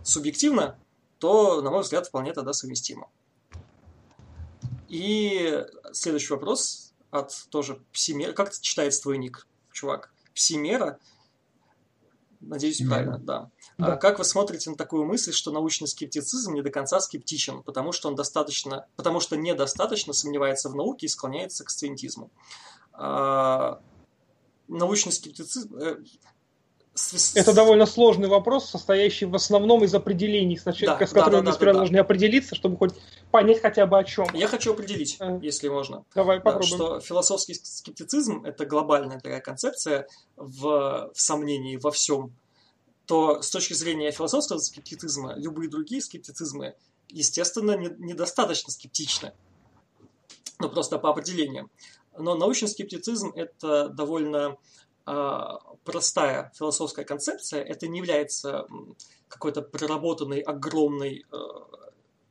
субъективно, то, на мой взгляд, вполне тогда совместимо. И следующий вопрос от тоже Псимера. Как читается твой ник, чувак? Псимера? Надеюсь, Псимера. правильно, да. да. А как вы смотрите на такую мысль, что научный скептицизм не до конца скептичен, потому что он достаточно, потому что недостаточно сомневается в науке и склоняется к сциентизму? А, научный скептицизм, э, это довольно сложный вопрос, состоящий в основном из определений, с, да, с которыми да, да, мы сперва да, должны да. определиться, чтобы хоть понять хотя бы о чем. Я хочу определить, а. если можно. Давай попробуем. Что философский скептицизм – это глобальная такая концепция в, в сомнении во всем. То с точки зрения философского скептицизма, любые другие скептицизмы, естественно, не, недостаточно скептичны. Ну, просто по определениям. Но научный скептицизм – это довольно простая философская концепция, это не является какой-то проработанной огромной э,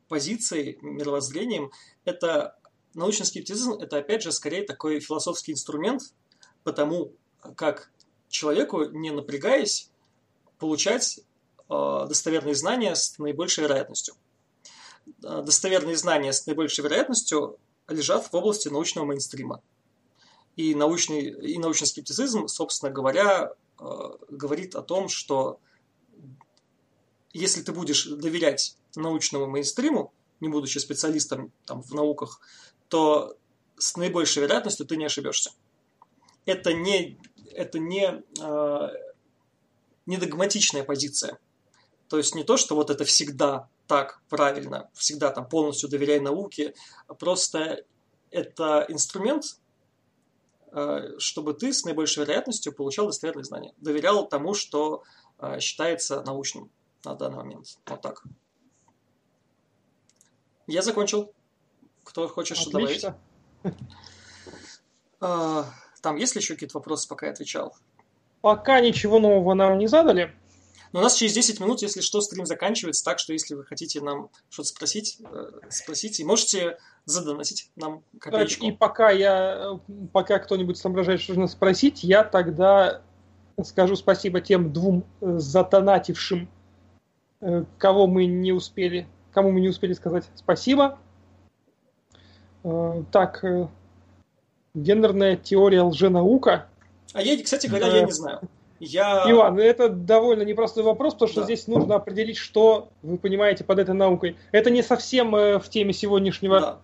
позицией, мировоззрением. Это научный скептицизм, это опять же скорее такой философский инструмент, потому как человеку, не напрягаясь, получать э, достоверные знания с наибольшей вероятностью. Э, достоверные знания с наибольшей вероятностью лежат в области научного мейнстрима. И научный, и научный скептицизм, собственно говоря, э, говорит о том, что если ты будешь доверять научному мейнстриму, не будучи специалистом там, в науках, то с наибольшей вероятностью ты не ошибешься. Это не, это не, э, не догматичная позиция. То есть не то, что вот это всегда так правильно, всегда там полностью доверяй науке, а просто это инструмент, чтобы ты с наибольшей вероятностью получал достоверные знания. Доверял тому, что э, считается научным на данный момент. Вот так. Я закончил. Кто хочет что добавить? Э, там есть ли еще какие-то вопросы, пока я отвечал? Пока ничего нового нам не задали. Но у нас через 10 минут, если что, стрим заканчивается, так что если вы хотите нам что-то спросить, спросите. И можете задонатить нам копеечку. И пока я, пока кто-нибудь соображает, что нужно спросить, я тогда скажу спасибо тем двум э, задонатившим, э, кого мы не успели, кому мы не успели сказать спасибо. Э, так, гендерная теория лженаука. А я, кстати говоря, я не знаю. Я... Иван, это довольно непростой вопрос, потому что да. здесь нужно определить, что вы понимаете под этой наукой. Это не совсем в теме сегодняшнего да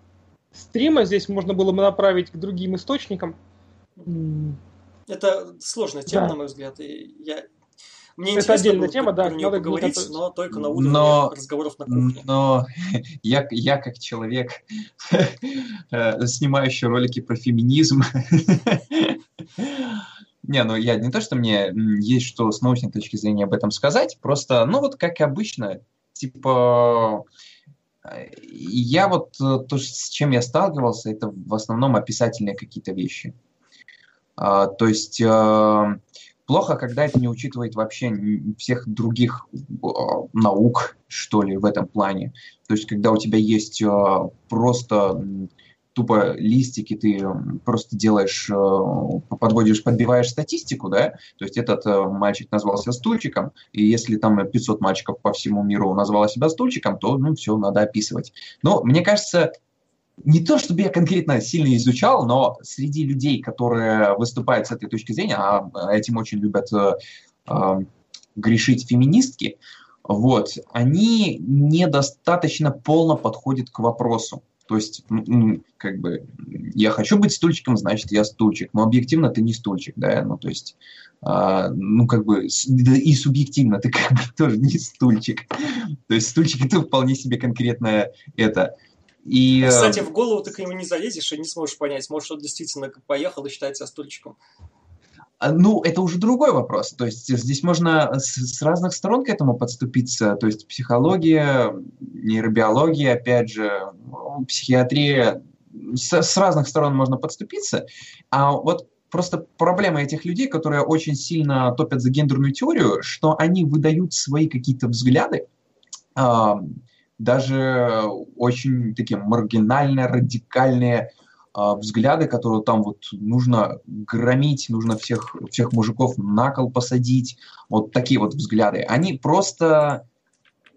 стрима. Здесь можно было бы направить к другим источникам. Это сложная тема, да. на мой взгляд. И я... Мне это отдельная тема, да, про нее надо поговорить, но только на уровне но, разговоров на кухне. Но я, я как человек, э, снимающий ролики про феминизм, не, ну я не то, что мне есть что с научной точки зрения об этом сказать, просто, ну вот как обычно, типа, я вот э, то, с чем я сталкивался, это в основном описательные какие-то вещи. А, то есть а, плохо, когда это не учитывает вообще всех других а, наук, что ли, в этом плане. То есть когда у тебя есть просто тупо листики ты просто делаешь, э, подводишь, подбиваешь статистику, да, то есть этот э, мальчик назвался стульчиком, и если там 500 мальчиков по всему миру назвало себя стульчиком, то, ну, все, надо описывать. Но мне кажется, не то, чтобы я конкретно сильно изучал, но среди людей, которые выступают с этой точки зрения, а этим очень любят э, э, грешить феминистки, вот, они недостаточно полно подходят к вопросу. То есть, как бы, я хочу быть стульчиком, значит, я стульчик. Но объективно ты не стульчик, да, ну, то есть, а, ну, как бы, и субъективно ты как бы тоже не стульчик. То есть, стульчик это вполне себе конкретное это. И, а, Кстати, в голову ты к нему не залезешь и не сможешь понять, может, он действительно поехал и считает себя стульчиком. А, ну, это уже другой вопрос. То есть здесь можно с, разных сторон к этому подступиться. То есть психология, нейробиология, опять же, психиатрия. С, с разных сторон можно подступиться. А вот просто проблема этих людей, которые очень сильно топят за гендерную теорию, что они выдают свои какие-то взгляды, даже очень такие маргинальные, радикальные, взгляды, которые там вот нужно громить, нужно всех, всех мужиков на кол посадить, вот такие вот взгляды, они просто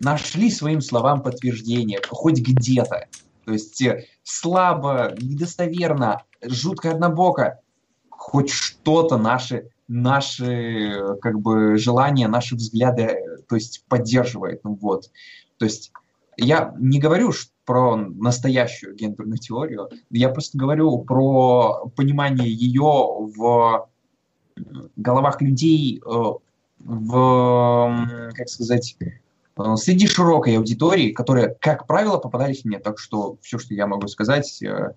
нашли своим словам подтверждение, хоть где-то. То есть э, слабо, недостоверно, жутко однобоко, хоть что-то наши, наши как бы желания, наши взгляды, то есть поддерживает. Ну, вот. То есть я не говорю про настоящую гендерную теорию, я просто говорю про понимание ее в головах людей, э, в, как сказать, э, среди широкой аудитории, которые, как правило, попадались мне. Так что все, что я могу сказать, э,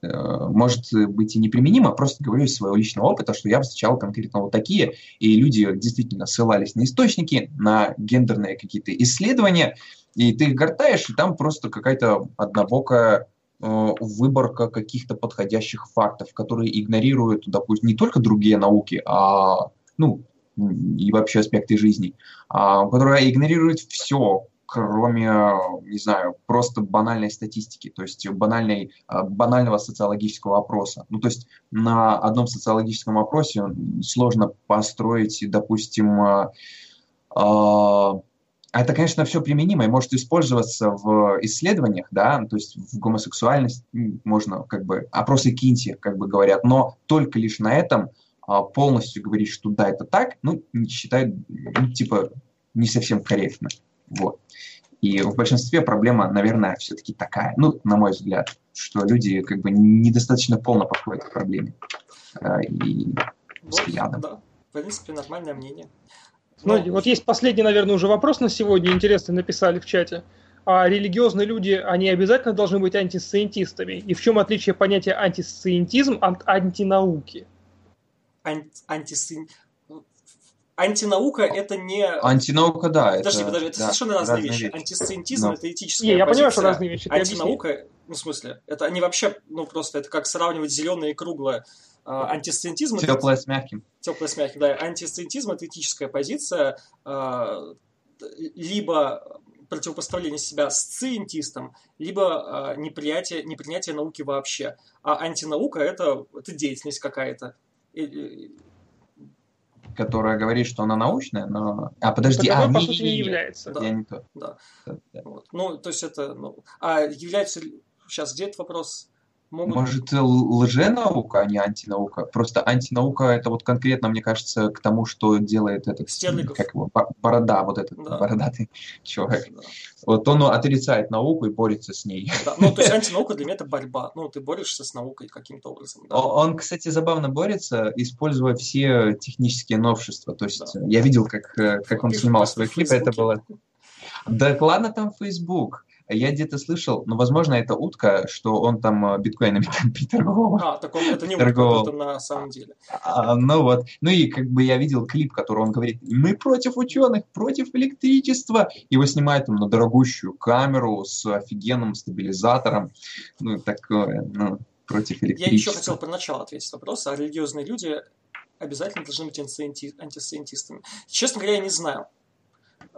может быть и неприменимо, просто говорю из своего личного опыта, что я встречал конкретно вот такие, и люди действительно ссылались на источники, на гендерные какие-то исследования, и ты их гортаешь, и там просто какая-то однобокая э, выборка каких-то подходящих фактов, которые игнорируют, допустим, не только другие науки, а, ну, и вообще аспекты жизни, а, которая игнорирует все, кроме, не знаю, просто банальной статистики, то есть банальной, э, банального социологического опроса. Ну, то есть на одном социологическом опросе сложно построить, допустим, э, а это, конечно, все применимо и может использоваться в исследованиях, да, то есть в гомосексуальность можно как бы опросы Кинти, как бы говорят, но только лишь на этом а, полностью говорить, что да, это так, ну, считают, ну, типа, не совсем корректно. Вот. И в большинстве проблема, наверное, все-таки такая, ну, на мой взгляд, что люди как бы недостаточно полно подходят к проблеме э, и взглядам. Да, в принципе, нормальное мнение. Ну, вот есть последний, наверное, уже вопрос на сегодня, интересный, написали в чате. А религиозные люди, они обязательно должны быть антисциентистами? И в чем отличие понятия антисциентизм от антинауки? Ан- Антинаука это не... Антинаука, да. Подожди, это, подожди, это да, совершенно разные, разные вещи. вещи. Антисциентизм Но. это этическая Не, я позиция. понимаю, что разные вещи. Антинаука, ну, в смысле, это они вообще, ну, просто, это как сравнивать зеленое и круглое. А, антисциентизм... Теплое это, с мягким. Теплое с мягким, да. Антисциентизм – это этическая позиция, а, либо противопоставление себя с сциентистом, либо а, неприятие, непринятие науки вообще. А антинаука это, это деятельность какая-то. Которая говорит, что она научная, но... А, подожди, а, не, по не, не, не является. Да, я не то. Да. да. да. Вот. Ну, то есть это... Ну, а является... Сейчас, где этот вопрос? Могут... Может, лженаука, а не антинаука? Просто антинаука это вот конкретно, мне кажется, к тому, что делает этот... Стерлигов. Как его? Борода, вот этот да. бородатый человек. Да. Вот он отрицает науку и борется с ней. Да. Ну, то есть антинаука для меня это борьба. Ну, ты борешься с наукой каким-то образом. Да? Он, кстати, забавно борется, используя все технические новшества. То есть да. я видел, как, э, как он снимал свой клип, это было... Да ладно там Facebook. Я где-то слышал, но, возможно, это утка, что он там э, биткоинами там приторговал. А, так он, это не утка, это на самом деле. А, ну вот. Ну и как бы я видел клип, который он говорит, мы против ученых, против электричества. Его снимают там на дорогущую камеру с офигенным стабилизатором. Ну, такое, ну, против электричества. Я еще хотел про начало ответить вопрос. А религиозные люди обязательно должны быть антисциентистами? Честно говоря, я не знаю.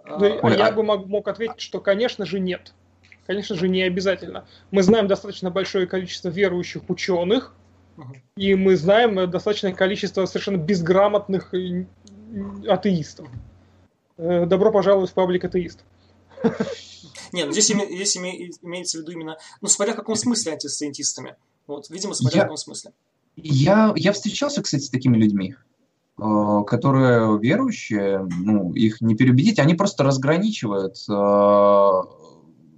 Ну, а Ой, я а... бы мог, мог ответить, что, конечно же, нет. Конечно же, не обязательно. Мы знаем достаточно большое количество верующих ученых, и мы знаем достаточное количество совершенно безграмотных атеистов. Э, добро пожаловать в паблик атеист. Нет, ну здесь, здесь имеется в виду именно, ну, смотря в каком смысле антисциентистами. Вот, видимо, смотря я, в каком смысле. Я, я встречался, кстати, с такими людьми, э, которые верующие, ну, их не переубедить, они просто разграничивают э,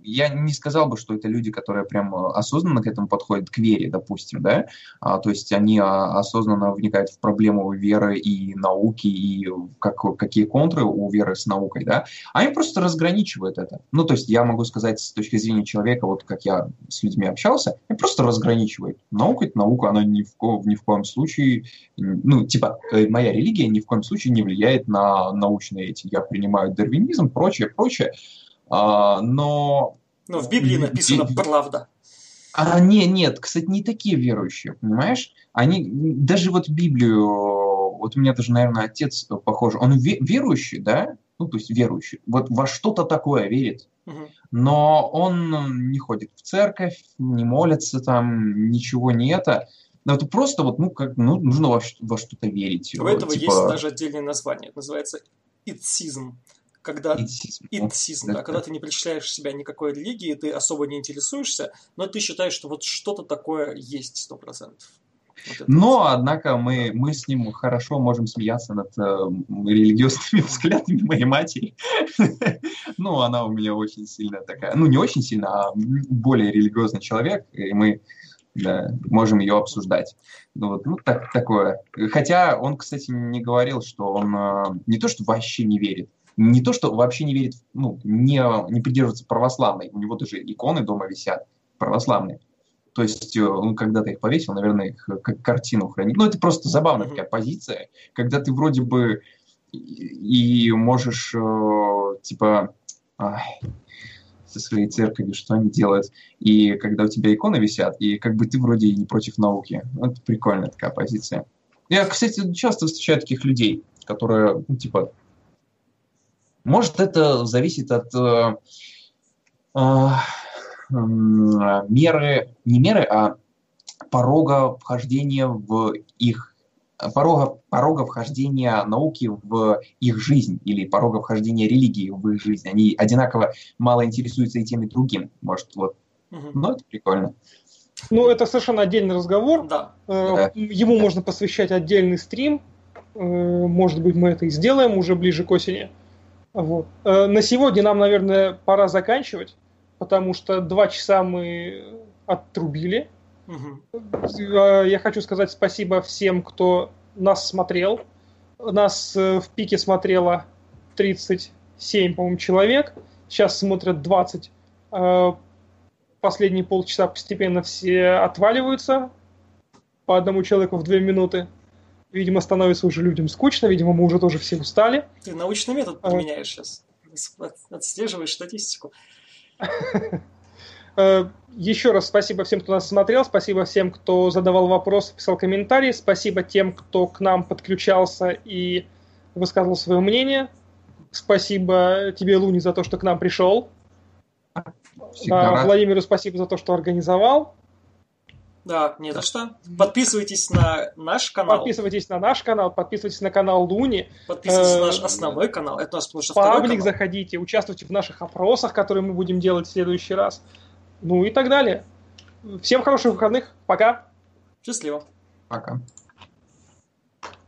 я не сказал бы, что это люди, которые прям э, осознанно к этому подходят, к вере, допустим, да, а, то есть они а, осознанно вникают в проблему веры и науки, и как, какие контры у веры с наукой, да, они просто разграничивают это. Ну, то есть я могу сказать с точки зрения человека, вот как я с людьми общался, они просто разграничивают. Наука – это наука, она ни в, ко, ни в коем случае, ну, типа, э, моя религия ни в коем случае не влияет на научные эти. Я принимаю дарвинизм, прочее, прочее, а, но... Но в Библии написано «правда». А, не, нет, кстати, не такие верующие, понимаешь? Они, даже вот Библию, вот у меня даже, наверное, отец похож, он верующий, да? Ну, то есть верующий, вот во что-то такое верит, угу. но он не ходит в церковь, не молится там, ничего не это. Но это просто вот, ну, как, ну, нужно во, во что-то верить. У этого типа... есть даже отдельное название, это называется ицизм когда итсизм да, да, когда ты не причисляешь себя никакой религии, ты особо не интересуешься, но ты считаешь, что вот что-то такое есть сто процентов. Вот но, однако, мы, мы с ним хорошо можем смеяться над э, религиозными взглядами моей матери. ну, она у меня очень сильно такая, ну, не очень сильно, а более религиозный человек, и мы да, можем ее обсуждать. Ну, вот, ну так, такое. Хотя он, кстати, не говорил, что он э, не то, что вообще не верит, не то, что вообще не верит, ну, не, не придерживается православной, у него даже иконы дома висят православные. То есть э, он когда-то их повесил, наверное, их как картину хранит. Ну, это просто забавная такая позиция, когда ты вроде бы и можешь, э, типа, ай, со своей церковью, что они делают. И когда у тебя иконы висят, и как бы ты вроде и не против науки. Ну, это прикольная такая позиция. Я, кстати, часто встречаю таких людей, которые, ну, типа, может, это зависит от э, э, меры, не меры, а порога вхождения в их порога, порога вхождения науки в их жизнь или порога вхождения религии в их жизнь. Они одинаково мало интересуются и тем, и другим. Может, вот. Угу. Ну, это прикольно. Ну, это совершенно отдельный разговор. Да. Э, да. Ему можно посвящать отдельный стрим. Э, может быть, мы это и сделаем уже ближе к осени. Вот. Э, на сегодня нам, наверное, пора заканчивать, потому что два часа мы отрубили. Угу. Я хочу сказать спасибо всем, кто нас смотрел. Нас э, в пике смотрело 37, по-моему, человек. Сейчас смотрят 20. Последние полчаса постепенно все отваливаются по одному человеку в две минуты. Видимо, становится уже людям скучно, видимо, мы уже тоже все устали. Ты научный метод а. применяешь сейчас. Отслеживаешь статистику. Э, еще раз спасибо всем, кто нас смотрел, спасибо всем, кто задавал вопросы, писал комментарии, спасибо тем, кто к нам подключался и высказывал свое мнение. Спасибо тебе, Луни, за то, что к нам пришел. Всегда Владимиру спасибо за то, что организовал. Да, не за что. Подписывайтесь на наш канал. Подписывайтесь на наш канал, подписывайтесь на канал Луни. Подписывайтесь на наш э, основной канал. Это у нас потому что Паблик заходите, участвуйте в наших опросах, которые мы будем делать в следующий раз. Ну и так далее. Всем хороших выходных. Пока. Счастливо. Пока.